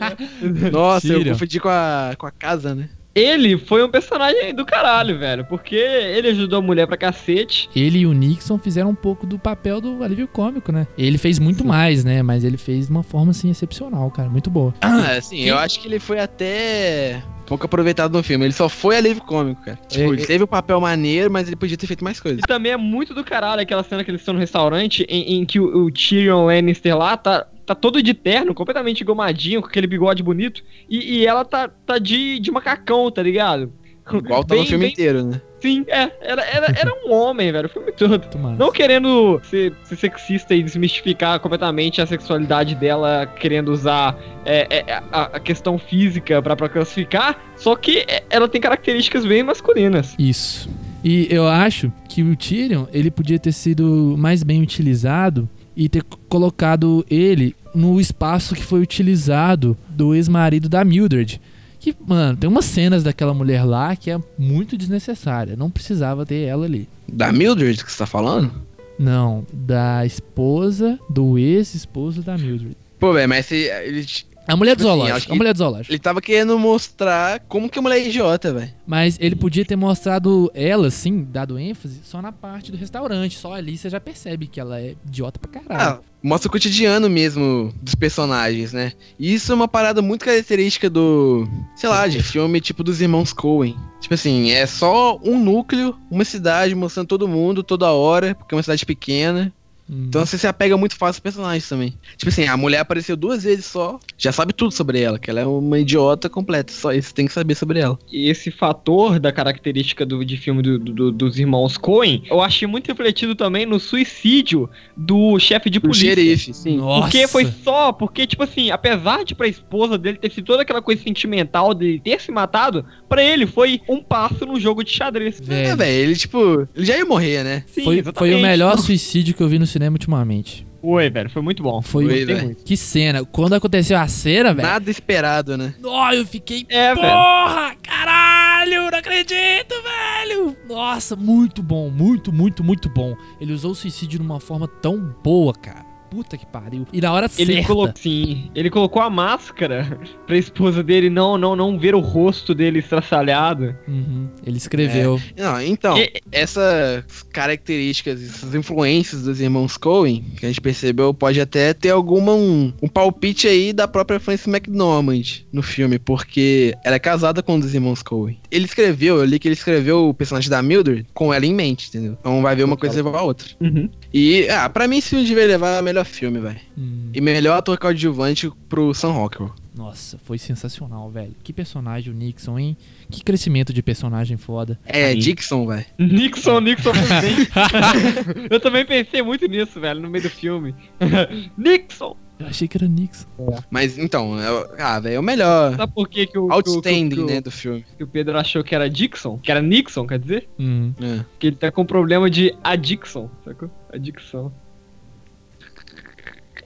Speaker 4: Nossa, eu
Speaker 3: Tyrion.
Speaker 4: confundi com a, com a casa, né?
Speaker 5: Ele foi um personagem do caralho, velho. Porque ele ajudou a mulher pra cacete.
Speaker 3: Ele e o Nixon fizeram um pouco do papel do alívio cômico, né? Ele fez muito mais, né? Mas ele fez de uma forma, assim, excepcional, cara. Muito boa.
Speaker 4: Ah, assim, eu acho que ele foi até pouco aproveitado no filme. Ele só foi alívio cômico, cara. Tipo,
Speaker 3: É,
Speaker 4: ele
Speaker 3: é-
Speaker 4: teve o papel maneiro, mas ele podia ter feito mais coisas.
Speaker 5: E também é muito do caralho aquela cena que eles estão no restaurante em, em que o, o Tyrion Lannister lá tá, tá todo de terno, completamente engomadinho, com aquele bigode bonito, e, e ela tá, tá de, de macacão, tá ligado?
Speaker 4: Igual tá no
Speaker 5: Bem-
Speaker 4: filme
Speaker 5: bem-
Speaker 4: inteiro, né?
Speaker 5: Sim, é, era, era, era um homem, velho, o filme todo. Não querendo ser, ser sexista e desmistificar completamente a sexualidade dela, querendo usar é, é, a, a questão física pra, pra classificar, só que é, ela tem características bem masculinas.
Speaker 3: Isso. E eu acho que o Tyrion, ele podia ter sido mais bem utilizado e ter colocado ele no espaço que foi utilizado do ex-marido da Mildred. Que, mano, tem umas cenas daquela mulher lá que é muito desnecessária. Não precisava ter ela ali.
Speaker 4: Da Mildred que você tá falando?
Speaker 3: Não, da esposa do ex-esposo da Mildred.
Speaker 4: Pô, velho, mas se, ele,
Speaker 3: A mulher do
Speaker 4: Tipo assim,
Speaker 3: zoológico,
Speaker 4: acho que-
Speaker 3: a mulher do zoológico.
Speaker 4: ele tava querendo mostrar como que a mulher é idiota, velho.
Speaker 3: Mas ele podia ter mostrado ela, assim, dado ênfase, só na parte do restaurante. Só ali você já percebe que ela é idiota pra caralho.
Speaker 4: Ah, mostra o cotidiano mesmo dos personagens, né? E isso é uma parada muito característica do, sei lá, de filme tipo dos irmãos Coen. Tipo assim, é só um núcleo, uma cidade mostrando todo mundo toda hora, porque é uma cidade pequena.
Speaker 3: Hum.
Speaker 4: Então você se apega muito fácil aos personagens também. Tipo assim, a mulher apareceu duas vezes só, já sabe tudo sobre ela, que ela é uma idiota completa, só isso tem que saber sobre ela.
Speaker 5: E esse fator da característica do, de filme do- do- dos irmãos Coen, eu achei muito refletido também no suicídio do chefe de
Speaker 4: O
Speaker 5: polícia.
Speaker 4: xerife, sim.
Speaker 3: Nossa.
Speaker 5: Porque foi só, porque, tipo assim, apesar de pra esposa dele ter sido toda aquela coisa sentimental de ter se matado, pra ele foi um passo no jogo de xadrez.
Speaker 4: É,
Speaker 3: Velho,
Speaker 4: velho, ele tipo, ele já ia morrer, né?
Speaker 5: Sim,
Speaker 3: foi, foi o melhor suicídio que eu vi no cinema ultimamente.
Speaker 5: Foi, velho, foi muito bom.
Speaker 3: Foi,
Speaker 4: velho.
Speaker 5: muito.
Speaker 3: Que cena. Quando aconteceu a cena, velho.
Speaker 4: Nada esperado, né?
Speaker 3: Ó, eu fiquei.
Speaker 5: É, velho.
Speaker 3: Porra! Caralho! Não acredito, velho! Nossa, muito bom. Muito, muito, muito bom. Ele usou o suicídio de uma forma tão boa, cara. Puta que pariu. E na hora
Speaker 5: Ele
Speaker 3: certa.
Speaker 5: colocou, sim, ele colocou a máscara pra esposa dele não, não, não ver o rosto dele estraçalhado.
Speaker 3: Uhum, Ele escreveu.
Speaker 4: Não, então,
Speaker 5: E-
Speaker 4: essas características, essas influências dos irmãos Coen, que a gente percebeu, pode até ter alguma um, um palpite aí da própria Frances McDormand no filme, porque ela é casada com um dos irmãos Coen. Ele escreveu, eu li que ele escreveu o personagem da Mildred com ela em mente, entendeu? Então vai ver uma coisa levar a outra.
Speaker 5: Uhum.
Speaker 4: E, ah, pra mim esse filme devia levar a melhor filme, velho.
Speaker 3: Hum,
Speaker 4: E melhor ator coadjuvante pro Sam Rockwell.
Speaker 3: nossa, foi sensacional, velho. Que personagem o Nixon, hein? Que crescimento de personagem foda.
Speaker 4: É,
Speaker 5: Aí.
Speaker 4: Dixon, velho.
Speaker 5: Nixon, Nixon. Eu também pensei muito nisso, velho, no meio do filme. Nixon!
Speaker 3: Eu achei que era Nixon.
Speaker 4: Mas então, é, o- ah, velho, é o melhor.
Speaker 5: Sabe por que, que o, que o-
Speaker 4: Outstanding,
Speaker 5: que o-
Speaker 4: né, do filme.
Speaker 5: que o Pedro achou que era Dixon? Que era Nixon, quer dizer?
Speaker 3: Hum.
Speaker 4: É.
Speaker 5: Que ele tá com problema de addiction, sacou? Adicção.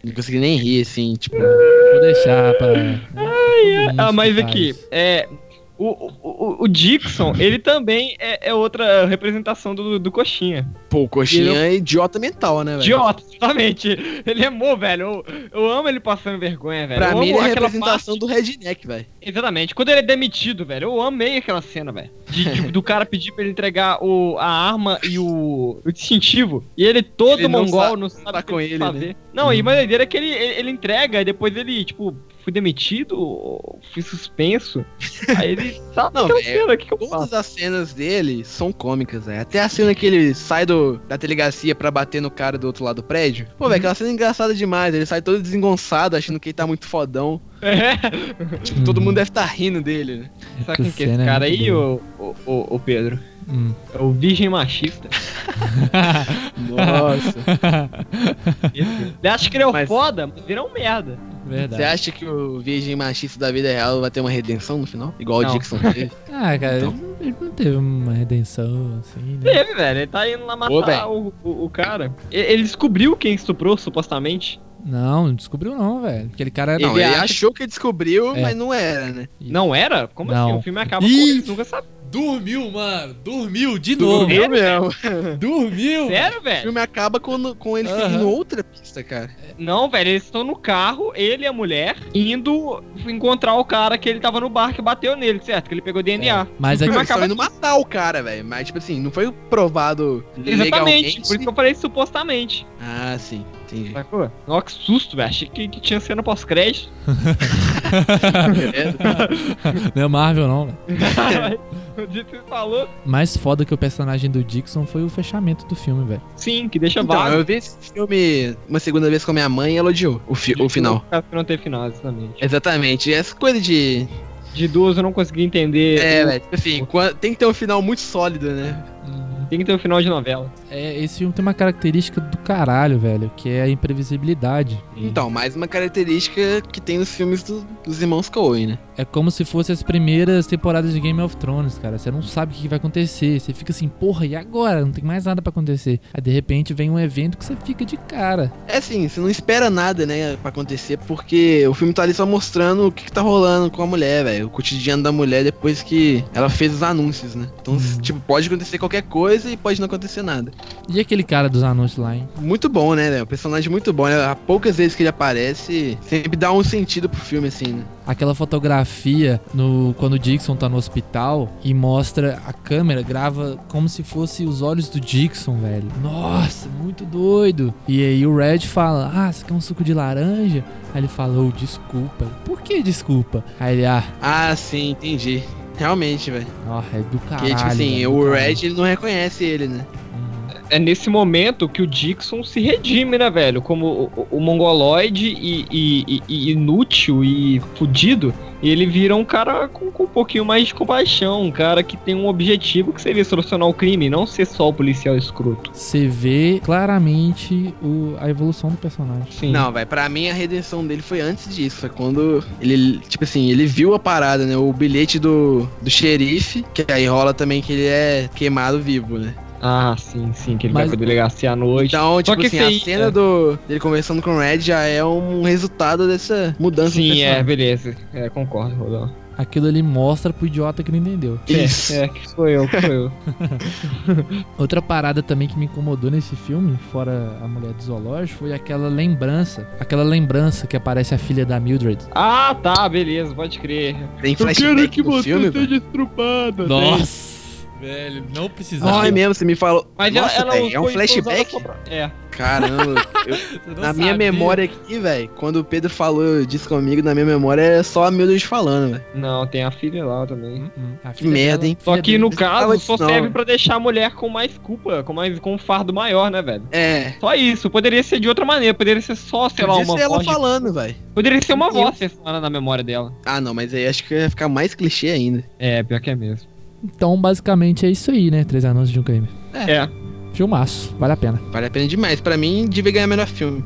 Speaker 4: Não consegui nem rir, assim, tipo.
Speaker 3: Vou deixar pra. mundo
Speaker 5: Ah, mas aqui, é. O, o, o- Dixon, ele também é, é outra representação do, do Coxinha.
Speaker 4: Pô, o coxinha é idiota mental, né, velho?
Speaker 5: Idiota, exatamente. Ele é mo, velho. Eu, eu amo ele passando vergonha, velho.
Speaker 4: Pra
Speaker 5: eu
Speaker 4: mim, ele é a representação
Speaker 5: parte-
Speaker 4: do redneck, velho.
Speaker 5: Exatamente. Quando ele é demitido, velho, eu amei aquela cena, velho. Do cara pedir pra ele entregar o, a arma e o, o distintivo. E ele todo
Speaker 4: Ele não
Speaker 5: mongol,
Speaker 4: sabe
Speaker 5: não sabe
Speaker 4: tá com ele,
Speaker 5: fazer.
Speaker 4: né?
Speaker 5: Não, e mais doideira é que ele, ele, ele entrega e depois ele, tipo, fui demitido, fui suspenso. Aí ele sabe
Speaker 4: Não,
Speaker 5: aquela
Speaker 4: velho,
Speaker 5: que, que eu
Speaker 4: Todas
Speaker 5: faço?
Speaker 4: as cenas dele são cômicas, velho. Até a cena que ele sai do, da delegacia pra bater no cara do outro lado do prédio. Pô, velho, aquela cena é engraçada demais. Ele sai todo desengonçado, achando que ele tá muito fodão.
Speaker 5: É.
Speaker 4: Tipo, todo mundo deve estar rindo dele, né?
Speaker 5: Sabe quem que é esse
Speaker 3: é
Speaker 5: cara
Speaker 3: muito
Speaker 5: aí,
Speaker 3: boa.
Speaker 5: o, o, o, o Pedro?
Speaker 3: Hum.
Speaker 5: É o virgem machista.
Speaker 4: Nossa.
Speaker 5: Ele acha que ele é o
Speaker 4: Mas-
Speaker 5: foda, mas ele é um merda.
Speaker 3: Verdade.
Speaker 4: Você acha que o virgem machista da vida real vai ter uma redenção no final? Igual
Speaker 5: Não.
Speaker 4: o Dixon teve?
Speaker 3: Ah, cara,
Speaker 4: Então.
Speaker 3: ele não teve uma redenção, assim, né?
Speaker 5: Teve, velho. Ele tá indo lá matar
Speaker 4: Ô,
Speaker 5: o, o, o cara. Ele descobriu quem estuprou, supostamente.
Speaker 3: Não, não descobriu não, velho. Aquele cara era...
Speaker 4: Não, ele,
Speaker 5: Ele acha-
Speaker 4: achou que descobriu,
Speaker 3: É.
Speaker 4: mas não era, né?
Speaker 5: Não era? Como
Speaker 3: Não.
Speaker 5: assim? O filme acaba
Speaker 3: Ih!
Speaker 5: com eles nunca sabe.
Speaker 3: Dormiu, mano. Dormiu de novo.
Speaker 4: Dormiu mesmo.
Speaker 3: Dormiu.
Speaker 5: Sério,
Speaker 4: O
Speaker 5: velho?
Speaker 4: filme acaba com, com ele
Speaker 3: Aham.
Speaker 4: seguindo outra pista, cara.
Speaker 5: Não, velho, eles estão no carro, ele e a mulher, indo encontrar o cara que ele tava no bar que bateu nele, certo? Que ele pegou DNA.
Speaker 3: Mas
Speaker 5: O
Speaker 3: aqui...
Speaker 4: Eles estão
Speaker 5: acaba
Speaker 4: indo matar o cara, velho. Mas, tipo assim, não foi provado
Speaker 5: Exatamente,
Speaker 4: legalmente.
Speaker 5: por isso que eu falei supostamente.
Speaker 4: Ah, sim. Entendi.
Speaker 5: Sacou? Nossa, que susto, velho. Achei que, que tinha cena pós-crédito.
Speaker 4: Beleza?
Speaker 3: não é Marvel não, velho.
Speaker 5: O você falou.
Speaker 3: Mais foda que o personagem do Dixon foi o fechamento do filme, velho.
Speaker 5: Sim, que deixa
Speaker 4: Então,
Speaker 5: vago.
Speaker 4: eu vi esse filme uma segunda vez com a minha mãe e ela odiou o, fi- o final.
Speaker 5: Não tem final, exatamente.
Speaker 4: Exatamente. Essa coisa de
Speaker 5: De duas eu não consegui entender.
Speaker 4: É, velho. Tipo assim, tem que ter um final muito sólido, né?
Speaker 5: Tem que ter um final de novela.
Speaker 3: É, esse filme tem uma característica do caralho, velho, que é a imprevisibilidade.
Speaker 4: Então, mais uma característica que tem nos filmes do- dos irmãos Coen, né?
Speaker 3: É como se fosse as primeiras temporadas de Game of Thrones, cara. Você não sabe o que vai acontecer. Você fica assim, porra, e agora? Não tem mais nada pra acontecer. Aí de repente vem um evento que você fica de cara.
Speaker 4: É assim, você não espera nada, né, pra acontecer, porque o filme tá ali só mostrando o que, que tá rolando com a mulher, velho. O cotidiano da mulher depois que ela fez os anúncios, né? Então,
Speaker 3: Uhum.
Speaker 4: tipo, pode acontecer qualquer coisa e pode não acontecer nada.
Speaker 3: E aquele cara dos anúncios lá, hein?
Speaker 4: Muito bom, né, velho? O personagem muito bom, né? Há poucas vezes que ele aparece, sempre dá um sentido pro filme, assim, né?
Speaker 3: Aquela fotografia no quando o Dixon tá no hospital e mostra a câmera, grava como se fosse os olhos do Dixon, velho. Nossa, muito doido. E aí o Red fala: Ah, você quer um suco de laranja? Aí ele fala: Oh, desculpa. Por que desculpa? Aí ele, ah,
Speaker 4: Ah, sim, entendi. Realmente, velho.
Speaker 3: ó, é do caralho.
Speaker 4: Porque, tipo assim,
Speaker 3: do
Speaker 4: o. Red ele não reconhece ele, né?
Speaker 5: É nesse momento que o Dixon se redime, né, velho? Como o, o- mongoloide e, e- e- inútil e fudido, ele vira um cara com, com um pouquinho mais de compaixão, um cara que tem um objetivo que seria solucionar o crime, não ser só o policial escroto.
Speaker 3: Você vê claramente o- a evolução do personagem.
Speaker 5: Sim.
Speaker 4: Não, vai. Pra mim a redenção dele foi antes disso. Foi quando ele, tipo assim, ele viu a parada, né? O bilhete do, do xerife, que aí rola também que ele é queimado vivo, né?
Speaker 5: Ah, sim, sim, que ele
Speaker 3: Mas-
Speaker 5: vai pra delegacia à noite.
Speaker 4: Então, tipo
Speaker 5: que
Speaker 4: assim, a
Speaker 5: aí-
Speaker 4: cena
Speaker 5: é.
Speaker 4: do, dele conversando com o Red já é um resultado dessa mudança
Speaker 5: Sim, é, beleza. É, concordo, Rodão.
Speaker 3: Aquilo ali mostra pro idiota que não entendeu.
Speaker 4: Isso.
Speaker 5: É, é, que sou eu, que sou eu.
Speaker 3: Outra parada também que me incomodou nesse filme, fora a mulher do zoológico, foi aquela lembrança. Aquela lembrança que aparece a filha da Mildred.
Speaker 5: Ah, tá, beleza, pode crer.
Speaker 4: Tem flashback no filme, velho.
Speaker 5: estrupada.
Speaker 3: Nossa! Velho, não precisava.
Speaker 4: É mesmo, você me falou.
Speaker 5: Mas
Speaker 4: Nossa,
Speaker 5: ela, ela
Speaker 4: velho, é um flashback?
Speaker 5: É.
Speaker 4: Caramba. eu- na minha
Speaker 3: sabia.
Speaker 4: memória aqui, velho, quando o Pedro falou disso comigo, na minha memória é só a Mildred falando, velho.
Speaker 5: Não, tem a filha lá também.
Speaker 3: Hum, hum. A
Speaker 4: Que
Speaker 3: filha
Speaker 4: merda, hein?
Speaker 5: Só
Speaker 3: filha
Speaker 5: que no caso só serve pra deixar a mulher com mais culpa, com mais com um fardo maior, né, velho?
Speaker 4: É.
Speaker 5: Só isso, poderia ser de outra maneira, poderia ser só, sei lá, uma
Speaker 4: ser ela
Speaker 5: voz. de-
Speaker 4: falando, velho.
Speaker 5: Poderia ser uma voz ressoando na memória dela.
Speaker 4: Ah, não, mas aí acho que ia ficar mais clichê ainda.
Speaker 5: É, pior que é mesmo.
Speaker 3: Então, basicamente, é isso aí, né? Três anúncios de um crime.
Speaker 5: É.
Speaker 3: Filmaço, vale a pena.
Speaker 4: Vale a pena demais. Pra mim, devia ganhar melhor filme.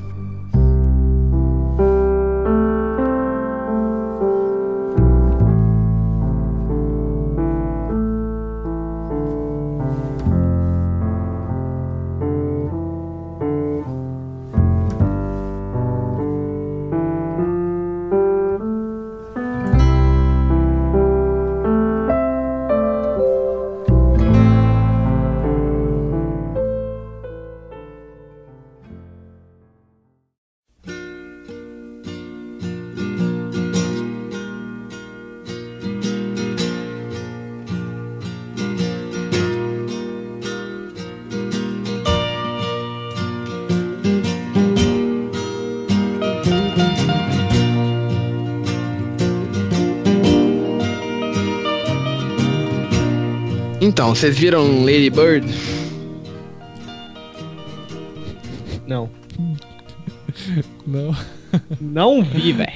Speaker 4: Então, vocês viram Lady Bird?
Speaker 5: Não.
Speaker 3: Não,
Speaker 5: Não vi, velho.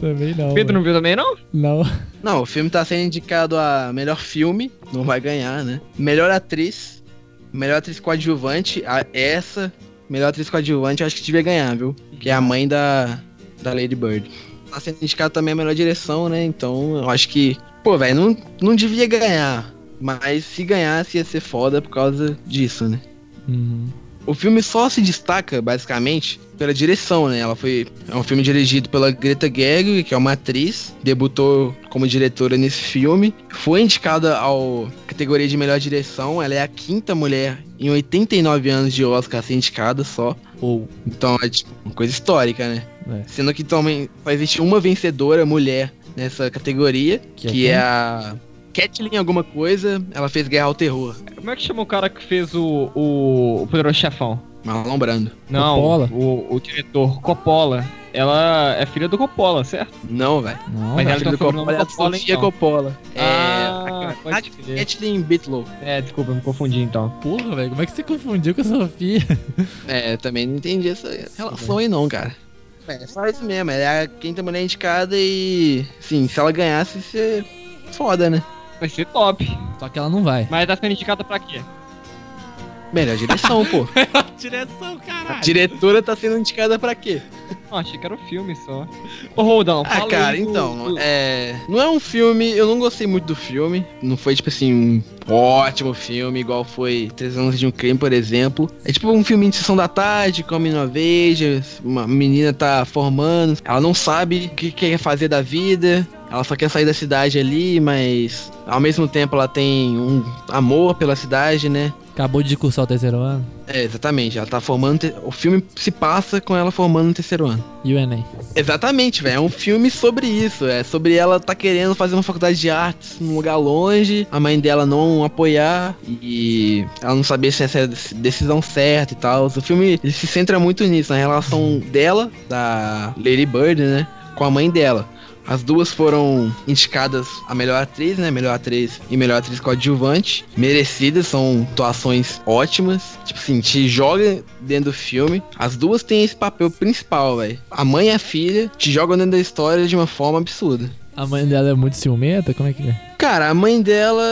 Speaker 3: também não.
Speaker 5: Pedro não viu também, não?
Speaker 3: Não.
Speaker 4: Não, o filme tá sendo indicado a melhor filme, não vai ganhar, né? Melhor atriz, melhor atriz coadjuvante, a- essa, melhor atriz coadjuvante, eu acho que devia ganhar, viu? Que é a mãe da, da Lady Bird. Tá sendo indicado também a melhor direção, né? Então, eu acho que, pô, velho, não, não devia ganhar. Mas se ganhasse ia ser foda por causa disso, né?
Speaker 3: Uhum.
Speaker 4: O filme só se destaca, basicamente, pela direção, né? Ela foi. É um filme dirigido pela Greta Gerwig, que é uma atriz, debutou como diretora nesse filme, foi indicada ao categoria de melhor direção. Ela é a quinta mulher em 89 anos de Oscar a ser indicada só.
Speaker 3: Ou.
Speaker 4: Então é tipo uma coisa histórica, né?
Speaker 3: É.
Speaker 4: Sendo que também só existe uma vencedora mulher nessa categoria,
Speaker 3: Que é
Speaker 4: que
Speaker 3: quem?
Speaker 4: é a Kathleen alguma coisa. Ela fez Guerra ao Terror,
Speaker 5: Como é que chama o cara que fez o, o, o Poderoso Chefão?
Speaker 4: Marlon Brando.
Speaker 5: Não,
Speaker 3: Coppola?
Speaker 5: O, o diretor Coppola. Ela é filha do Coppola, certo?
Speaker 4: Não, velho.
Speaker 3: Não,
Speaker 5: Mas ela
Speaker 4: filha
Speaker 5: tem
Speaker 4: do Coppola é
Speaker 5: Coppola, então.
Speaker 4: Coppola.
Speaker 5: Ah,
Speaker 4: é, a. Kathleen Bitlow.
Speaker 5: É, desculpa, eu me confundi então.
Speaker 3: Porra, velho, como é que você confundiu com a Sofia?
Speaker 4: É, também não entendi essa relação aí não, cara. É só isso mesmo, é a quinta mulher indicada e. Sim, se ela ganhasse, ia ser foda, né?
Speaker 5: Vai ser top.
Speaker 3: Só que ela não vai.
Speaker 5: Mas tá sendo indicada pra quê?
Speaker 4: Melhor direção, pô.
Speaker 3: Direção,
Speaker 4: A
Speaker 3: caralho.
Speaker 4: diretora tá sendo indicada pra quê?
Speaker 5: Ah, achei que era o filme só. Ô, Roldão,
Speaker 4: Ah,
Speaker 5: fala
Speaker 4: cara,
Speaker 5: do-
Speaker 4: então,
Speaker 5: do-
Speaker 4: é. Não é um filme. Eu não gostei muito do filme. Não foi, tipo assim, um ótimo filme, igual foi Três Anos de um Crime, por exemplo. É tipo um filme de sessão da tarde, com a menina veja, uma menina tá formando, ela não sabe o que quer fazer da vida. Ela só quer sair da cidade ali, mas ao mesmo tempo ela tem um amor pela cidade, né?
Speaker 3: Acabou de cursar o terceiro ano.
Speaker 4: É, exatamente. Ela tá formando. te- O filme se passa com ela formando no terceiro ano.
Speaker 3: E o Enem.
Speaker 4: Exatamente, velho. É um filme sobre isso. É sobre ela tá querendo fazer uma faculdade de artes num lugar longe, a mãe dela não apoiar e ela não saber se essa é a dec- decisão certa e tal. O filme ele se centra muito nisso, na relação dela, da Lady Bird, né, com a mãe dela. As duas foram indicadas a melhor atriz, né? Melhor atriz e melhor atriz coadjuvante. Merecidas, são atuações ótimas. Tipo assim, te joga dentro do filme. As duas têm esse papel principal, velho. A mãe e a filha te jogam dentro da história de uma forma absurda.
Speaker 3: A mãe dela é muito ciumenta? Como é que é?
Speaker 4: Cara, a mãe dela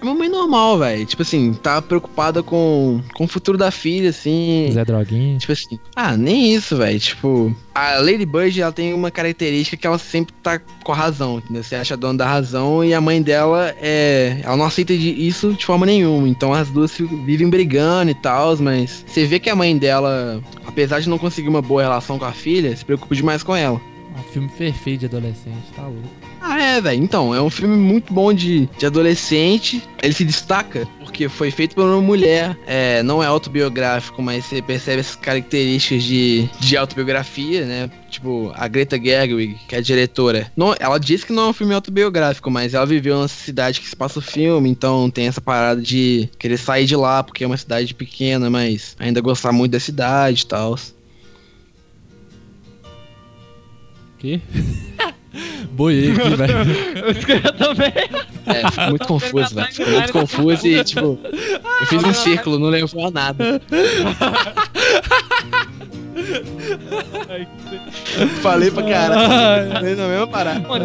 Speaker 4: é uma mãe normal, velho. Tipo assim, tá preocupada com, com o futuro da filha, assim.
Speaker 3: Zé Droguinha?
Speaker 4: Tipo assim, ah, nem isso, velho. Tipo, a Lady Bird, ela tem uma característica que ela sempre tá com a razão, entendeu? Você acha dona da razão e a mãe dela é. Ela não aceita isso de forma nenhuma. Então as duas vivem brigando e tal, mas você vê que a mãe dela, apesar de não conseguir uma boa relação com a filha, se preocupa demais com ela.
Speaker 3: Um filme perfeito de adolescente, tá louco.
Speaker 4: Ah, é, velho. Então, é um filme muito bom de, de adolescente. Ele se destaca porque foi feito por uma mulher. É, não é autobiográfico, mas você percebe essas características de, de autobiografia, né? Tipo, a Greta Gerwig, que é a diretora. Não, ela disse que não é um filme autobiográfico, mas ela viveu nessa cidade que se passa o filme, então tem essa parada de querer sair de lá, porque é uma cidade pequena, mas ainda gostar muito da cidade e tal.
Speaker 3: Quê? Boiei aqui, velho.
Speaker 5: Eu também.
Speaker 4: É, fico muito confuso, velho. Fico muito confuso e, tipo, eu fiz um círculo, não levou a nada. Falei pra caralho. Falei na mesma parada.
Speaker 5: Mano,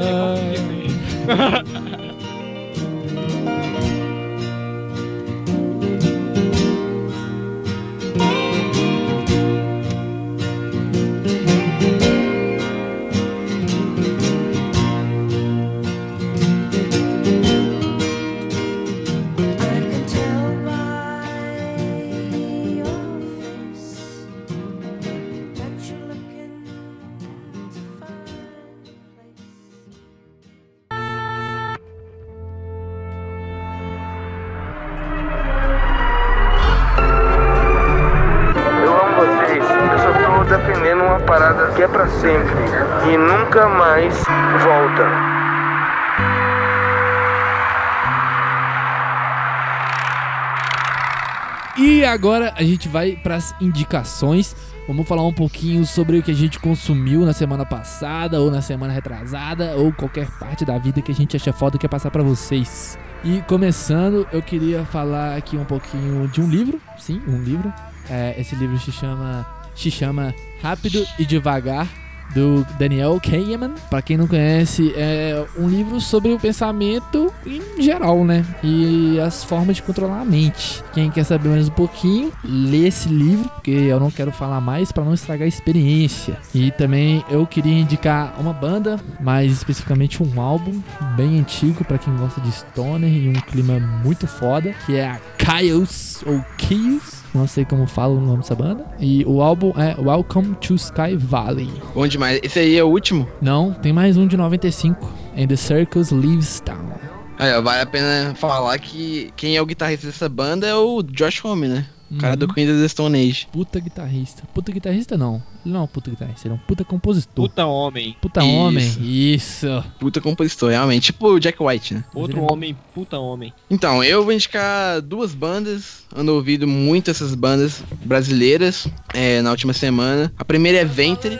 Speaker 3: agora a gente vai pras indicações. Vamos falar um pouquinho sobre o que a gente consumiu na semana passada, ou na semana retrasada, ou qualquer parte da vida que a gente acha foda e quer passar pra vocês. E começando, eu queria falar aqui um pouquinho de um livro. Sim, um livro. É, esse livro se chama, se chama Rápido e Devagar, do Daniel Kahneman. Pra quem não conhece, é um livro sobre o pensamento em geral, né? E as formas de controlar a mente. Quem quer saber mais um pouquinho, lê esse livro, porque eu não quero falar mais pra não estragar a experiência. E também eu queria indicar uma banda, mais especificamente um álbum bem antigo pra quem gosta de stoner e um clima muito foda, que é a Chaos ou Chaos. Não sei como fala o nome dessa banda. E o álbum é Welcome to Sky Valley.
Speaker 4: Demais. Esse aí é o último?
Speaker 3: Não, tem mais um de 95. And the Circus Leaves Town.
Speaker 4: Aí, ó, vale a pena falar que quem é o guitarrista dessa banda é o Josh Homme, né? O cara do
Speaker 3: Uhum.
Speaker 4: Queen of the Stone Age.
Speaker 3: Puta guitarrista. Puta guitarrista não. Ele não é um puta guitarrista, ele é um puta compositor.
Speaker 5: Puta homem.
Speaker 3: Puta
Speaker 4: Isso.
Speaker 3: homem. Isso.
Speaker 4: Puta compositor, realmente. Tipo o Jack White, né?
Speaker 5: Outro
Speaker 3: ele é-
Speaker 5: homem, puta homem.
Speaker 4: Então, eu vou indicar duas bandas. Ando ouvindo muito essas bandas brasileiras é, na última semana. A primeira é Ventre.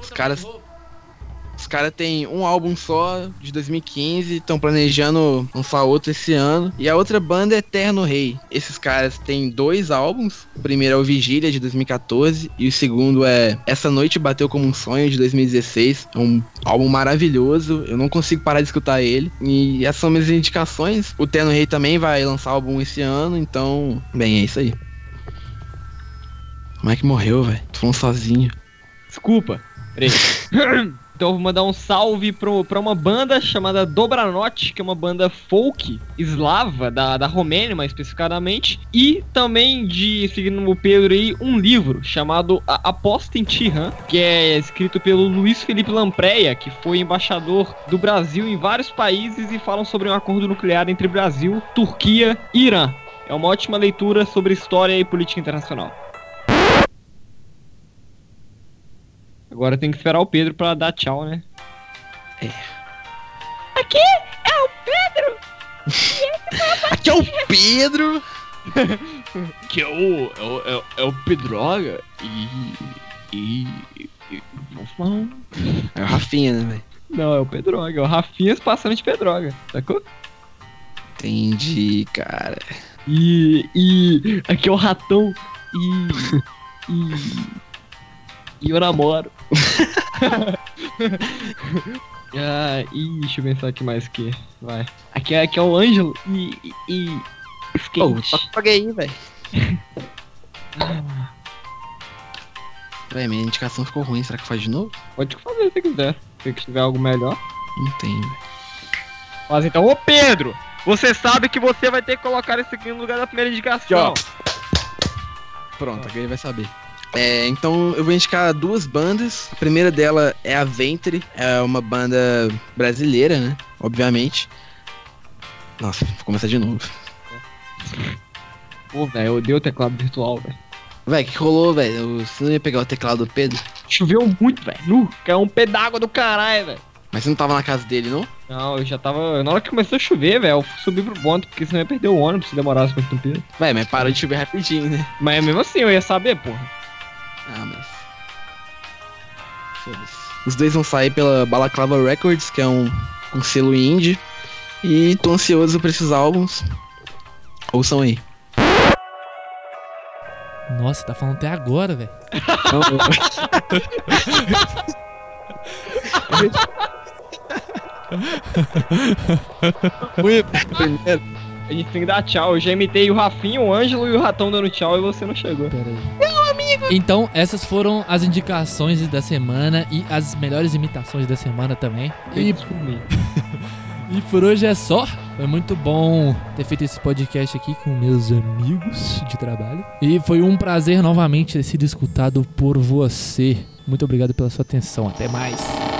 Speaker 4: Os caras. Caras têm um álbum só de 2015, estão planejando lançar outro esse ano. E a outra banda é Eterno Rei. Esses caras têm dois álbuns. O primeiro é o Vigília de 2014 e o segundo é Essa Noite Bateu Como um Sonho de 2016. É um álbum maravilhoso. Eu não consigo parar de escutar ele. E essas são minhas indicações. O Eterno Rei também vai lançar álbum esse ano, então, bem, é isso aí. Como é que morreu, velho? Tô falando sozinho.
Speaker 5: Desculpa. Peraí. então eu vou mandar um salve pro, pra uma banda chamada Dobranote, que é uma banda folk eslava, da, da Romênia mais especificadamente. E também de, seguindo o Pedro aí, um livro chamado A Aposta em Tiran, que é escrito pelo Luiz Felipe Lampreia, que foi embaixador do Brasil em vários países e falam sobre um acordo nuclear entre Brasil, Turquia e Irã. É uma ótima leitura sobre história e política internacional. Agora tem que esperar o Pedro pra dar tchau, né?
Speaker 4: É.
Speaker 5: Aqui é o Pedro!
Speaker 4: Aqui é o Pedro!
Speaker 5: Que é o. É o, é o, é o Pedroga e. E. e vamos falar um-
Speaker 4: É o Rafinha, né, velho?
Speaker 5: Não, é o Pedroga, é o Rafinhas passando de Pedroga, sacou?
Speaker 4: Entendi, cara.
Speaker 5: E. E. Aqui é o ratão e. E. E eu namoro. ah, e deixa eu pensar aqui mais que. Vai. Aqui é, aqui é o Ângelo e. E. e skate.
Speaker 4: toca pra aí, velho. Véi, minha indicação ficou ruim. Será que faz de novo?
Speaker 5: Pode fazer se quiser. Se tiver algo melhor.
Speaker 4: Não tem, velho.
Speaker 5: Mas então, ô Pedro, você sabe que você vai ter que colocar isso aqui no lugar da primeira indicação.
Speaker 4: Pronto, agora ele vai saber. É, então eu vou indicar duas bandas. A primeira dela é a Ventre, é uma banda brasileira, né? Obviamente. Nossa, vou começar de novo.
Speaker 5: Pô, velho, eu odeio o teclado virtual, velho.
Speaker 4: Véi, que rolou, velho? Você não ia pegar o teclado do Pedro?
Speaker 5: Choveu muito, velho. Nu, caiu um pé d'água do caralho, velho.
Speaker 4: Mas você não tava na casa dele, não?
Speaker 5: Não, eu já tava. Na hora que começou a chover, velho, eu subi pro ponto, porque senão ia perder o ônibus se demorasse muito tempo.
Speaker 4: Véi, mas parou de chover rapidinho, né?
Speaker 5: Mas mesmo assim, eu ia saber, porra.
Speaker 4: Ah, mas. Foda-se. Os dois vão sair pela Balaclava Records, que é um, um selo indie. E tô ansioso pra esses álbuns. Ouçam aí.
Speaker 3: Nossa, tá falando até agora, velho.
Speaker 4: Fui primeiro.
Speaker 5: A gente tem que dar tchau. Eu já imitei o Rafinho, o Ângelo e o Ratão dando tchau e você não chegou.
Speaker 3: Pera aí. Então, essas foram as indicações da semana e as melhores imitações da semana também. E, e por hoje é só. Foi muito bom ter feito esse podcast aqui com meus amigos de trabalho. E foi um prazer novamente ter sido escutado por você. Muito obrigado pela sua atenção. Até mais.